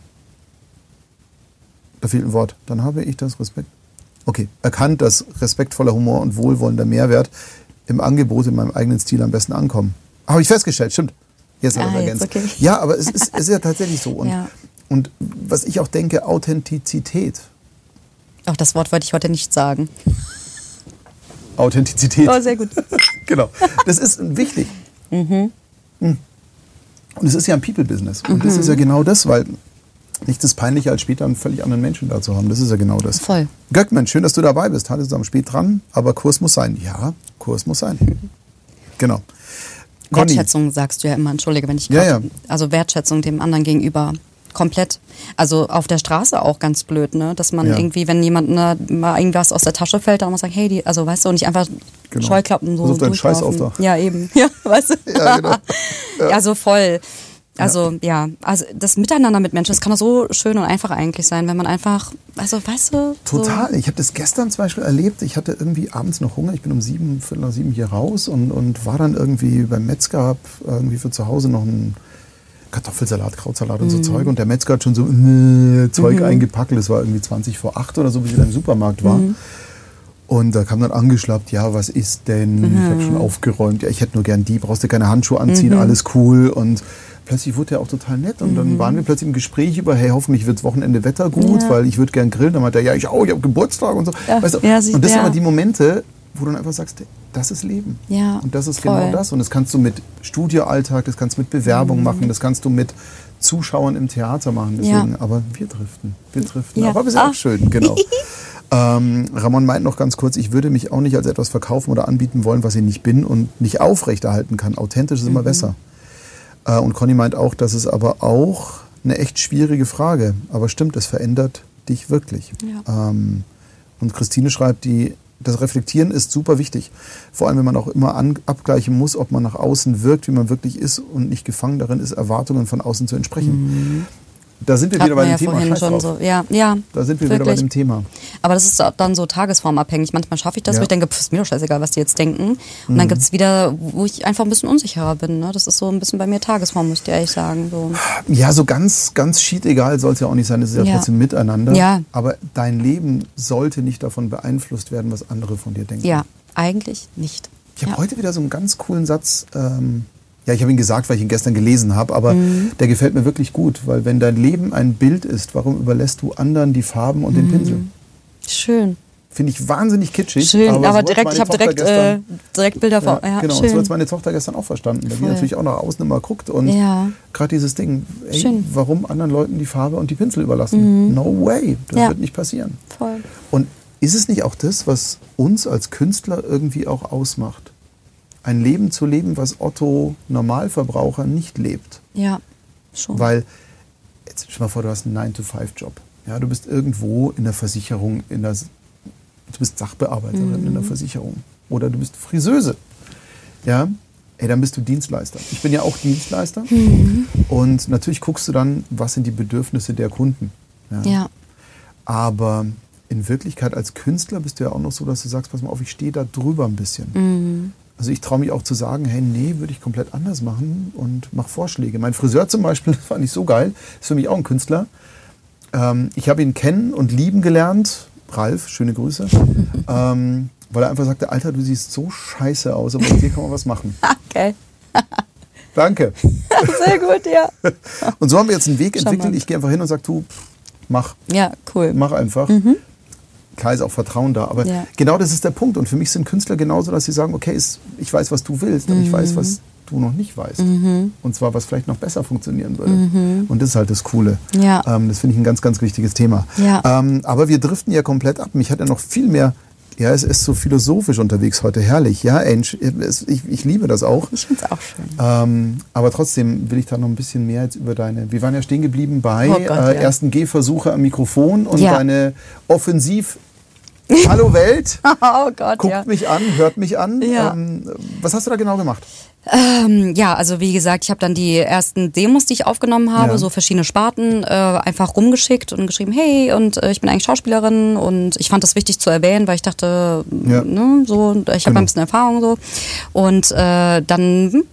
Da fehlt ein Wort. Dann habe ich das Respekt. Okay, erkannt, dass respektvoller Humor und wohlwollender Mehrwert im Angebot in meinem eigenen Stil am besten ankommen. Habe ich festgestellt, stimmt. Jetzt habe ich Ah, ergänzt. okay. Ja, aber es ist, es ist ja tatsächlich so. Und, Ja. Und was ich auch denke, Authentizität. Auch das Wort wollte ich heute nicht sagen. Authentizität. Oh, sehr gut. genau. Das ist wichtig. Mhm. Und es ist ja ein People-Business. Und das ist ja genau das, weil nichts ist peinlicher, als später einen völlig anderen Menschen da zu haben. Das ist ja genau das. Voll. Göckmann, schön, dass du dabei bist. Hallo zusammen, spät dran, aber Kurs muss sein. Ja, Kurs muss sein. Genau. Conny, Wertschätzung sagst du ja immer, entschuldige, wenn ich Ja, grad- ja. Also Wertschätzung dem anderen gegenüber. Komplett. Also auf der Straße auch ganz blöd, ne? Dass man Ja. irgendwie, wenn jemand ne, mal irgendwas aus der Tasche fällt, dann muss man sagen, hey, die, also weißt du, und nicht einfach Genau. Scheuklappen so auf deinen Scheiß durchlaufen. aufdach. Ja, eben. Ja, weißt du? Ja, genau. Ja, so voll. Also ja. also das Miteinander mit Menschen, das kann doch so schön und einfach eigentlich sein, wenn man einfach, also weißt du, Total. Ich habe das gestern zum Beispiel erlebt. Ich hatte irgendwie abends noch Hunger. Ich bin um sieben, viertel nach sieben hier raus und, und war dann irgendwie beim Metzger, hab irgendwie für zu Hause noch einen Kartoffelsalat, Krautsalat und so Mhm. Zeug. Und der Metzger hat schon so äh, Zeug eingepackt. Das war irgendwie 20 vor 8 oder so, bis ich dann im Supermarkt war. Mhm. Und da kam dann angeschlappt, ja, was ist denn? Ich habe schon aufgeräumt. Ja, ich hätte nur gern die. Brauchst du keine Handschuhe anziehen, alles cool. Und plötzlich wurde er auch total nett. Und dann waren wir plötzlich im Gespräch über, hey, hoffentlich wirds Wochenende Wetter gut, Ja. weil ich würde gern grillen. Dann meinte er, ja, ich auch, ich habe Geburtstag und so. Ja, weißt du? ja, und das sind aber die Momente, wo du dann einfach sagst, das ist Leben. Ja, Und das ist voll. genau das. Und das kannst du mit Studioalltag, das kannst du mit Bewerbung Mhm. machen, das kannst du mit Zuschauern im Theater machen. Deswegen, Ja. aber wir driften. Wir driften. Ja. Aber wir sind Ah. auch schön, genau. ähm, Ramon meint noch ganz kurz, ich würde mich auch nicht als etwas verkaufen oder anbieten wollen, was ich nicht bin und nicht aufrechterhalten kann. Authentisch ist immer Mhm. besser. Äh, und Conny meint auch, das ist aber auch eine echt schwierige Frage. Aber stimmt, es verändert dich wirklich. Ja. Ähm, und Christine schreibt, die, das Reflektieren ist super wichtig. Vor allem, wenn man auch immer an, abgleichen muss, ob man nach außen wirkt, wie man wirklich ist und nicht gefangen darin ist, Erwartungen von außen zu entsprechen. Da sind wir wieder Hatten bei wir dem ja Thema. schon so. Ja, ja. Da sind wir wieder bei wirklich. dem Thema. Aber das ist dann so tagesformabhängig. Manchmal schaffe ich das, Ja. wo ich denke, pff, ist mir doch scheißegal, was die jetzt denken. Und dann gibt's wieder, wo ich einfach ein bisschen unsicherer bin. Ne? Das ist so ein bisschen bei mir Tagesform, muss ich ehrlich sagen. So. Ja, so ganz, ganz egal soll es ja auch nicht sein. Es ist ja, Ja. trotzdem miteinander. Ja. Aber dein Leben sollte nicht davon beeinflusst werden, was andere von dir denken. Ja, eigentlich nicht. Ich habe heute wieder so einen ganz coolen Satz. Ähm, ja, ich habe ihn gesagt, weil ich ihn gestern gelesen habe, aber Mhm. der gefällt mir wirklich gut, weil wenn dein Leben ein Bild ist, warum überlässt du anderen die Farben und den Pinsel? Schön. Finde ich wahnsinnig kitschig. Mhm. Schön, aber, so hat's direkt, ich habe direkt, äh, direkt Bilder vor. ja, Ja, genau, und so schön. hat meine Tochter gestern auch verstanden, weil die natürlich auch nach außen immer guckt und Ja. gerade dieses Ding, ey, Schön. warum anderen Leuten die Farbe und die Pinsel überlassen? No way, das Mhm. Ja. wird nicht passieren. Voll. Und ist es nicht auch das, was uns als Künstler irgendwie auch ausmacht? Ein Leben zu leben, was Otto Normalverbraucher nicht lebt. Ja, schon. Weil, jetzt stell dir mal vor, du hast einen 9-to-5-Job. Ja, du bist irgendwo in der Versicherung, in der, du bist Sachbearbeiterin in Mhm. der Versicherung. Oder du bist Friseuse. Ja, ey, dann bist du Dienstleister. Ich bin ja auch Dienstleister. Mhm. Und natürlich guckst du dann, was sind die Bedürfnisse der Kunden. ja. Aber in Wirklichkeit als Künstler bist du ja auch noch so, dass du sagst, pass mal auf, ich stehe da drüber ein bisschen. Mhm. Also ich traue mich auch zu sagen, hey, nee, würde ich komplett anders machen und mach Vorschläge. Mein Friseur zum Beispiel, fand ich so geil, ist für mich auch ein Künstler. Ähm, ich habe ihn kennen und lieben gelernt, Ralf, schöne Grüße, ähm, weil er einfach sagte, Alter, du siehst so scheiße aus, aber mit dir kann man was machen. Okay. Danke. Sehr gut, ja. Und so haben wir jetzt einen Weg entwickelt. Ich gehe einfach hin und sage, du, mach. Ja, cool. Mach einfach. Klar ist auch Vertrauen da, aber Mhm. Ja. genau das ist der Punkt. Und für mich sind Künstler genauso, dass sie sagen, okay, ist, ich weiß, was du willst, aber ich Mhm. weiß, was du noch nicht weißt. Und zwar, was vielleicht noch besser funktionieren würde. Und das ist halt das Coole. Mhm. Ja. Ähm, das finde ich ein ganz, ganz wichtiges Thema. Ja. Ähm, aber wir driften ja komplett ab. Mich hat ja noch viel mehr, ja, es ist so philosophisch unterwegs heute, herrlich. Ja, ich, ich liebe das auch. Ich finde es auch schön. Ähm, aber trotzdem will ich da noch ein bisschen mehr jetzt über deine. Wir waren ja stehen geblieben bei Oh Gott, äh, ja. ersten Gehversuche am Mikrofon und Ja. deine Offensiv. Hallo Welt, Oh Gott, guckt ja. mich an, hört mich an. Ja. Ähm, was hast du da genau gemacht? Ähm, ja, also wie gesagt, ich habe dann die ersten Demos, die ich aufgenommen habe, Ja. so verschiedene Sparten, äh, einfach rumgeschickt und geschrieben, hey, und äh, ich bin eigentlich Schauspielerin und ich fand das wichtig zu erwähnen, weil ich dachte, Ja. ne, so, ich habe Genau. ein bisschen Erfahrung so. Und äh, dann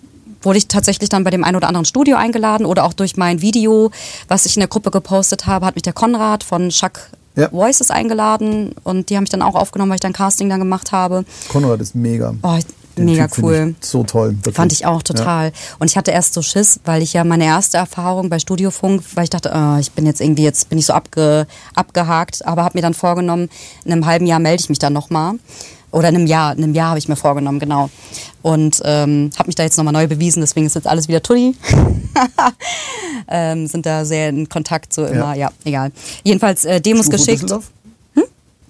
wurde ich tatsächlich dann bei dem einen oder anderen Studio eingeladen oder auch durch mein Video, was ich in der Gruppe gepostet habe, hat mich der Konrad von Chuck Ja. Voices eingeladen und die haben mich dann auch aufgenommen, weil ich dann Casting dann gemacht habe. Konrad ist mega. Oh, Den mega Typ cool. So toll. Wirklich. Fand ich auch total. Und ich hatte erst so Schiss, weil ich ja meine erste Erfahrung bei Studiofunk, weil ich dachte, äh, ich bin jetzt irgendwie, jetzt bin ich so abge, abgehakt, aber habe mir dann vorgenommen, in einem halben Jahr melde ich mich dann nochmal. Oder in einem Jahr, in einem Jahr habe ich mir vorgenommen, genau. Und ähm, habe mich da jetzt nochmal neu bewiesen, deswegen ist jetzt alles wieder Tutti. ähm, sind da sehr in Kontakt, so immer, ja, egal. Jedenfalls äh, Demos Stufo geschickt. Düsseldorf?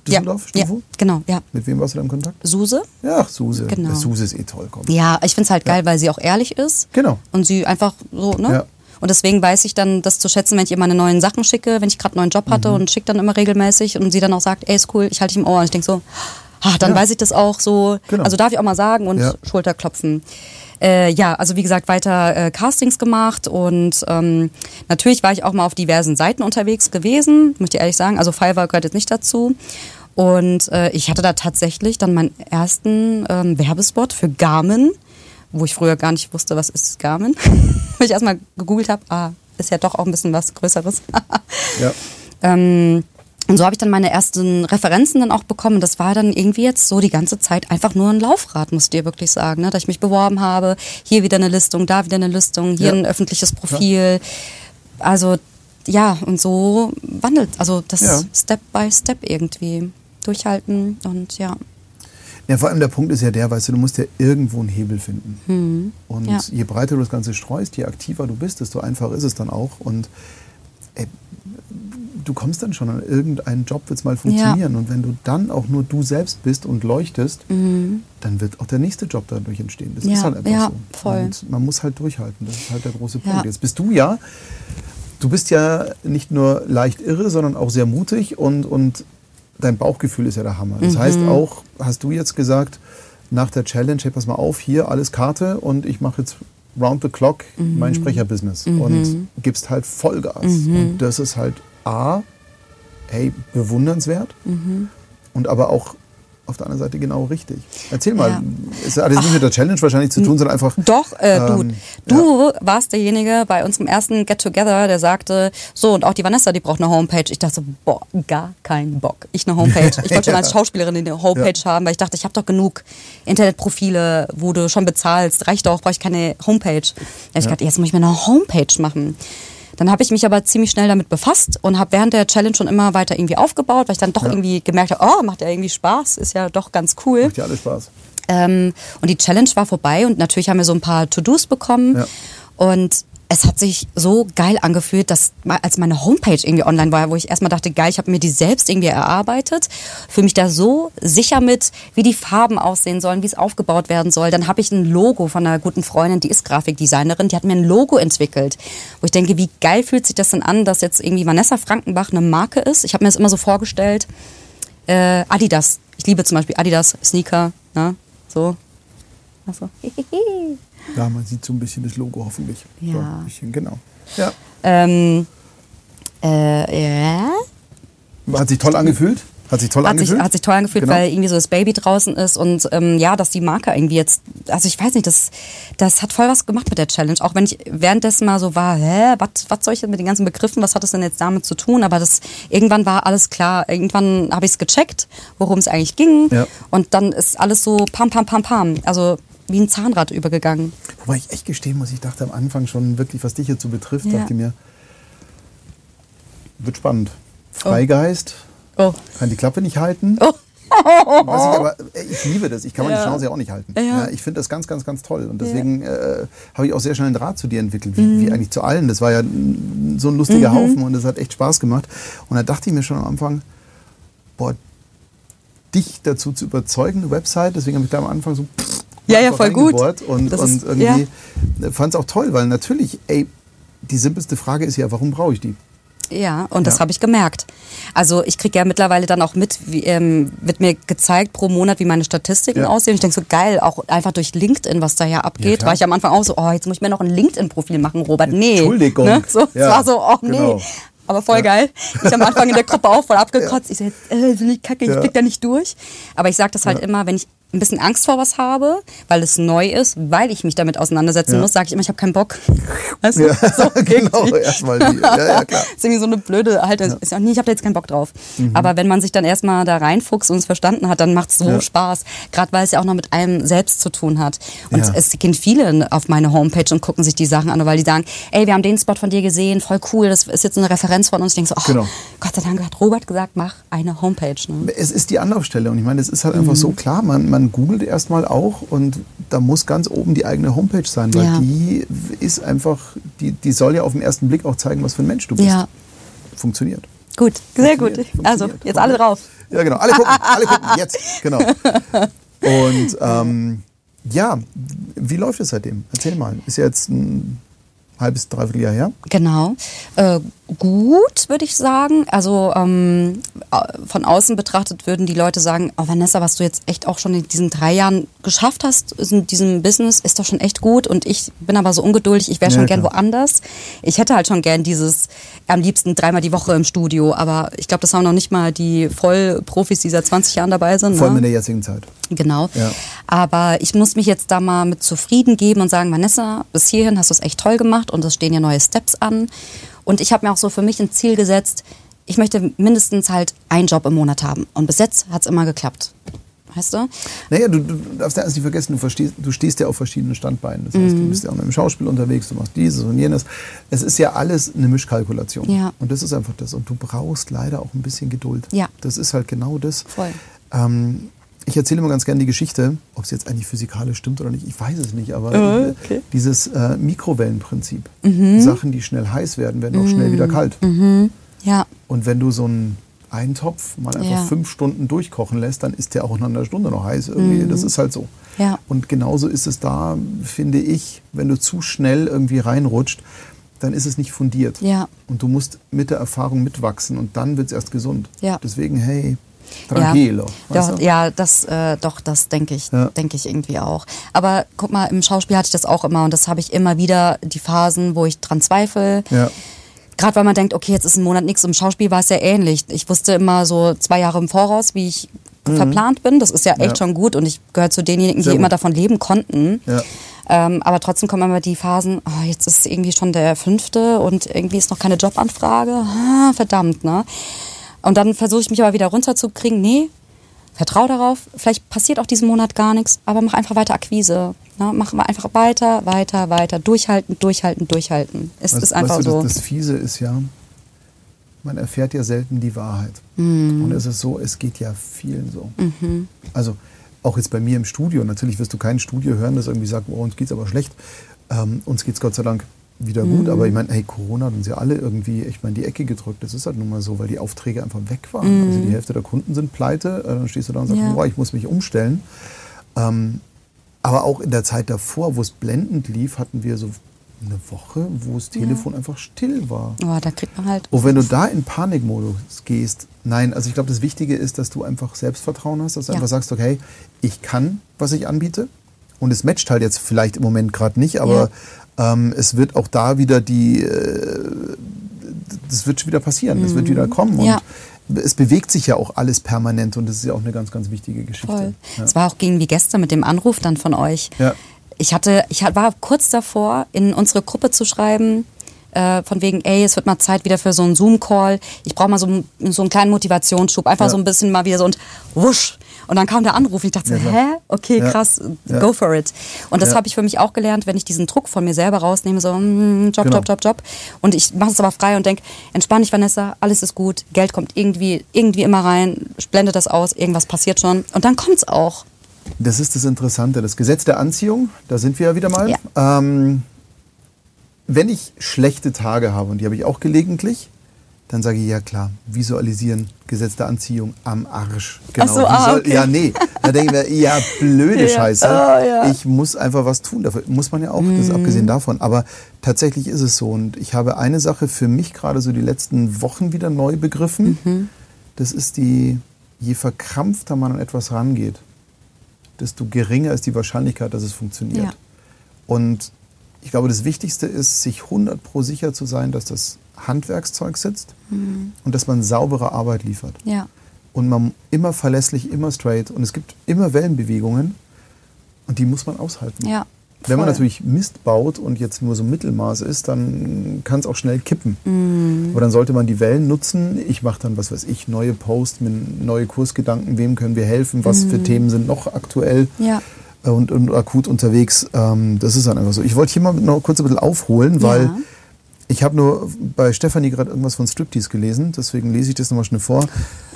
Ja, Düsseldorf? ja, Stufo? genau, ja. Mit wem warst du da im Kontakt? Suse? Ja, ach, Suse. Genau. Suse ist eh toll. Komm. Ja, ich find's halt geil, weil sie auch ehrlich ist. Genau. Und sie einfach so, ne? Ja. Und deswegen weiß ich dann das zu schätzen, wenn ich ihr meine neuen Sachen schicke, wenn ich gerade einen neuen Job hatte Mhm. und schicke dann immer regelmäßig und sie dann auch sagt, ey, ist cool, ich halte dich im Ohr. Und ich denke so, ah, dann Ja. weiß ich das auch so. Genau. Also darf ich auch mal sagen und Ja. Schulterklopfen. Äh, ja, also wie gesagt, weiter äh, Castings gemacht und ähm, natürlich war ich auch mal auf diversen Seiten unterwegs gewesen, möchte ich ehrlich sagen. Also Fiverr gehört jetzt nicht dazu. Und äh, ich hatte da tatsächlich dann meinen ersten ähm, Werbespot für Garmin, wo ich früher gar nicht wusste, was ist Garmin. Weil ich erstmal gegoogelt habe, ah, ist ja doch auch ein bisschen was Größeres. Ja. Ähm, und so habe ich dann meine ersten Referenzen dann auch bekommen. Das war dann irgendwie jetzt so die ganze Zeit einfach nur ein Laufrad, musst du dir wirklich sagen. Ne? Dass ich mich beworben habe, hier wieder eine Listung, da wieder eine Listung, hier Ja. ein öffentliches Profil. Also ja, und so wandelt, also das Ja. Step by Step irgendwie durchhalten und ja. Ja, vor allem der Punkt ist ja der, weißt du, du musst ja irgendwo einen Hebel finden. Und Ja. je breiter du das Ganze streust, je aktiver du bist, desto einfacher ist es dann auch. Und ey, du kommst dann schon an irgendeinen Job, wird es mal funktionieren. Und wenn du dann auch nur du selbst bist und leuchtest, dann wird auch der nächste Job dadurch entstehen. Das Ja, ist halt einfach ja, so. voll. Und man muss halt durchhalten. Das ist halt der große Ja. Punkt. Jetzt bist du ja, du bist ja nicht nur leicht irre, sondern auch sehr mutig und, und dein Bauchgefühl ist ja der Hammer. Das heißt auch, hast du jetzt gesagt, nach der Challenge, hey, pass mal auf, hier alles Karte und ich mache jetzt round the clock mein Sprecherbusiness und gibst halt Vollgas. Und das ist halt A, hey, bewundernswert und aber auch auf der anderen Seite genau richtig. Erzähl mal, Ja. es hat jetzt nicht mit der Challenge wahrscheinlich zu tun, sondern einfach. Doch, äh, du, Ähm, du warst derjenige bei unserem ersten Get-Together, der sagte, so und auch die Vanessa, die braucht eine Homepage. Ich dachte boah, gar keinen Bock. Ich eine Homepage. Ich wollte schon als Schauspielerin eine Homepage haben, weil ich dachte, ich habe doch genug Internetprofile, wo du schon bezahlst. Reicht doch, brauche ich keine Homepage. Da ich gedacht, jetzt muss ich mir eine Homepage machen. Dann habe ich mich aber ziemlich schnell damit befasst und habe während der Challenge schon immer weiter irgendwie aufgebaut, weil ich dann doch irgendwie gemerkt habe, oh, macht ja irgendwie Spaß, ist ja doch ganz cool. Macht ja alles Spaß. Ähm, und die Challenge war vorbei und natürlich haben wir so ein paar To-Dos bekommen. Ja. Und es hat sich so geil angefühlt, dass als meine Homepage irgendwie online war, wo ich erstmal dachte, geil, ich habe mir die selbst irgendwie erarbeitet, fühle mich da so sicher mit, wie die Farben aussehen sollen, wie es aufgebaut werden soll. Dann habe ich ein Logo von einer guten Freundin, die ist Grafikdesignerin, die hat mir ein Logo entwickelt, wo ich denke, wie geil fühlt sich das denn an, dass jetzt irgendwie Vanessa Frankenbach eine Marke ist. Ich habe mir das immer so vorgestellt, äh, Adidas. Ich liebe zum Beispiel Adidas Sneaker, ne? So. Also. Ja, man sieht so ein bisschen das Logo hoffentlich. So, Ja. ein bisschen, genau. Ja. ähm, äh, ja. Hat sich toll angefühlt? Hat sich toll Hat sich, angefühlt? hat sich toll angefühlt, Genau. weil irgendwie so das Baby draußen ist und ähm, ja, dass die Marke irgendwie jetzt, also ich weiß nicht, das, das hat voll was gemacht mit der Challenge. Auch wenn ich währenddessen mal so war, hä, was was soll ich denn mit den ganzen Begriffen, was hat das denn jetzt damit zu tun? Aber das irgendwann war alles klar. Irgendwann habe ich es gecheckt, worum es eigentlich ging. Ja. Und dann ist alles so pam, pam, pam, pam. Also wie ein Zahnrad übergegangen. Wobei ich echt gestehen muss, ich dachte am Anfang schon wirklich, was dich so betrifft, Ja. dachte mir, wird spannend. Freigeist, Oh. kann die Klappe nicht halten. Oh. Was ich aber, äh, ich liebe das. Ich kann meine Ja. Schnauze ja auch nicht halten. Ja. Ja, ich finde das ganz, ganz, ganz toll. Und deswegen äh, habe ich auch sehr schnell einen Draht zu dir entwickelt, wie, wie eigentlich zu allen. Das war ja so ein lustiger Haufen und das hat echt Spaß gemacht. Und da dachte ich mir schon am Anfang, boah, dich dazu zu überzeugen, eine Website, deswegen habe ich da am Anfang so Ja, ja, voll gut. Und, Das und ist- irgendwie fand es auch toll, weil natürlich, ey, die simpelste Frage ist ja, warum brauche ich die? Ja, und das Ja. habe ich gemerkt. Also ich kriege ja mittlerweile dann auch mit, wie, ähm, wird mir gezeigt pro Monat, wie meine Statistiken Ja. aussehen. Ich denke so geil, auch einfach durch LinkedIn, was da ja Ja, abgeht, klar. war ich am Anfang auch so, oh, jetzt muss ich mir noch ein LinkedIn-Profil machen, Robert. Nee. Entschuldigung. Ne? So, Es Ja, war so, oh nee. genau. Aber voll geil. Ich am Anfang in der Gruppe auch voll abgekotzt. Ich so, jetzt, äh, so die Kacke, ich Ja. blick da nicht durch. Aber ich sage das halt immer, wenn ich ein bisschen Angst vor was habe, weil es neu ist, weil ich mich damit auseinandersetzen Ja. muss, sage ich immer, ich habe keinen Bock. Weißt du? Ja, So, genau, erstmal die. Ja, ja, klar. ist irgendwie so eine blöde Haltung. Ist auch nie, ich habe da jetzt keinen Bock drauf. Aber wenn man sich dann erstmal da reinfuchst und es verstanden hat, dann macht es so Mhm. Ja. Spaß. Gerade weil es ja auch noch mit einem selbst zu tun hat. Und Ja. es gehen viele auf meine Homepage und gucken sich die Sachen an, weil die sagen, ey, wir haben den Spot von dir gesehen, voll cool, das ist jetzt eine Referenz von uns. Ich denke so, ach, Genau. Gott sei Dank hat Robert gesagt, mach eine Homepage. Ne? Es ist die Anlaufstelle und ich meine, es ist halt einfach Mhm. so klar, man, man googelt erstmal auch und da muss ganz oben die eigene Homepage sein, weil Ja. die ist einfach, die, die soll ja auf den ersten Blick auch zeigen, was für ein Mensch du bist. Ja, Funktioniert. gut, sehr gut. Also, jetzt alle drauf. Ja, genau. Alle gucken, alle gucken, jetzt, genau. Und ähm, ja, wie läuft es seitdem? Erzähl mal. Ist ja jetzt ein halbes, dreiviertel Jahr her? Genau. Äh, gut, würde ich sagen. Also ähm, von außen betrachtet würden die Leute sagen, oh Vanessa, was du jetzt echt auch schon in diesen drei Jahren geschafft hast in diesem Business, ist doch schon echt gut. Und ich bin aber so ungeduldig, ich wäre schon ja, gern woanders. Ich hätte halt schon gern dieses am liebsten dreimal die Woche im Studio, aber ich glaube, das haben noch nicht mal die Vollprofis, die seit 20 Jahren dabei sind. Vor allem ne? in der jetzigen Zeit. Genau. Ja. Aber ich muss mich jetzt da mal mit zufrieden geben und sagen, Vanessa, bis hierhin hast du es echt toll gemacht und es stehen ja neue Steps an. Und ich habe mir auch so für mich ein Ziel gesetzt, ich möchte mindestens halt einen Job im Monat haben. Und bis jetzt hat es immer geklappt. Weißt du? Naja, du, du darfst ja nicht vergessen, du, verstehst, du stehst ja auf verschiedenen Standbeinen. Das heißt, mhm. du bist ja auch im Schauspiel unterwegs, du machst dieses und jenes. Es ist ja alles eine Mischkalkulation. Ja. Und das ist einfach das. Und du brauchst leider auch ein bisschen Geduld. Ja. Das ist halt genau das. Voll. Ähm, ich erzähle immer ganz gerne die Geschichte, ob es jetzt eigentlich physikalisch stimmt oder nicht, ich weiß es nicht, aber oh, okay. dieses äh, Mikrowellenprinzip. Mhm. Sachen, die schnell heiß werden, werden auch mhm. schnell wieder kalt. Mhm. Ja. Und wenn du so einen Eintopf mal einfach ja. fünf Stunden durchkochen lässt, dann ist der auch in einer Stunde noch heiß. Irgendwie. Das ist halt so. Ja. Und genauso ist es da, finde ich, wenn du zu schnell irgendwie reinrutscht, dann ist es nicht fundiert. Ja. Und du musst mit der Erfahrung mitwachsen und dann wird es erst gesund. Ja. Deswegen, hey, Tranquilo. Ja, doch, ja das, äh, doch, das denke ich, ja. denke ich irgendwie auch. Aber guck mal, im Schauspiel hatte ich das auch immer und das habe ich immer wieder, die Phasen, wo ich dran zweifle. Ja. Gerade weil man denkt, okay, jetzt ist ein Monat nichts. Im Schauspiel war es ja ähnlich. Ich wusste immer so zwei Jahre im Voraus, wie ich mhm. verplant bin. Das ist ja echt ja. schon gut und ich gehöre zu denjenigen, Sehr die gut. immer davon leben konnten. Ja. Ähm, aber trotzdem kommen immer die Phasen, oh, jetzt ist es irgendwie schon der fünfte und irgendwie ist noch keine Jobanfrage. Ah, verdammt, ne? Und dann versuche ich mich aber wieder runterzukriegen. Nee, vertrau darauf. Vielleicht passiert auch diesen Monat gar nichts, aber mach einfach weiter Akquise. Ne? Mach einfach weiter, weiter, weiter. Durchhalten, durchhalten, durchhalten. Es weißt, ist einfach weißt du, so. Das, das Fiese ist ja, man erfährt ja selten die Wahrheit. Mhm. Und es ist so, es geht ja vielen so. Mhm. Also auch jetzt bei mir im Studio. Natürlich wirst du kein Studio hören, das irgendwie sagt, oh, uns geht's aber schlecht. Ähm, uns geht's Gott sei Dank wieder gut. Mhm. Aber ich meine, hey, Corona hat uns ja alle irgendwie, ich meine, die Ecke gedrückt. Das ist halt nun mal so, weil die Aufträge einfach weg waren. Mhm. Also die Hälfte der Kunden sind pleite. Äh, dann stehst du da und sagst, ja. boah, ich muss mich umstellen. Ähm, aber auch in der Zeit davor, wo es blendend lief, hatten wir so eine Woche, wo das Telefon ja. einfach still war. Oh, da kriegt man halt. Und wenn du da in Panikmodus gehst, nein, also ich glaube, das Wichtige ist, dass du einfach Selbstvertrauen hast, dass du ja. einfach sagst, okay, ich kann, was ich anbiete. Und es matcht halt jetzt vielleicht im Moment gerade nicht, aber ähm, es wird auch da wieder die, äh, das wird wieder passieren, es mhm. wird wieder kommen. Und ja. es bewegt sich ja auch alles permanent und das ist ja auch eine ganz, ganz wichtige Geschichte. Es ja. war auch gegen wie gestern mit dem Anruf dann von euch. Ja. Ich hatte, ich war kurz davor, in unsere Gruppe zu schreiben, äh, von wegen, ey, es wird mal Zeit wieder für so einen Zoom-Call. Ich brauche mal so, so einen kleinen Motivationsschub, einfach ja. so ein bisschen mal wieder so und wusch, und dann kam der Anruf. Ich dachte so, ja, hä? Okay, ja. krass, ja. go for it. Und das habe ich für mich auch gelernt, wenn ich diesen Druck von mir selber rausnehme, so mm, Job, genau. Job, Job, Job. Und ich mache es aber frei und denke, entspann dich, Vanessa, alles ist gut, Geld kommt irgendwie, irgendwie immer rein, blende das aus, irgendwas passiert schon. Und dann kommt es auch. Das ist das Interessante, das Gesetz der Anziehung, da sind wir ja wieder mal. Ähm, wenn ich schlechte Tage habe, und die habe ich auch gelegentlich, dann sage ich, ja klar, visualisieren, Gesetz der Anziehung am Arsch. Genau. Ach so, ah, okay. Ja, nee. Da denken wir, ja, blöde ja. Scheiße. Oh, ja. Ich muss einfach was tun. Dafür muss man ja auch, mm. das abgesehen davon. Aber tatsächlich ist es so. Und ich habe eine Sache für mich gerade so die letzten Wochen wieder neu begriffen. Mhm. Das ist die, je verkrampfter man an etwas rangeht, desto geringer ist die Wahrscheinlichkeit, dass es funktioniert. Ja. Und ich glaube, das Wichtigste ist, sich 100 pro sicher zu sein, dass das Handwerkszeug sitzt mhm. und dass man saubere Arbeit liefert. Ja. Und man immer verlässlich, immer straight und es gibt immer Wellenbewegungen und die muss man aushalten. Ja. Wenn man natürlich Mist baut und jetzt nur so Mittelmaß ist, dann kann es auch schnell kippen. Mhm. Aber dann sollte man die Wellen nutzen. Ich mache dann, was weiß ich, neue Posts mit neue Kursgedanken. Wem können wir helfen? Was mhm. für Themen sind noch aktuell ja. und, und, akut unterwegs? Ähm, das ist dann einfach so. Ich wollte hier mal noch kurz ein bisschen aufholen, weil ja. Ich habe nur bei Stefanie gerade irgendwas von Striptease gelesen, deswegen lese ich das nochmal schnell vor.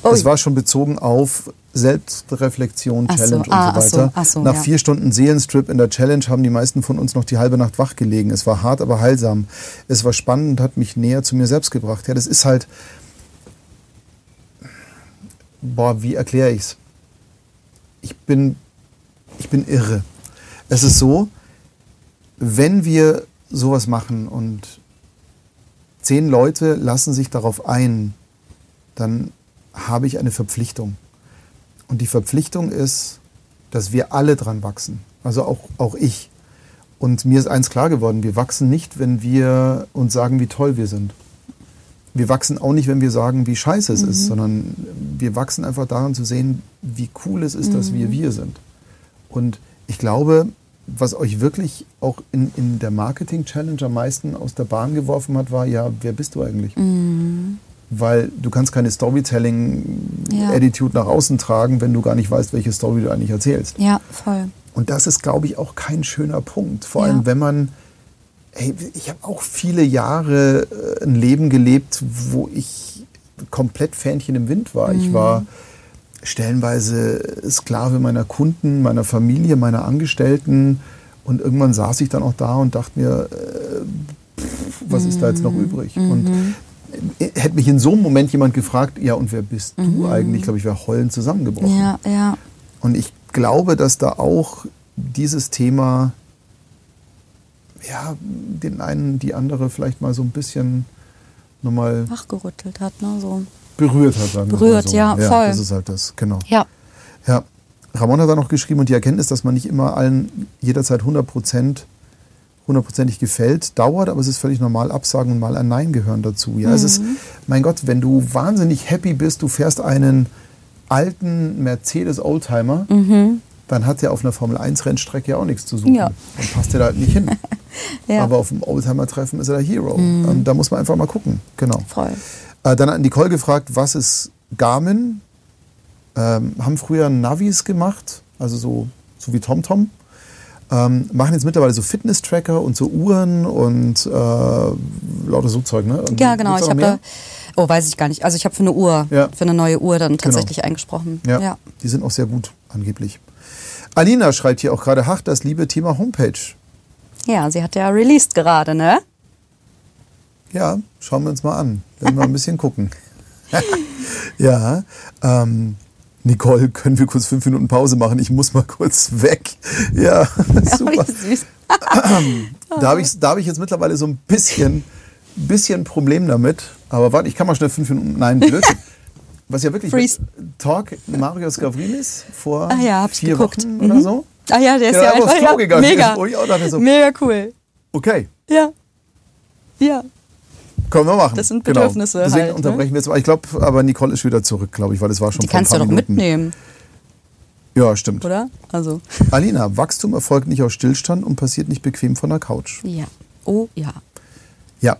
Oh. Das war schon bezogen auf Selbstreflexion, ach Challenge so. ah, und so weiter. Ach so, ach so, Nach ja. vier Stunden Seelenstrip in der Challenge haben die meisten von uns noch die halbe Nacht wach gelegen. Es war hart, aber heilsam. Es war spannend und hat mich näher zu mir selbst gebracht. Ja, das ist halt. Boah, wie erkläre ich's? Ich bin, ich bin irre. Es ist so, wenn wir sowas machen und zehn Leute lassen sich darauf ein, dann habe ich eine Verpflichtung. Und die Verpflichtung ist, dass wir alle dran wachsen. Also auch, auch ich. Und mir ist eins klar geworden, wir wachsen nicht, wenn wir uns sagen, wie toll wir sind. Wir wachsen auch nicht, wenn wir sagen, wie scheiße es mhm. ist, sondern wir wachsen einfach daran zu sehen, wie cool es ist, mhm. dass wir wir sind. Und ich glaube, was euch wirklich auch in, in der Marketing-Challenge am meisten aus der Bahn geworfen hat, war, ja, wer bist du eigentlich? Mhm. Weil du kannst keine Storytelling-Attitude ja. nach außen tragen, wenn du gar nicht weißt, welche Story du eigentlich erzählst. Ja, voll. Und das ist, glaube ich, auch kein schöner Punkt. Vor ja. allem, wenn man, hey, ich habe auch viele Jahre äh, ein Leben gelebt, wo ich komplett Fähnchen im Wind war. Mhm. Ich war stellenweise Sklave meiner Kunden, meiner Familie, meiner Angestellten. Und irgendwann saß ich dann auch da und dachte mir, äh, pff, was ist da jetzt noch mhm. übrig? Mhm. Und äh, hätte mich in so einem Moment jemand gefragt, ja, und wer bist mhm. du eigentlich? Ich glaube, ich wäre heulend zusammengebrochen. Ja, ja. Und ich glaube, dass da auch dieses Thema ja, den einen, die andere vielleicht mal so ein bisschen nochmal wachgerüttelt hat, ne? So berührt hat. Sagen berührt, so. ja, voll. Das ist halt das, genau. Ja. Ja. Ramon hat dann noch geschrieben und die Erkenntnis, dass man nicht immer allen jederzeit 100 hundertprozentig gefällt, dauert, aber es ist völlig normal, Absagen und mal ein Nein gehören dazu. Ja, mhm. es ist, mhm. mein Gott, wenn du wahnsinnig happy bist, du fährst einen alten Mercedes Oldtimer, mhm. dann hat der auf einer Formel 1 Rennstrecke ja auch nichts zu suchen. Ja. Dann passt der da halt nicht hin. ja. Aber auf dem Oldtimer-Treffen ist er der Hero. Mhm. Ähm, da muss man einfach mal gucken. Genau. Voll. Äh, dann hat Nicole gefragt, was ist Garmin? Ähm, haben früher Navis gemacht, also so, so wie TomTom. Ähm, machen jetzt mittlerweile so Fitness-Tracker und so Uhren und äh, lauter so Zeug, ne? Und ja, genau. Ich habe da, oh, weiß ich gar nicht. Also ich habe für eine Uhr, ja. für eine neue Uhr dann genau. tatsächlich genau. eingesprochen. Ja. ja, die sind auch sehr gut, angeblich. Alina schreibt hier auch gerade, ach, das liebe Thema Homepage. Ja, sie hat ja released gerade, ne? Ja, schauen wir uns mal an. Werden wir ein bisschen gucken. ja, ähm, Nicole, können wir kurz fünf Minuten Pause machen? Ich muss mal kurz weg. Ja, super. da habe ich, hab ich jetzt mittlerweile so ein bisschen, bisschen Problem damit. Aber warte, ich kann mal schnell fünf Minuten. Nein, blöd. Was ja wirklich Freeze. Talk Marius Gavrilis vor ah ja, vier geguckt. Wochen mhm. oder so. Ah ja, der ist ja, ja einfach ja. Mega. so, mega cool. Okay. Ja. Ja. Können wir machen. Das sind genau. Bedürfnisse. Genau. Deswegen halt, unterbrechen ne? wir jetzt. Ich glaube, aber Nicole ist wieder zurück, glaube ich, weil es war schon Die kannst du doch Minuten. mitnehmen. Ja, stimmt. Oder? Also. Alina, Wachstum erfolgt nicht aus Stillstand und passiert nicht bequem von der Couch. Ja. Oh ja. Ja.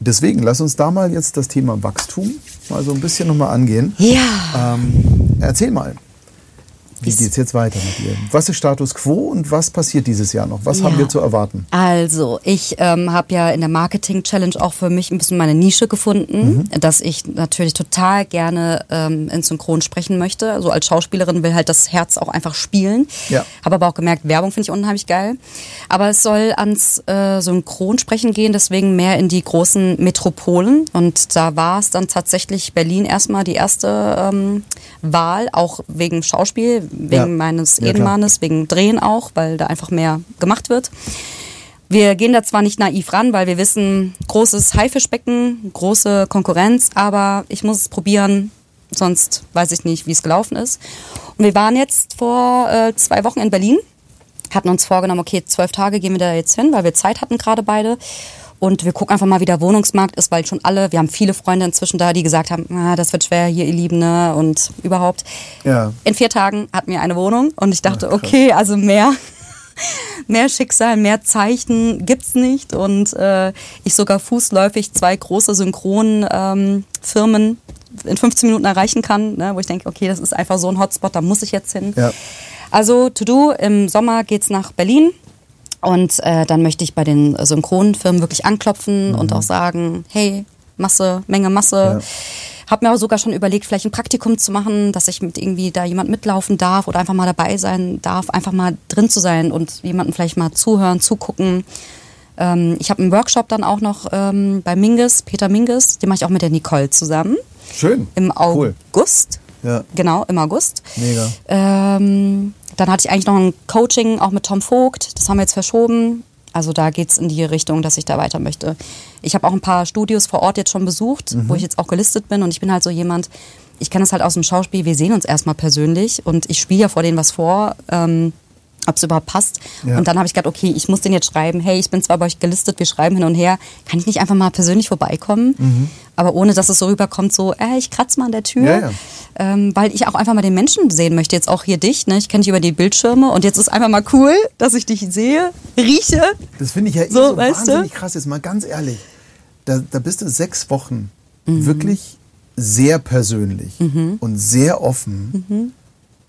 Deswegen, lass uns da mal jetzt das Thema Wachstum mal so ein bisschen nochmal angehen. Ja. Ähm, erzähl mal. Wie geht es jetzt weiter mit dir? Was ist Status quo und was passiert dieses Jahr noch? Was ja. haben wir zu erwarten? Also, ich ähm, habe ja in der Marketing Challenge auch für mich ein bisschen meine Nische gefunden, mhm. dass ich natürlich total gerne ähm, in Synchron sprechen möchte. Also als Schauspielerin will halt das Herz auch einfach spielen. Ja. Habe aber auch gemerkt, Werbung finde ich unheimlich geil. Aber es soll ans äh, Synchronsprechen gehen, deswegen mehr in die großen Metropolen. Und da war es dann tatsächlich Berlin erstmal die erste ähm, Wahl, auch wegen Schauspiel wegen ja. meines ja, Ehemannes, wegen Drehen auch, weil da einfach mehr gemacht wird. Wir gehen da zwar nicht naiv ran, weil wir wissen, großes Haifischbecken, große Konkurrenz, aber ich muss es probieren, sonst weiß ich nicht, wie es gelaufen ist. Und wir waren jetzt vor äh, zwei Wochen in Berlin, hatten uns vorgenommen, okay, zwölf Tage gehen wir da jetzt hin, weil wir Zeit hatten gerade beide. Und wir gucken einfach mal, wie der Wohnungsmarkt ist, weil schon alle, wir haben viele Freunde inzwischen da, die gesagt haben, ah, das wird schwer hier, ihr Lieben, ne? Und überhaupt. Ja. In vier Tagen hatten wir eine Wohnung und ich dachte, Ach, okay, also mehr. mehr Schicksal, mehr Zeichen gibt's nicht und äh, ich sogar fußläufig zwei große Synchronfirmen ähm, in 15 Minuten erreichen kann, ne, wo ich denke, okay, das ist einfach so ein Hotspot, da muss ich jetzt hin. Ja. Also to do, im Sommer geht's nach Berlin, und äh, dann möchte ich bei den Synchronfirmen wirklich anklopfen mhm. und auch sagen, hey, Masse, Menge Masse. Ja. Hab mir aber sogar schon überlegt, vielleicht ein Praktikum zu machen, dass ich mit irgendwie da jemand mitlaufen darf oder einfach mal dabei sein darf, einfach mal drin zu sein und jemanden vielleicht mal zuhören, zugucken. Ähm, ich habe einen Workshop dann auch noch ähm, bei Mingus, Peter Mingus, den mache ich auch mit der Nicole zusammen. Schön. Im August. Cool. Ja. Genau, im August. Mega. Ähm, dann hatte ich eigentlich noch ein Coaching auch mit Tom Vogt. Das haben wir jetzt verschoben. Also da geht's in die Richtung, dass ich da weiter möchte. Ich habe auch ein paar Studios vor Ort jetzt schon besucht, Mhm. wo ich jetzt auch gelistet bin. Und ich bin halt so jemand, ich kenne es halt aus dem Schauspiel, wir sehen uns erstmal persönlich und ich spiele ja vor denen was vor. Ähm, ob es überhaupt passt. Ja. Und dann habe ich gedacht, okay, ich muss den jetzt schreiben, hey, ich bin zwar bei euch gelistet, wir schreiben hin und her, kann ich nicht einfach mal persönlich vorbeikommen? Mhm. Aber ohne, dass es so rüberkommt, so, äh, ich kratze mal an der Tür. Ja, ja. Ähm, weil ich auch einfach mal den Menschen sehen möchte. Jetzt auch hier dich, ne? ich kenne dich über die Bildschirme und jetzt ist einfach mal cool, dass ich dich sehe, rieche. Das finde ich ja eh So, so, weißt du? wahnsinnig krass. Jetzt mal ganz ehrlich. Da, da bist du sechs Wochen Mhm. wirklich sehr persönlich und sehr offen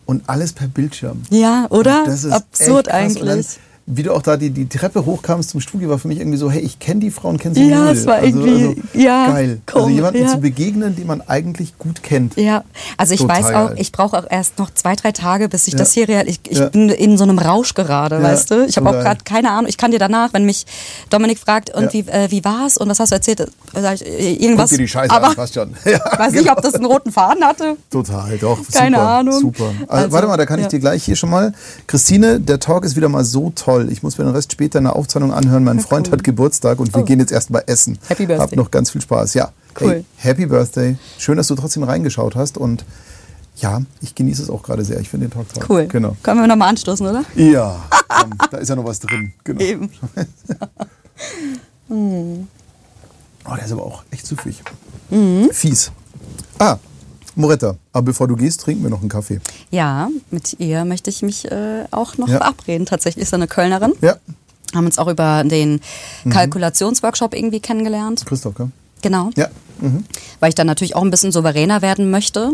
und alles per Bildschirm. Ja, oder? Das ist Absurd eigentlich. Wie du auch da die, die Treppe hochkamst zum Studio, war für mich irgendwie so, hey, ich kenne die Frau und kenne sie Ja, es war also, irgendwie- ja, geil. also komm, jemanden ja. zu begegnen, den man eigentlich gut kennt. Ja, also ich Total weiß auch, geil. ich brauche auch erst noch zwei, drei Tage, bis ich Ja. das hier real. Ich, ich Ja. bin in so einem Rausch gerade, weißt du? Ich habe auch gerade keine Ahnung. Ich kann dir danach, wenn mich Dominik fragt, und wie, äh, wie war's und was hast du erzählt, äh, sag ich, äh, irgendwas. Guck dir die Scheiße aber an, passt schon. Weiß nicht, ob das einen roten Faden hatte. Total, doch. Keine super, Ahnung. Super. Also, Also, warte mal, da kann ich dir gleich hier schon mal. Christine, der Talk ist wieder mal so toll. Ich muss mir den Rest später in der Aufzeichnung anhören. Mein Freund hat Geburtstag und wir Oh. gehen jetzt erstmal essen. Happy Birthday. Hab noch ganz viel Spaß. Ja. Cool. Hey, happy Birthday. Schön, dass du trotzdem reingeschaut hast und ja, ich genieße es auch gerade sehr. Ich finde den Talk toll. Cool. Genau. Können wir nochmal anstoßen, oder? Ja, komm, da ist ja noch was drin. Genau. Eben. Oh, der ist aber auch echt süffig. Mhm. Fies. Ah, Moretta, aber bevor du gehst, trinken wir noch einen Kaffee. Ja, mit ihr möchte ich mich äh, auch noch Ja. verabreden. Tatsächlich ist sie eine Kölnerin. Ja, Haben uns auch über den Mhm. Kalkulationsworkshop irgendwie kennengelernt. Christoph, gell? Genau. Ja. Mhm. weil ich dann natürlich auch ein bisschen souveräner werden möchte,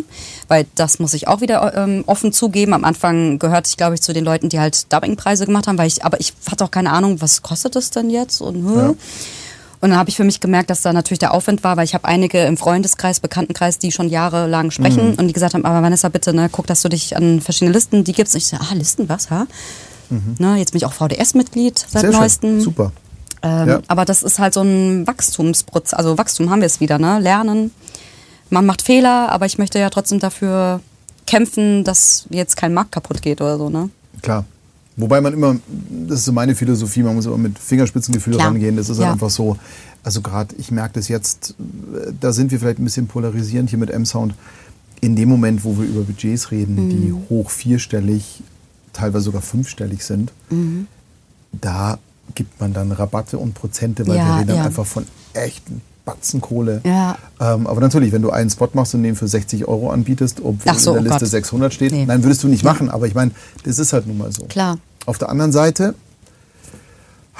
weil das muss ich auch wieder ähm, offen zugeben. Am Anfang gehörte ich, glaube ich, zu den Leuten, die halt Dubbingpreise gemacht haben, weil ich, aber ich hatte auch keine Ahnung, was kostet das denn jetzt und hä? Ja. Und dann habe ich für mich gemerkt, dass da natürlich der Aufwand war, weil ich habe einige im Freundeskreis, Bekanntenkreis, die schon jahrelang sprechen Mhm. und die gesagt haben, aber Vanessa, bitte, ne, guck, dass du dich an verschiedene Listen, die gibst. Und ich so, ah, Listen, was, ha? Ne, jetzt bin ich auch VDS-Mitglied seit Mhm. Sehr neuestem. schön. Super. Ähm, Ja. Aber das ist halt so ein Wachstumsprozess. Also Wachstum haben wir es wieder, ne? Lernen. Man macht Fehler, aber ich möchte ja trotzdem dafür kämpfen, dass jetzt kein Markt kaputt geht oder so, ne? Klar. Wobei man immer, das ist so meine Philosophie, man muss immer mit Fingerspitzengefühl Klar. rangehen. Das ist Ja. einfach so. Also gerade, ich merke das jetzt, äh, da sind wir vielleicht ein bisschen polarisierend hier mit M-Sound. In dem Moment, wo wir über Budgets reden, die Mhm. hoch vierstellig, teilweise sogar fünfstellig sind, Mhm. da gibt man dann Rabatte und Prozente, weil Ja, wir reden dann ja. einfach von echten Batzen Kohle. Ja. Ähm, aber natürlich, wenn du einen Spot machst und den für 60 Euro anbietest, obwohl so, in der oh Liste Gott. 600 steht, Nee. nein, würdest du nicht machen. Aber ich meine, das ist halt nun mal so. Klar. Auf der anderen Seite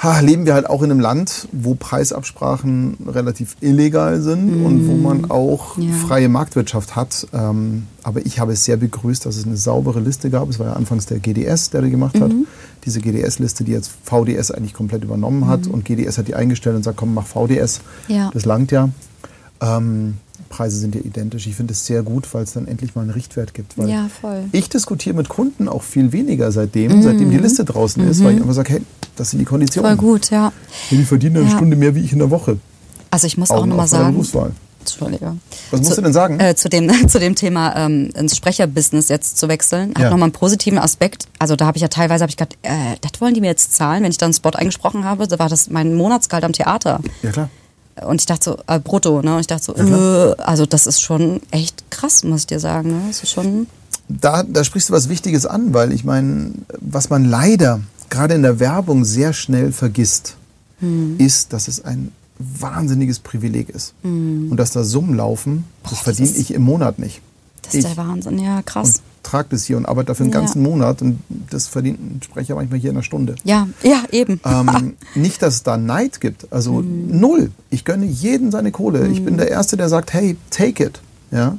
ha, leben wir halt auch in einem Land, wo Preisabsprachen relativ illegal sind und wo man auch Mm. Ja. freie Marktwirtschaft hat. Ähm, aber ich habe es sehr begrüßt, dass es eine saubere Liste gab. Es war ja anfangs der GDS, der die gemacht hat. Mhm. Diese GDS-Liste, die jetzt VDS eigentlich komplett übernommen hat. Und GDS hat die eingestellt und sagt, komm, mach VDS. Mhm. Ja. Das langt ja. Ähm, Preise sind ja identisch. Ich finde es sehr gut, weil es dann endlich mal einen Richtwert gibt. Weil Ja, voll. ich diskutiere mit Kunden auch viel weniger seitdem, seitdem die Liste draußen ist, weil ich einfach sage, hey, das sind die Konditionen. Mhm. Voll gut, ja. Hey, die verdienen eine Ja. Stunde mehr wie ich in der Woche. Also ich muss auch Augen nochmal auf meiner sagen. Berufswahl. Entschuldige. Was musst zu, du denn sagen? Äh, zu, dem, zu dem Thema ähm, ins Sprecherbusiness jetzt zu wechseln, hat Ja. nochmal einen positiven Aspekt. Also da habe ich ja teilweise hab ich gedacht, äh, das wollen die mir jetzt zahlen. Wenn ich dann einen Spot eingesprochen habe, da war das mein Monatsgehalt am Theater. Ja, klar. Und ich dachte so, äh, brutto, ne? Und ich dachte so, äh, also das ist schon echt krass, muss ich dir sagen. Ne? Das ist schon. Da, da sprichst du was Wichtiges an, weil ich meine, was man leider gerade in der Werbung sehr schnell vergisst, Hm. ist, dass es ein wahnsinniges Privileg ist. Und dass da Summen laufen, das Hm. das verdiene ich im Monat nicht. Das ist Ich- der Wahnsinn, ja, krass. und trage das hier und arbeite dafür einen Ja. ganzen Monat und das verdient ein Sprecher manchmal hier in einer Stunde. Ja, ja, eben. Ähm, nicht, dass es da Neid gibt. Also Mhm. null. Ich gönne jeden seine Kohle. Ich bin der Erste, der sagt, hey, take it. Ja?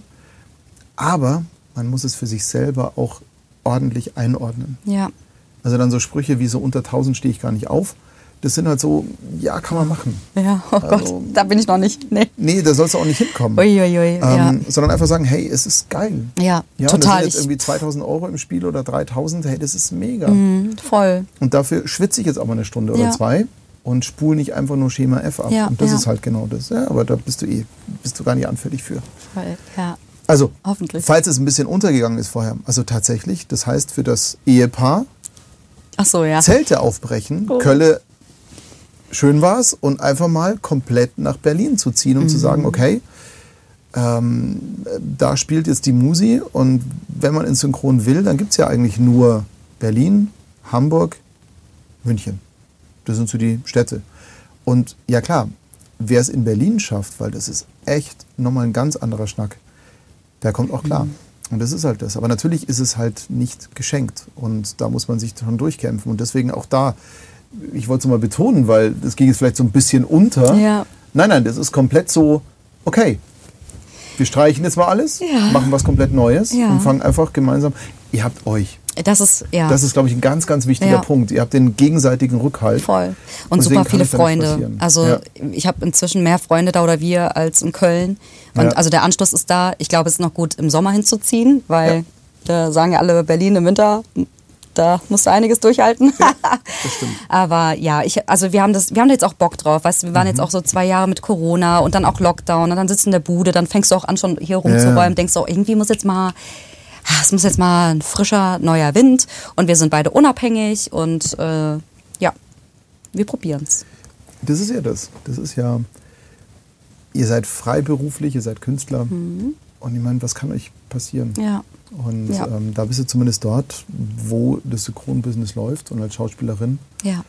Aber man muss es für sich selber auch ordentlich einordnen. ja. Also dann so Sprüche wie so unter 1000 stehe ich gar nicht auf. Das sind halt so, ja, kann man machen. Ja, oh Also- Gott, da bin ich noch nicht. Nee. Nee, da sollst du auch nicht hinkommen. Uiuiui, ja. ähm, Sondern einfach sagen, hey, es ist geil. Ja, Ja, und total. Da sind jetzt irgendwie 2000 Euro im Spiel oder 3000. Hey, das ist mega. Mhm, voll. Und dafür schwitze ich jetzt aber eine Stunde oder Ja. zwei und spule nicht einfach nur Schema F ab. Ja, und das ja. ist halt genau das. Ja, aber da bist du eh, bist du gar nicht anfällig für. voll. Ja. Also, Hoffentlich. falls es ein bisschen untergegangen ist vorher, also tatsächlich, das heißt für das Ehepaar Ach so, ja. Zelte aufbrechen, Oh. Kölle schön war es und einfach mal komplett nach Berlin zu ziehen und zu sagen, okay, ähm, da spielt jetzt die Musi und wenn man ins Synchron will, dann gibt es ja eigentlich nur Berlin, Hamburg, München. Das sind so die Städte. Und ja klar, wer es in Berlin schafft, weil das ist echt nochmal ein ganz anderer Schnack, der kommt auch klar. Und das ist halt das. Aber natürlich ist es halt nicht geschenkt. Und da muss man sich schon durchkämpfen. Und deswegen auch da, ich wollte es mal betonen, weil das ging jetzt vielleicht so ein bisschen unter. Ja. Nein, nein, das ist komplett so, okay, wir streichen jetzt mal alles, Ja. machen was komplett Neues Ja. und fangen einfach gemeinsam. Ihr habt euch. Das ist, ja. Das ist, glaube ich, ein ganz, ganz wichtiger Ja. Punkt. Ihr habt den gegenseitigen Rückhalt. Voll. Und Deswegen super viele Freunde. Also Ja. ich habe inzwischen mehr Freunde da oder wir als in Köln. Und Ja. also der Anschluss ist da. Ich glaube, es ist noch gut, im Sommer hinzuziehen, weil da sagen ja alle Berlin im Winter, da musst du einiges durchhalten. Das stimmt. Aber ja, ich, also wir haben das, wir haben da jetzt auch Bock drauf. Weißt wir waren Mhm. jetzt auch so zwei Jahre mit Corona und dann auch Lockdown und dann sitzt du in der Bude, dann fängst du auch an, schon hier rumzuräumen, Ja. denkst auch, irgendwie muss jetzt mal, ah, es muss jetzt mal ein frischer, neuer Wind und wir sind beide unabhängig und äh, ja, wir probieren's. Das ist ja das. Das ist ja, ihr seid freiberuflich, ihr seid Künstler. Und ich meine, was kann euch passieren? Mhm. Ja. Und Ja. ähm, da bist du zumindest dort, wo das Synchronbusiness läuft und als Schauspielerin, Ja.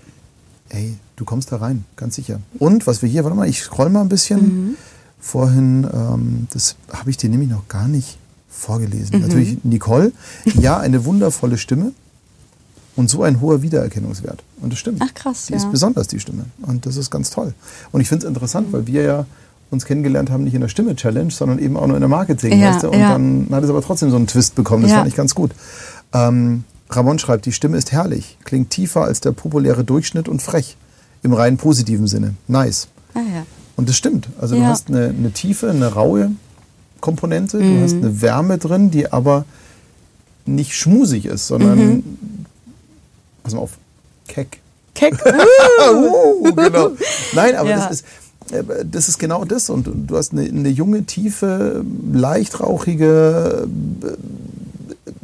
ey, du kommst da rein, ganz sicher. Und was wir hier, warte mal, ich scroll mal ein bisschen. Mhm. Vorhin, ähm, das habe ich dir nämlich noch gar nicht Mhm. vorgelesen. Natürlich Nicole, ja, eine wundervolle Stimme und so ein hoher Wiedererkennungswert. Und das stimmt. Ach, krass, Die ja. ist besonders, die Stimme. Und das ist ganz toll. Und ich finde es interessant, weil wir ja uns kennengelernt haben, nicht in der Stimme-Challenge, sondern eben auch nur in der Marketing. Ja, weißt du? Und ja. dann hat es aber trotzdem so einen Twist bekommen. Das Ja. fand ich ganz gut. Ähm, Ramon schreibt, die Stimme ist herrlich, klingt tiefer als der populäre Durchschnitt und frech. Im rein positiven Sinne. Nice. Ah, ja. Und das stimmt. Also du hast eine, eine tiefe, eine raue Komponente, Mhm. du hast eine Wärme drin, die aber nicht schmusig ist, sondern, Mhm. pass mal auf, keck. Keck. uh, genau. Nein, aber das, ist, das ist genau das. Und du hast eine, eine junge, tiefe, leicht rauchige, äh,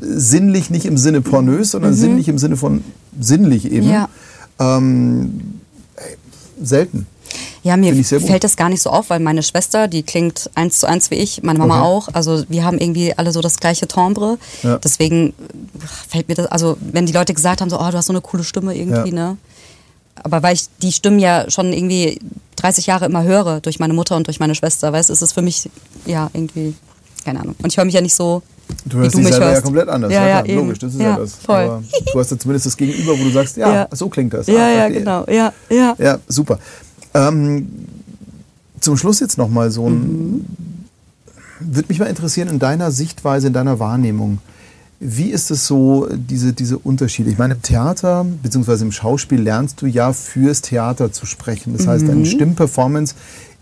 sinnlich nicht im Sinne pornös, sondern sinnlich im Sinne von sinnlich eben. Mhm. Ja. Ähm, selten. Ja, mir fällt das gar nicht so auf, weil meine Schwester, die klingt eins zu eins wie ich, meine Mama Okay. auch. Also wir haben irgendwie alle so das gleiche Timbre. Ja. Deswegen äh, fällt mir das, also wenn die Leute gesagt haben, so, oh, du hast so eine coole Stimme irgendwie, Ja. ne? Aber weil ich die Stimmen ja schon irgendwie 30 Jahre immer höre durch meine Mutter und durch meine Schwester, weißt, du, ist es für mich ja irgendwie keine Ahnung. Und ich höre mich ja nicht so Du hörst dich mich selber hörst. ja komplett anders. Ja, ja, eben. logisch, das ist ja, Ja, das. voll. Aber du hast ja zumindest das Gegenüber, wo du sagst, ja, Ja. so klingt das. Ja, Ah, ja, genau. Ja, ja. Ja, super. Ähm, zum Schluss jetzt nochmal so ein. Mhm. Würde mich mal interessieren, in deiner Sichtweise, in deiner Wahrnehmung. Wie ist es so, diese, diese Unterschiede? Ich meine, im Theater bzw. im Schauspiel lernst du ja fürs Theater zu sprechen. Das heißt, Mhm. deine Stimmperformance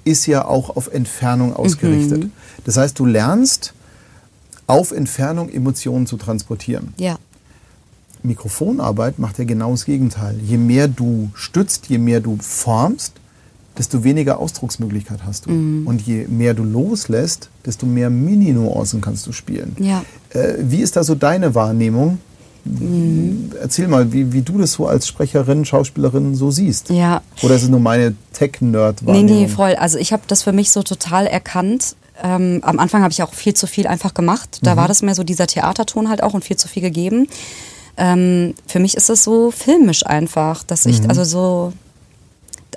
ist ja auch auf Entfernung ausgerichtet. Mhm. Das heißt, du lernst auf Entfernung Emotionen zu transportieren. Ja. Mikrofonarbeit macht ja genau das Gegenteil. Je mehr du stützt, je mehr du formst, desto weniger Ausdrucksmöglichkeit hast du. Mhm. Und je mehr du loslässt, desto mehr Mini-Nuancen kannst du spielen. Ja. Äh, wie ist da so deine Wahrnehmung? Mhm. Erzähl mal, wie, wie du das so als Sprecherin, Schauspielerin so siehst. Ja. Oder ist es nur meine Nee, Tech-Nerd-Wahrnehmung? nee, voll. Also ich habe das für mich so total erkannt. Ähm, am Anfang habe ich auch viel zu viel einfach gemacht. Da war das mehr so dieser Theaterton halt auch und viel zu viel gegeben. Ähm, für mich ist es so filmisch einfach, dass ich, also so,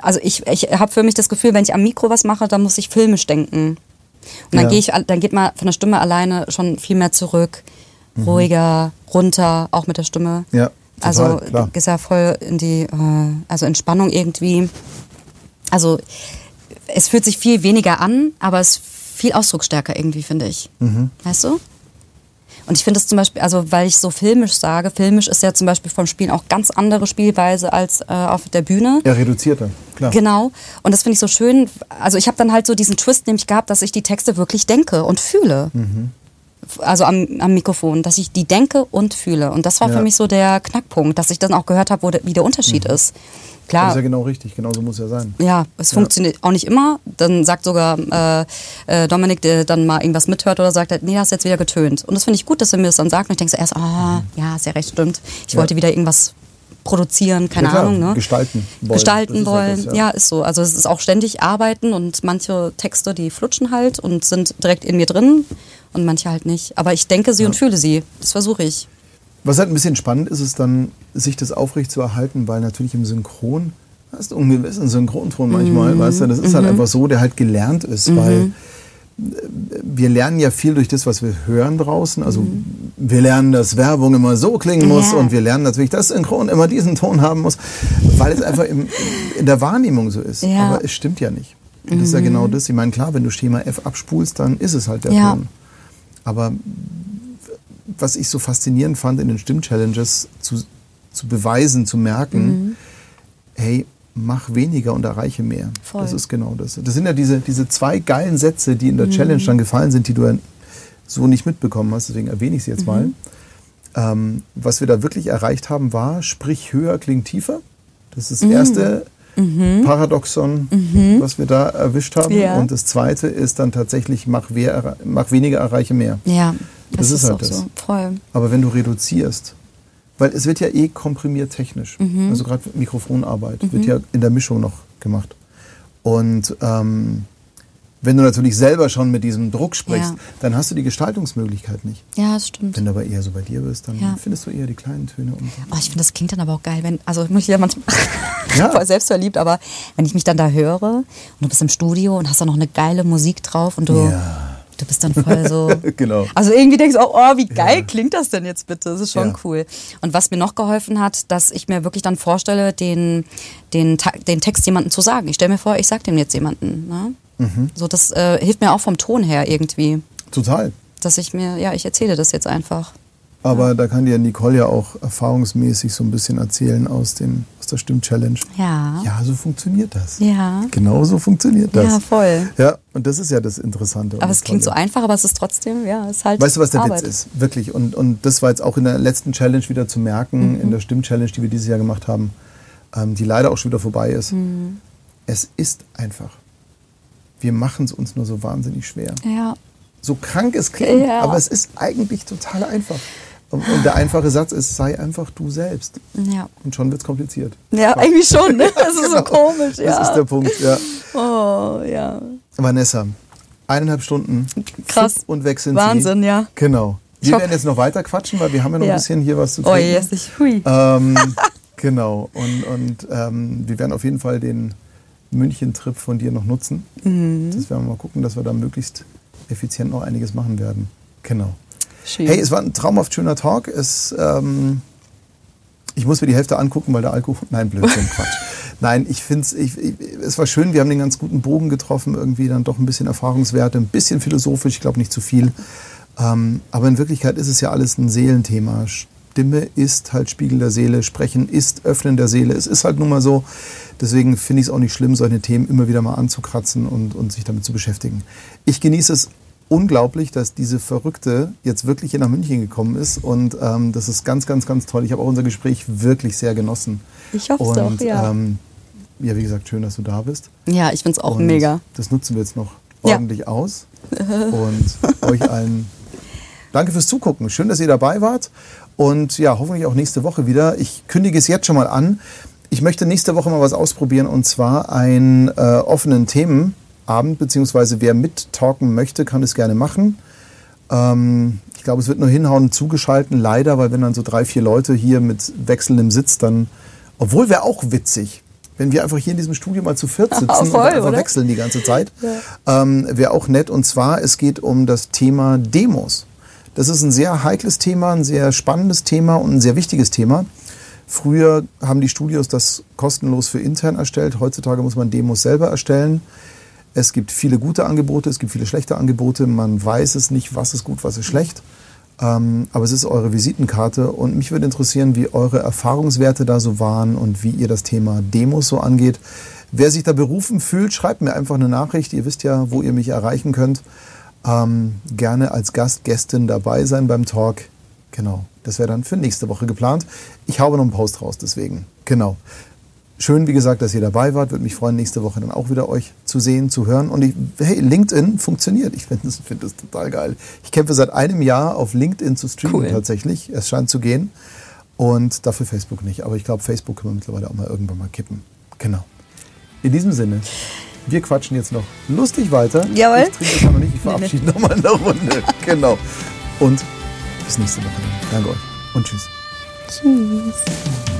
also ich, ich habe für mich das Gefühl, wenn ich am Mikro was mache, dann muss ich filmisch denken. Und dann Ja. gehe ich, dann geht man von der Stimme alleine schon viel mehr zurück, ruhiger, runter, auch mit der Stimme. Ja, total, also klar. ist ja voll in die, äh, also Entspannung irgendwie. Also es fühlt sich viel weniger an, aber es ist viel ausdrucksstärker irgendwie, finde ich. Mhm. Weißt du? Und ich finde es zum Beispiel, also weil ich so filmisch sage, filmisch ist ja zum Beispiel vom Spielen auch ganz andere Spielweise als äh, auf der Bühne. Ja, reduzierter, klar. Genau. Und das finde ich so schön. Also ich habe dann halt so diesen Twist nämlich gehabt, dass ich die Texte wirklich denke und fühle. Mhm. Also am, am Mikrofon, dass ich die denke und fühle. Und das war Ja. Mhm. für mich so der Knackpunkt, dass ich dann auch gehört habe, wo der, wie der Unterschied ist. Das Klar, ist ja genau richtig, genau so muss ja sein. ja, es funktioniert auch nicht immer. Dann sagt sogar äh, äh, Dominik, der dann mal irgendwas mithört oder sagt, nee, hast jetzt wieder getönt. Und das finde ich gut, dass er mir das dann sagt. Und ich denke so erst, ah, ja, ist ja recht, stimmt. Ich Ja. wollte wieder irgendwas produzieren, keine Ja, Ahnung. Ne? gestalten wollen. Gestalten Das ist halt wollen. das, ja. ja. ist so. Also es ist auch ständig arbeiten und manche Texte, die flutschen halt und sind direkt in mir drin und manche halt nicht. Aber ich denke sie und fühle sie. Das versuche ich. Was halt ein bisschen spannend ist, ist dann, sich das aufrecht zu erhalten, weil natürlich im Synchron hast du einen gewissen Synchronton manchmal, weißt du, das ist halt einfach so, der halt gelernt ist, weil äh, wir lernen ja viel durch das, was wir hören draußen. Also wir lernen, dass Werbung immer so klingen muss Ja. und wir lernen natürlich, dass Synchron immer diesen Ton haben muss, weil es einfach im, in der Wahrnehmung so ist. Ja. Aber es stimmt ja nicht. Und das ist ja genau das. Ich meine, klar, wenn du Schema F abspulst, dann ist es halt der Ja. Ton. Aber was ich so faszinierend fand in den Stimm-Challenges, zu, zu beweisen, zu merken, Mhm. hey, mach weniger und erreiche mehr. Voll. Das ist genau das. Das sind ja diese, diese zwei geilen Sätze, die in Mhm. der Challenge dann gefallen sind, die du ja so nicht mitbekommen hast, deswegen erwähne ich sie jetzt mal. Mhm. Ähm, was wir da wirklich erreicht haben, war, sprich höher, klingt tiefer. Das ist das Mhm. Paradoxon, was wir da erwischt haben. Ja. Und das zweite ist dann tatsächlich, mach, wer, mach weniger, erreiche mehr. Ja, Das ist halt auch das. so. Voll. Aber wenn du reduzierst, weil es wird ja eh komprimiert technisch, Mhm. also gerade Mikrofonarbeit wird ja in der Mischung noch gemacht. Und ähm, wenn du natürlich selber schon mit diesem Druck sprichst, Ja. dann hast du die Gestaltungsmöglichkeit nicht. Ja, das stimmt. Wenn du aber eher so bei dir bist, dann Ja. findest du eher die kleinen Töne. Und Oh, ich finde, das klingt dann aber auch geil, wenn, also ich muss ja manchmal Ja. voll selbstverliebt, aber wenn ich mich dann da höre und du bist im Studio und hast da noch eine geile Musik drauf und du, Ja. du bist dann voll so. Genau. Also irgendwie denkst du auch, oh, wie geil klingt das denn jetzt bitte? Das ist schon Ja. cool. Und was mir noch geholfen hat, dass ich mir wirklich dann vorstelle, den, den, den Text jemandem zu sagen. Ich stelle mir vor, ich sag dem jetzt jemanden. Ne? Mhm. So, das äh, hilft mir auch vom Ton her irgendwie. Total. Dass ich mir, ja, ich erzähle das jetzt einfach. Aber da kann dir Nicole ja auch erfahrungsmäßig so ein bisschen erzählen aus, den, aus der Stimm-Challenge. Ja. Ja, so funktioniert das. Ja. Genau so funktioniert das. Ja, voll. Ja, und das ist ja das Interessante. Aber es klingt so einfach, aber es ist trotzdem, ja, es ist halt. Weißt du, was der Arbeit. Witz ist? Wirklich. Und, und das war jetzt auch in der letzten Challenge wieder zu merken, in der Stimm-Challenge, die wir dieses Jahr gemacht haben, ähm, die leider auch schon wieder vorbei ist. Es ist einfach. Wir machen es uns nur so wahnsinnig schwer. Ja. So krank es klingt, Ja. aber es ist eigentlich total einfach. Und, und der einfache Satz ist, sei einfach du selbst. Ja. Und schon wird es kompliziert. Ja, irgendwie schon, ne? Das ist so Genau. komisch, ja. Das ist der Punkt, ja. oh, ja. Vanessa, eineinhalb Stunden. Krass. Und weg sind Wahnsinn, Sie. ja. Genau. Wir werden jetzt noch weiter quatschen, weil wir haben ja noch Ja. ein bisschen hier was zu Oh, trinken. yes, ich, hui. Ähm, genau. Und, und ähm, wir werden auf jeden Fall den München-Trip von dir noch nutzen. Mhm. Das werden wir mal gucken, dass wir da möglichst effizient noch einiges machen werden. Genau. Schön. Hey, es war ein traumhaft schöner Talk. Es, ähm, ich muss mir die Hälfte angucken, weil der Alkohol. Nein, Blödsinn, Quatsch. Nein, ich finde es, ich, ich, es war schön, wir haben den ganz guten Bogen getroffen, irgendwie dann doch ein bisschen Erfahrungswerte, ein bisschen philosophisch, ich glaube nicht zu viel. Ähm, aber in Wirklichkeit ist es ja alles ein Seelenthema. Stimme ist halt Spiegel der Seele, Sprechen ist Öffnen der Seele. Es ist halt nun mal so. Deswegen finde ich es auch nicht schlimm, solche Themen immer wieder mal anzukratzen und, und sich damit zu beschäftigen. Ich genieße es unglaublich, dass diese Verrückte jetzt wirklich hier nach München gekommen ist. Und ähm, das ist ganz, ganz, ganz toll. Ich habe auch unser Gespräch wirklich sehr genossen. Ich hoffe es Und, doch, ja. Ähm, ja, wie gesagt, schön, dass du da bist. ja, ich finde es auch Und mega. Das nutzen wir jetzt noch Ja. ordentlich aus. Und euch allen danke fürs Zugucken. Schön, dass ihr dabei wart. Und ja, hoffentlich auch nächste Woche wieder. Ich kündige es jetzt schon mal an. Ich möchte nächste Woche mal was ausprobieren und zwar einen äh, offenen Themenabend, beziehungsweise wer mittalken möchte, kann es gerne machen. Ähm, ich glaube, es wird nur hinhauen und zugeschalten, leider, weil wenn dann so drei, vier Leute hier mit wechselndem Sitz dann, obwohl wäre auch witzig, wenn wir einfach hier in diesem Studio mal zu viert sitzen und Voll, einfach oder? wechseln die ganze Zeit, ähm, wäre auch nett. Und zwar, es geht um das Thema Demos. Das ist ein sehr heikles Thema, ein sehr spannendes Thema und ein sehr wichtiges Thema. Früher haben die Studios das kostenlos für intern erstellt. Heutzutage muss man Demos selber erstellen. Es gibt viele gute Angebote, es gibt viele schlechte Angebote. Man weiß es nicht, was ist gut, was ist schlecht. Ähm, aber es ist eure Visitenkarte und mich würde interessieren, wie eure Erfahrungswerte da so waren und wie ihr das Thema Demos so angeht. Wer sich da berufen fühlt, schreibt mir einfach eine Nachricht. Ihr wisst ja, wo ihr mich erreichen könnt. Ähm, gerne als Gast, Gästin dabei sein beim Talk. Genau, das wäre dann für nächste Woche geplant. Ich haue noch einen Post raus, deswegen. Genau. Schön, wie gesagt, dass ihr dabei wart. Würde mich freuen, nächste Woche dann auch wieder euch zu sehen, zu hören. Und ich, hey, LinkedIn funktioniert. Ich finde das, find das total geil. Ich kämpfe seit einem Jahr auf LinkedIn zu streamen Cool. tatsächlich. Es scheint zu gehen. Und dafür Facebook nicht. Aber ich glaube, Facebook können wir mittlerweile auch mal irgendwann mal kippen. Genau. In diesem Sinne, wir quatschen jetzt noch lustig weiter. Jawohl. Ich trinke das noch nicht, ich verabschiede nochmal in der Runde. Genau. Und bis nächste Woche. Danke euch und tschüss. Tschüss.